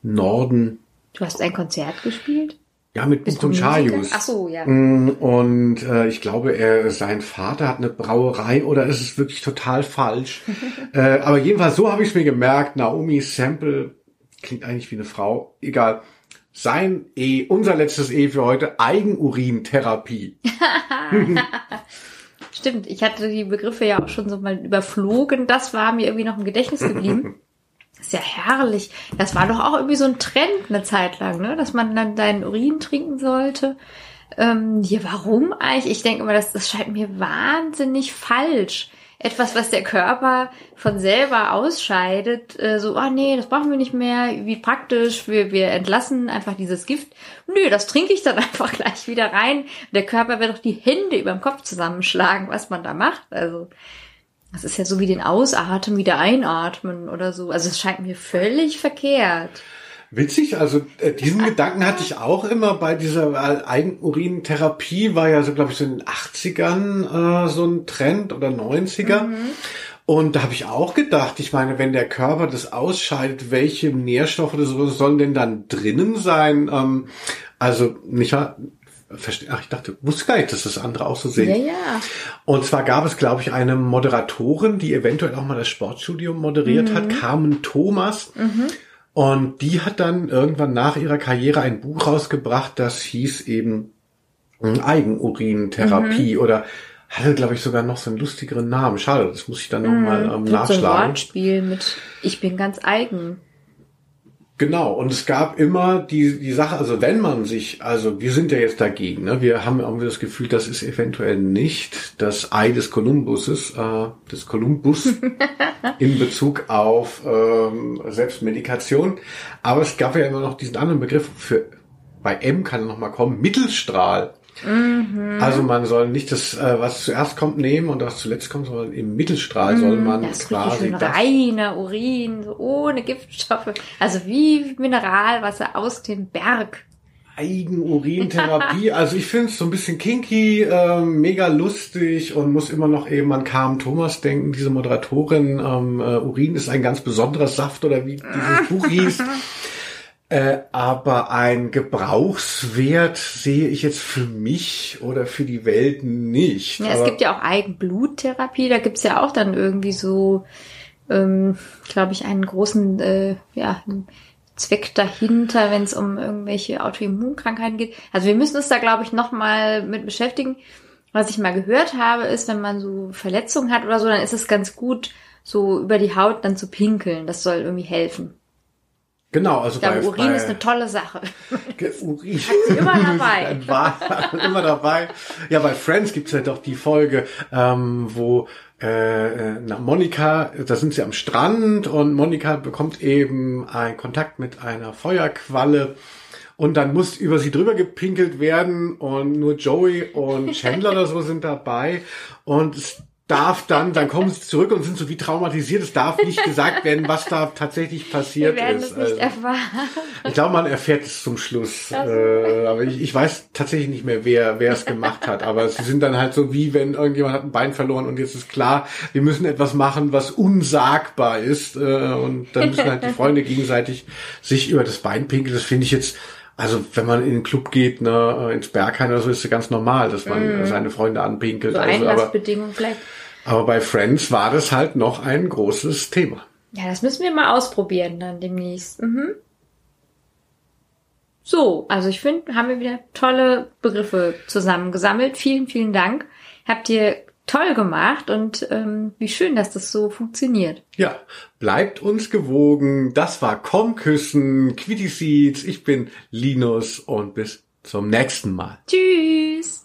[SPEAKER 1] Norden.
[SPEAKER 2] Du hast ein Konzert gespielt?
[SPEAKER 1] Ja, mit Bist Chayus.
[SPEAKER 2] Ach so, ja.
[SPEAKER 1] Mm, und äh, ich glaube, er, sein Vater hat eine Brauerei oder ist es wirklich total falsch. äh, aber jedenfalls so habe ich es mir gemerkt. Naomi Sample klingt eigentlich wie eine Frau. Egal sein E, unser letztes E für heute, Eigenurintherapie.
[SPEAKER 2] Stimmt, ich hatte die Begriffe ja auch schon so mal überflogen. Das war mir irgendwie noch im Gedächtnis geblieben. Ist ja herrlich. Das war doch auch irgendwie so ein Trend eine Zeit lang, ne? dass man dann deinen Urin trinken sollte. Ähm, ja, warum eigentlich? Ich denke immer, das, das scheint mir wahnsinnig falsch etwas, was der Körper von selber ausscheidet, äh, so, ah oh, nee, das brauchen wir nicht mehr, wie praktisch, wir, wir entlassen einfach dieses Gift. Nö, das trinke ich dann einfach gleich wieder rein. Der Körper wird doch die Hände über dem Kopf zusammenschlagen, was man da macht. Also, das ist ja so wie den Ausatmen, wieder einatmen oder so. Also es scheint mir völlig verkehrt.
[SPEAKER 1] Witzig, also äh, diesen Gedanken hatte ich auch immer bei dieser Eigenurintherapie, war ja so, glaube ich, so in den 80ern äh, so ein Trend oder 90er. Mhm. Und da habe ich auch gedacht, ich meine, wenn der Körper das ausscheidet, welche Nährstoffe das sollen denn dann drinnen sein? Ähm, also nicht Ach, ich dachte, wusste gar nicht, dass das andere auch so sehen.
[SPEAKER 2] Ja, ja.
[SPEAKER 1] Und zwar gab es, glaube ich, eine Moderatorin, die eventuell auch mal das Sportstudio moderiert mhm. hat, Carmen Thomas. Mhm. Und die hat dann irgendwann nach ihrer Karriere ein Buch rausgebracht, das hieß eben Eigenurintherapie mhm. oder hatte, glaube ich, sogar noch so einen lustigeren Namen. Schade, das muss ich dann nochmal mhm. ähm, nachschlagen. So ein
[SPEAKER 2] Wortspiel mit Ich bin ganz eigen.
[SPEAKER 1] Genau, und es gab immer die, die Sache, also wenn man sich, also wir sind ja jetzt dagegen, ne? wir haben irgendwie das Gefühl, das ist eventuell nicht das Ei des Kolumbuses, äh, des Kolumbus in Bezug auf ähm, Selbstmedikation. Aber es gab ja immer noch diesen anderen Begriff für, bei M kann er nochmal kommen, Mittelstrahl. Mhm. Also man soll nicht das, äh, was zuerst kommt, nehmen und was zuletzt kommt, sondern im Mittelstrahl mhm, soll man das quasi.
[SPEAKER 2] Das reiner Urin, so ohne Giftstoffe. Also wie Mineralwasser aus dem Berg.
[SPEAKER 1] Eigenurintherapie. also ich finde es so ein bisschen kinky, äh, mega lustig und muss immer noch eben an Carmen Thomas denken, diese Moderatorin. Ähm, äh, Urin ist ein ganz besonderer Saft oder wie dieses Buch hieß. Äh, aber ein Gebrauchswert sehe ich jetzt für mich oder für die Welt nicht.
[SPEAKER 2] Ja, es gibt ja auch Eigenbluttherapie, da gibt's ja auch dann irgendwie so, ähm, glaube ich, einen großen äh, ja, Zweck dahinter, wenn es um irgendwelche Autoimmunkrankheiten geht. Also wir müssen uns da, glaube ich, nochmal mit beschäftigen. Was ich mal gehört habe, ist, wenn man so Verletzungen hat oder so, dann ist es ganz gut, so über die Haut dann zu pinkeln. Das soll irgendwie helfen.
[SPEAKER 1] Genau, also
[SPEAKER 2] ich glaube, bei, Urin bei, ist eine tolle Sache.
[SPEAKER 1] Urin.
[SPEAKER 2] Hat sie immer dabei.
[SPEAKER 1] War immer dabei. Ja, bei Friends gibt's ja doch die Folge, ähm, wo äh, na, Monika, da sind sie am Strand und Monika bekommt eben einen Kontakt mit einer Feuerqualle und dann muss über sie drüber gepinkelt werden und nur Joey und Chandler oder so sind dabei und darf dann, dann kommen sie zurück und sind so wie traumatisiert. Es darf nicht gesagt werden, was da tatsächlich passiert
[SPEAKER 2] Wir werden
[SPEAKER 1] ist.
[SPEAKER 2] Es nicht also, erfahren.
[SPEAKER 1] Ich glaube, man erfährt es zum Schluss. Äh, aber ich, ich weiß tatsächlich nicht mehr, wer, wer es gemacht hat. Aber sie sind dann halt so wie, wenn irgendjemand hat ein Bein verloren und jetzt ist klar, wir müssen etwas machen, was unsagbar ist. Äh, und dann müssen halt die Freunde gegenseitig sich über das Bein pinkeln. Das finde ich jetzt also wenn man in den Club geht, ne, ins Berghain oder so, ist es ganz normal, dass man mm. seine Freunde anpinkelt.
[SPEAKER 2] So also, aber, vielleicht.
[SPEAKER 1] Aber bei Friends war das halt noch ein großes Thema.
[SPEAKER 2] Ja, das müssen wir mal ausprobieren dann demnächst. Mhm. So, also ich finde, haben wir wieder tolle Begriffe zusammengesammelt. Vielen, vielen Dank. Habt ihr toll gemacht und ähm, wie schön, dass das so funktioniert.
[SPEAKER 1] Ja, bleibt uns gewogen. Das war Komm Küssen, Quitty Seeds. Ich bin Linus und bis zum nächsten Mal.
[SPEAKER 2] Tschüss.